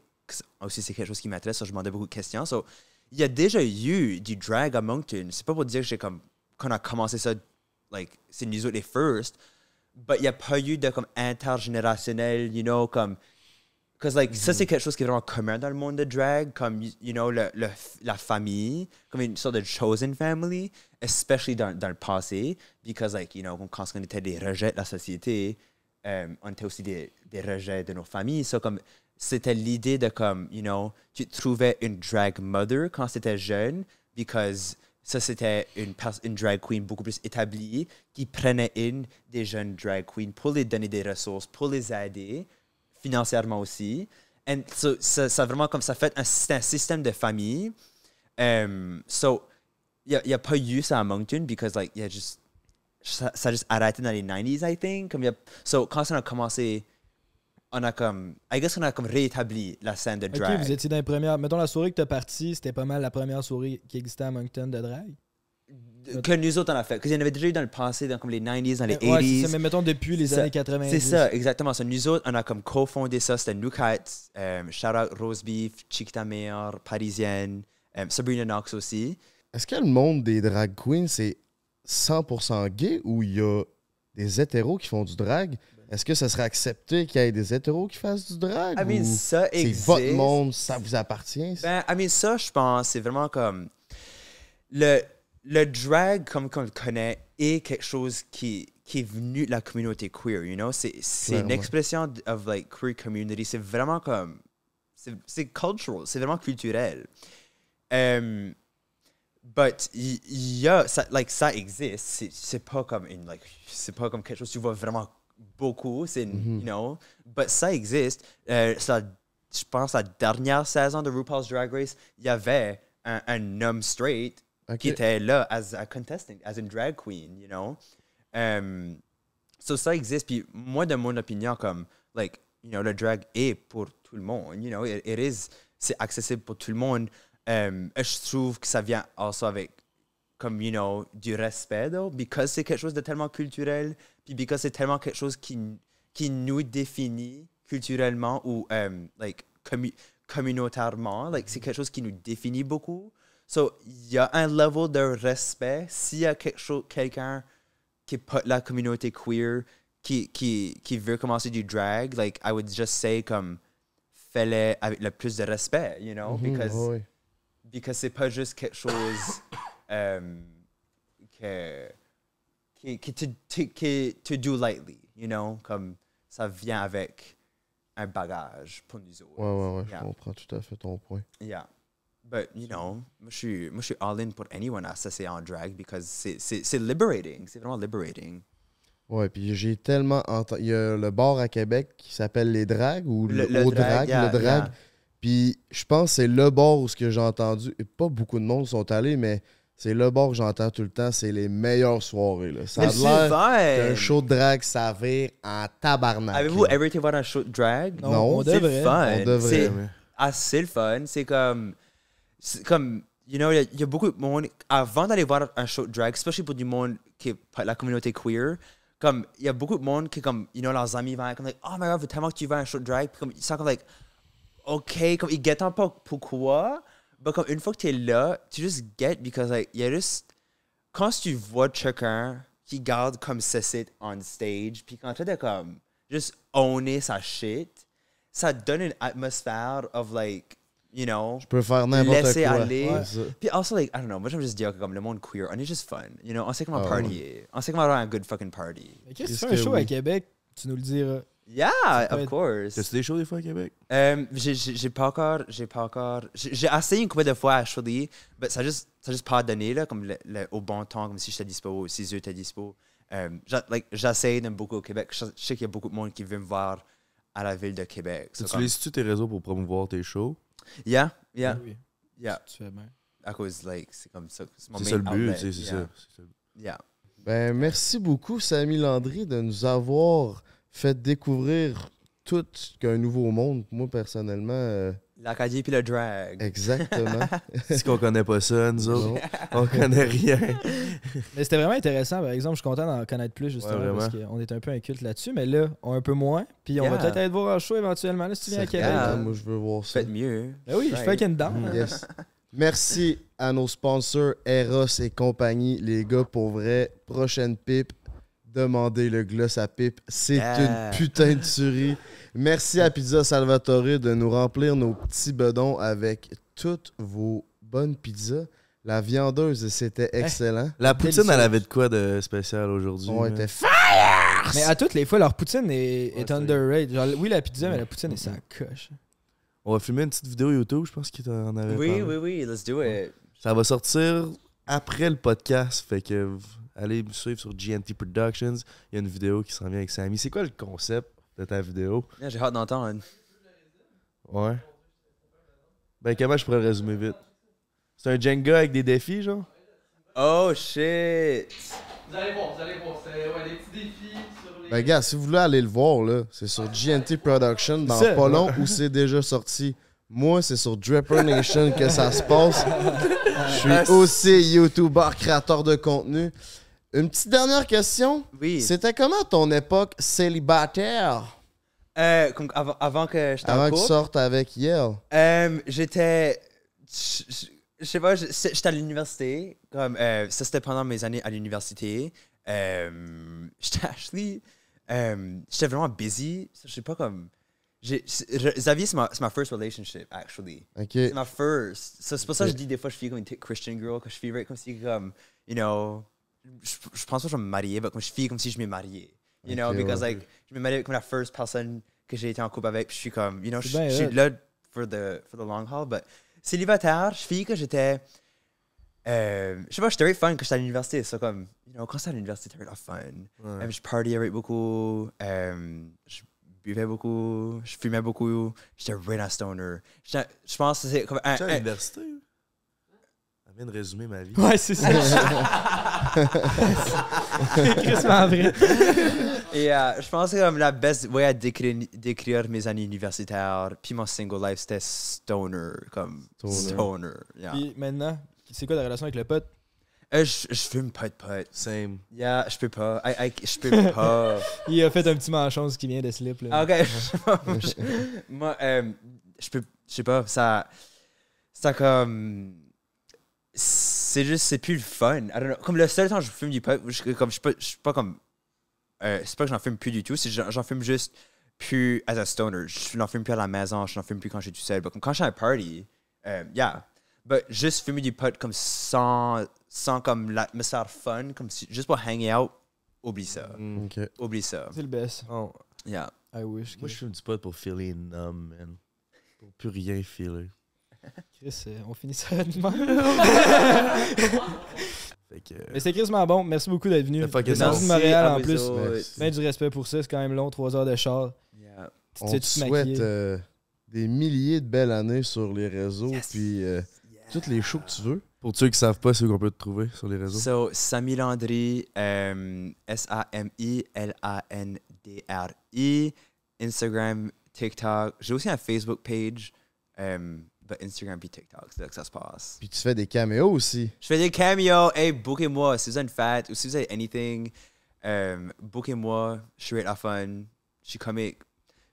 aussi c'est quelque chose qui m'intéresse, so je demandais beaucoup de questions. So, il y a déjà eu du drag à Moncton. C'est pas pour dire que j'ai comme qu'on a commencé ça, like, c'est nous autres les first, but il n'y a pas eu de comme intergénérationnel, you know, comme. Parce like, ça, c'est quelque chose qui est vraiment commun dans le monde de drag, comme, you you know, le, le- la famille, comme une sorte de chosen family, especially dans, dans le passé, because, like, you know, quand on était des rejets de la société, euh, on était aussi des, des rejets de nos familles. So, comme, c'était l'idée de, comme, you know, tu trouvais une drag mother quand c'était jeune, because ça, c'était une, une drag queen beaucoup plus établie qui prenait in des jeunes drag queens pour les donner des ressources, pour les aider financièrement aussi. And so, ça, vraiment comme ça fait un, un système de famille. Um, so, il n'y a, pas eu ça à Moncton because like, a ça, a juste arrêté dans les 90s, I think. Comme y a, so, quand ça a commencé, on a comme, I guess on a comme réétabli la scène de Ok, drag. vous étiez dans les premières. Mettons la soirée que t'as partie, c'était pas mal la première soirée qui existait à Moncton de drag? que nous autres on a fait. Parce qu'il y en avait déjà eu dans le passé, dans comme les 90s, dans les Euh, ouais, 80s. c'est ça, mais mettons depuis les ça. années 90. C'est ça, exactement. So, nous autres, on a comme cofondé ça. C'était New Kites, euh, Shout Out Rose Beef, Chiquita Meilleure, Parisienne, euh, Sabrina Knox aussi. Est-ce que le monde des drag queens, c'est 100% gay ou il y a des hétéros qui font du drag? Est-ce que ça serait accepté qu'il y ait des hétéros qui fassent du drag? I mean, ou ça c'est existe. votre monde, ça vous appartient? Ben, I mean, ça, je pense, c'est vraiment comme. Le, le drag, comme qu'on le connaît, est quelque chose qui, qui est venu de la communauté queer, you know? C'est c'est une expression of like queer community. C'est vraiment comme. c'est- C'est cultural, c'est vraiment culturel. Um, but il y a, ça, like, ça existe. C'est- C'est pas comme une, like, c'est pas comme quelque chose que tu vois vraiment beaucoup. C'est, une- you know? But ça existe. Euh, ça, je pense la dernière saison de RuPaul's Drag Race, il y avait un, un homme straight qui était là as a contestant, as une drag queen, you know? Um, so ça existe. Puis moi, de mon opinion, comme, like, you know, le drag est pour tout le monde, you know? It, it is, c'est accessible pour tout le monde. Um, je trouve que ça vient also avec, comme, you know, du respect, though, because c'est quelque chose de tellement culturel, puis because c'est tellement quelque chose qui, qui nous définit culturellement ou, um, like, commu- communautairement, like, c'est quelque chose qui nous définit beaucoup. So, il y a un level de respect. S'il y a quelque chose, quelqu'un qui est pas de la communauté queer, qui, qui, qui veut commencer du drag, like, I would just say, comme, fais-le avec le plus de respect, you know? Mhm, because ouais. because c'est pas juste quelque chose euh, que qui, qui, te, qui te do lightly, you know, comme ça vient avec un bagage pour nous autres. Ouais, ouais, ouais, je Yeah. comprends tout à fait ton point. Yeah. But, you know, moi je suis, moi, je suis all in pour anyone à s'essayer en drag because c'est- liberating. C'est vraiment liberating. Ouais, puis j'ai tellement entendu. Il y a le bar à Québec qui s'appelle Les Drags ou le, Le- le drag, yeah, le Drag. yeah. Puis je pense que c'est le bar où ce que j'ai entendu. et Pas beaucoup de monde sont allés, mais c'est le bar que j'entends tout le temps. C'est les meilleures soirées. Là. Ça a l'air qu'un show de drag, ça vire en tabarnak. Avez-vous ever été voir un show de drag? Non, Non, on devrait. fun. On devrait, C'est mais- assez le fun. C'est comme, c'est comme, you know, il y a- il y, a beaucoup de monde, avant d'aller voir un show de drag, especially pour du monde qui est la communauté queer, comme, il y a beaucoup de monde qui, comme, you know, leurs amis vont comme, like, oh my god, tellement que tu vas à un show de drag, puis comme, ils sont comme, like, ok, comme, ils guettent pas pourquoi, mais comme, une fois que tu es là, tu juste get, because, like, il y a juste, quand tu vois quelqu'un qui garde comme ceci on stage, puis quand tu es comme, juste owner sa shit, ça donne une atmosphère of like, you know, Je peux faire n'importe quoi. laisser aller. C'est ça. Puis also, like, I don't know, moi j'aime juste dire que comme le monde queer, on est juste fun. You know, on sait comment Ah, party. On sait comment avoir un good fucking party. Mais Qu'est-ce que fais un show oui? à Québec? Tu nous le diras. Yeah, of course. T'as-tu des shows des fois à Québec? Euh, j'ai- j'ai j'ai pas encore, j'ai pas encore, j'ai j'ai essayé une couple de fois actually, mais ça a juste, ça a juste pas donné là, comme le- le- au bon temps, comme si j'étais dispo, ou si eux étaient dispo. Euh, j'a- like, j'essaie d'aimer beaucoup au Québec. Je, je sais qu'il y a beaucoup de monde qui veut me voir à la ville de Québec. So, Tu comme- tes réseaux pour promouvoir tes shows? Yeah, yeah, Oui, yeah. tu fais bien. À cause like, c'est comme ça. C'est ça le but, outlet, tu sais, c'est yeah, ça. c'est ça. Yeah. Ben, merci beaucoup, Samy Landry, de nous avoir fait découvrir tout qu'un nouveau monde. Moi, personnellement, euh, L'Acadie puis le drag. exactement. C'est qu'on connaît pas ça, nous autres. Non. On connaît rien. Mais c'était vraiment intéressant. Par exemple, je suis content d'en connaître plus, justement, Ouais, parce qu'on est un peu inculte là-dessus. Mais là, on un peu moins. Puis on va peut-être aller te voir en show éventuellement, là, si tu viens à Québec. Moi, je veux voir ça. Faites mieux. Ben oui, je fais qu'une dent. Yes. Merci à nos sponsors Eros et compagnie, les gars, pour vrai. Prochaine pipe, demandez le gloss à pipe. C'est Yeah. une putain de tuerie. Merci à Pizza Salvatore de nous remplir nos petits bedons avec toutes vos bonnes pizzas. La viandeuse, c'était excellent. La poutine, Délicieuse. elle avait de quoi de spécial aujourd'hui? On man? était Mais à toutes les fois, leur poutine est, est Ouais, underrated. Genre, oui, la pizza, mais la poutine est sa coche. On va filmer une petite vidéo YouTube, je pense qu'il en avait Oui, parlé. oui, oui, let's do it. Ça va sortir après le podcast, fait que allez me suivre sur GNT Productions. Il y a une vidéo qui s'en vient avec Samy. C'est quoi le concept de ta vidéo? Yeah, J'ai hâte d'entendre. Ouais. Ben, comment je pourrais le résumer vite? C'est un Jenga avec des défis, genre? Oh shit! Vous allez voir, vous allez voir. C'est ouais, des petits défis sur les. Ben, gars, si vous voulez aller le voir, là, c'est sur GNT Production dans pas long où c'est déjà sorti. Moi, c'est sur Dripper Nation que ça se passe. Je suis aussi YouTuber, créateur de contenu. Une petite dernière question. Oui. C'était comment ton époque célibataire? Euh, comme avant, avant que je avant que tu sortes avec Yale? euh, j'étais. Je je- je sais pas, j'étais à l'université. Comme, euh, ça, c'était pendant mes années à l'université. J'étais actually. j'étais vraiment busy. Je sais pas comme. Xavier, c'est ma, c'est ma first relationship, actually. Ok. C'est ma first. So, c'est pour ça que je dis des fois, je fais comme une Christian girl, que je fais comme si, comme, you know, je, je pense pas que je vais me marier, mais comme je fais comme si je m'ai marié. You know, because ouais. like, je me marié comme la first personne que j'ai été en couple avec, puis je suis comme, you know, je, bien je suis là for the, for the long haul, but célibataire, je fais que j'étais, euh, je sais pas, j'étais very fun quand j'étais à l'université, c'est comme, you know, quand j'étais à l'université, c'était really fun. Ouais. Euh, je partiais avec beaucoup, euh, je buvais beaucoup, je fumais beaucoup, j'étais a stoner. J'étais- Je pense que c'est comme à un- l'université? Vient de résumer ma vie. Ouais, c'est ça. Crissement vrai. Et euh, je pense que comme la best way à décrire, décrire mes années universitaires, puis mon single life, c'était stoner, comme Stoner. stoner. yeah. Puis maintenant, c'est quoi ta relation avec le pote? Euh, je, je fume pas de pot. Same. Yeah, je peux pas. I, I- je peux pas. Il a fait un petit manchon, qui vient de slip. Là. Ok. je- Moi, euh, je peux. Je sais pas, ça. Ça comme. C'est juste, c'est plus le fun. I don't know. Comme le seul temps que je fume du pot, je, comme, je, suis pas, je suis pas comme. euh, c'est pas que j'en fume plus du tout, c'est que j'en j'en fume juste plus as a stoner. Je n'en fume plus à la maison, je n'en fume plus quand je suis tout seul. But comme quand je suis à un party, euh, yeah. But juste fumer du pot comme sans, sans comme l'atmosphère fun, comme si, juste pour hang out, oublie ça. Mm. Oublie ça. C'est le best. Oh, Yeah. I wish. Moi, je fume du pot pour filer numb, man. Pour plus rien filer. Chris, euh, on finit ça rapidement. Fait que. Mais c'est crissement bon. Merci beaucoup d'être venu. Awesome. de Montréal à en plus. Ben du respect pour ça. C'est quand même long, 3 heures de char. Yeah. Tu te On te souhaite euh, des milliers de belles années sur les réseaux, Yes. puis euh, Yeah. toutes les shows que tu veux. Pour ceux qui savent pas, c'est où qu'on peut te trouver sur les réseaux. So, Samy Landry, um, S-A-M-I-L-A-N-D-R-I, Instagram, TikTok. J'ai aussi un Facebook page, um, Instagram puis TikTok, c'est là que ça se passe. Puis tu fais des caméos aussi. Je fais des cameos, hey, bookez-moi, si vous avez une fête ou si vous avez anything, um, bookez-moi, je suis la fun, je suis comique.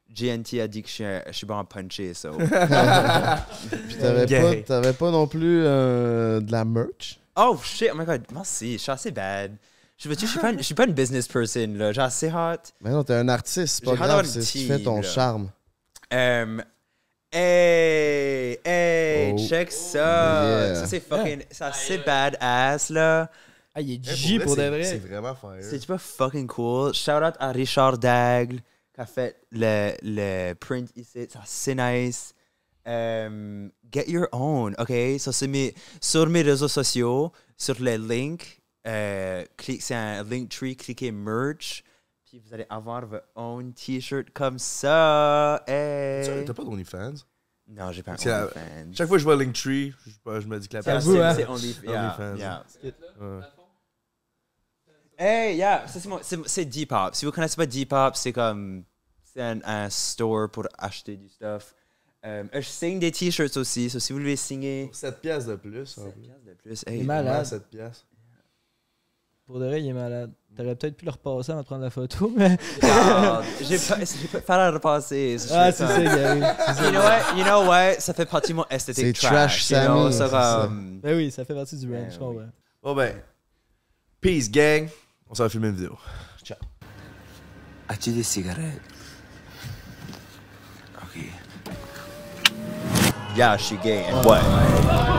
GNT a dit que je suis, je suis bon à puncher, so. Puis t'avais Gay. pas, t'avais pas non plus euh, de la merch? Oh shit, oh my god, merci, je suis assez bad. Je veux dire, je suis pas, une- je suis pas une business person, là, j'ai assez hot. Mais non, t'es un artiste, c'est pas grave, c'est tu team, fais ton là. charme. Um, hey, hey, Oh. check ça. Yeah. Ça, c'est fucking. Ça, c'est badass, là. Ah, il est Hey, G pour de c'est- vrai. C'est vraiment fire. C'est pas fucking cool. Shout out à Richard Dagle qui a fait le, le print ici. Ça, c'est nice. Um, get your own, OK? So, c'est mes, sur mes réseaux sociaux, sur les links, euh, clique- c'est un link tree, cliquez merch, puis vous allez avoir votre own t-shirt comme ça. Hey. T'as pas d'OnlyFans? Non, j'ai pas un la- OnlyFans. Chaque fois que je vois Linktree, je, je me dis que la hein. C'est Only, yeah, OnlyFans. yeah. Ouais. Hey, yeah, ça, c'est Depop. Si vous connaissez pas Depop, c'est comme c'est un, un store pour acheter du stuff. Euh, je signe des t-shirts aussi, so si vous voulez signer 7 piastres de plus. en 7 plus. piastres de plus, Il est hey, malade. Vraiment, 7 piastres. Pour de vrai, il est malade. T'aurais peut-être pu le repasser avant de prendre la photo, mais. Ah, j'ai pas, j'ai pas à repasser. Ah, c'est ça, Gary. You know what? You know what? Ça fait partie de mon esthétique C'est trash you know, Sammy, so c'est ça. comme- Ben oui, ça fait partie du brand, Ben je comprends. Bon ben, peace gang. On s'en va filmer une vidéo. Ciao. As-tu des cigarettes? Ok. Yeah, je suis gay. And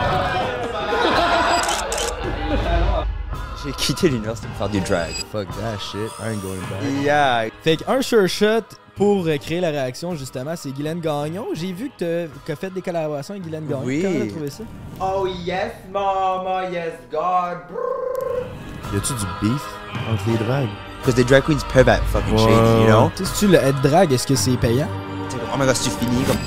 J'ai quitté l'université pour faire du drag. Fuck that shit. I ain't going back. Yeah. Fait qu'un sure shot pour euh, créer la réaction, justement, c'est Guylaine Gagnon. J'ai vu que t'as as fait des collaborations avec Guylaine Gagnon. Oui. Comment t'as trouvé ça? Oh yes, mama, yes, God. Y a-tu du beef entre les drags? Because the drag queens peuvent être fucking Ouais. shady, you know? Tu sais, si tu le être drag, est-ce que c'est payant? Oh my god, si tu finis comme?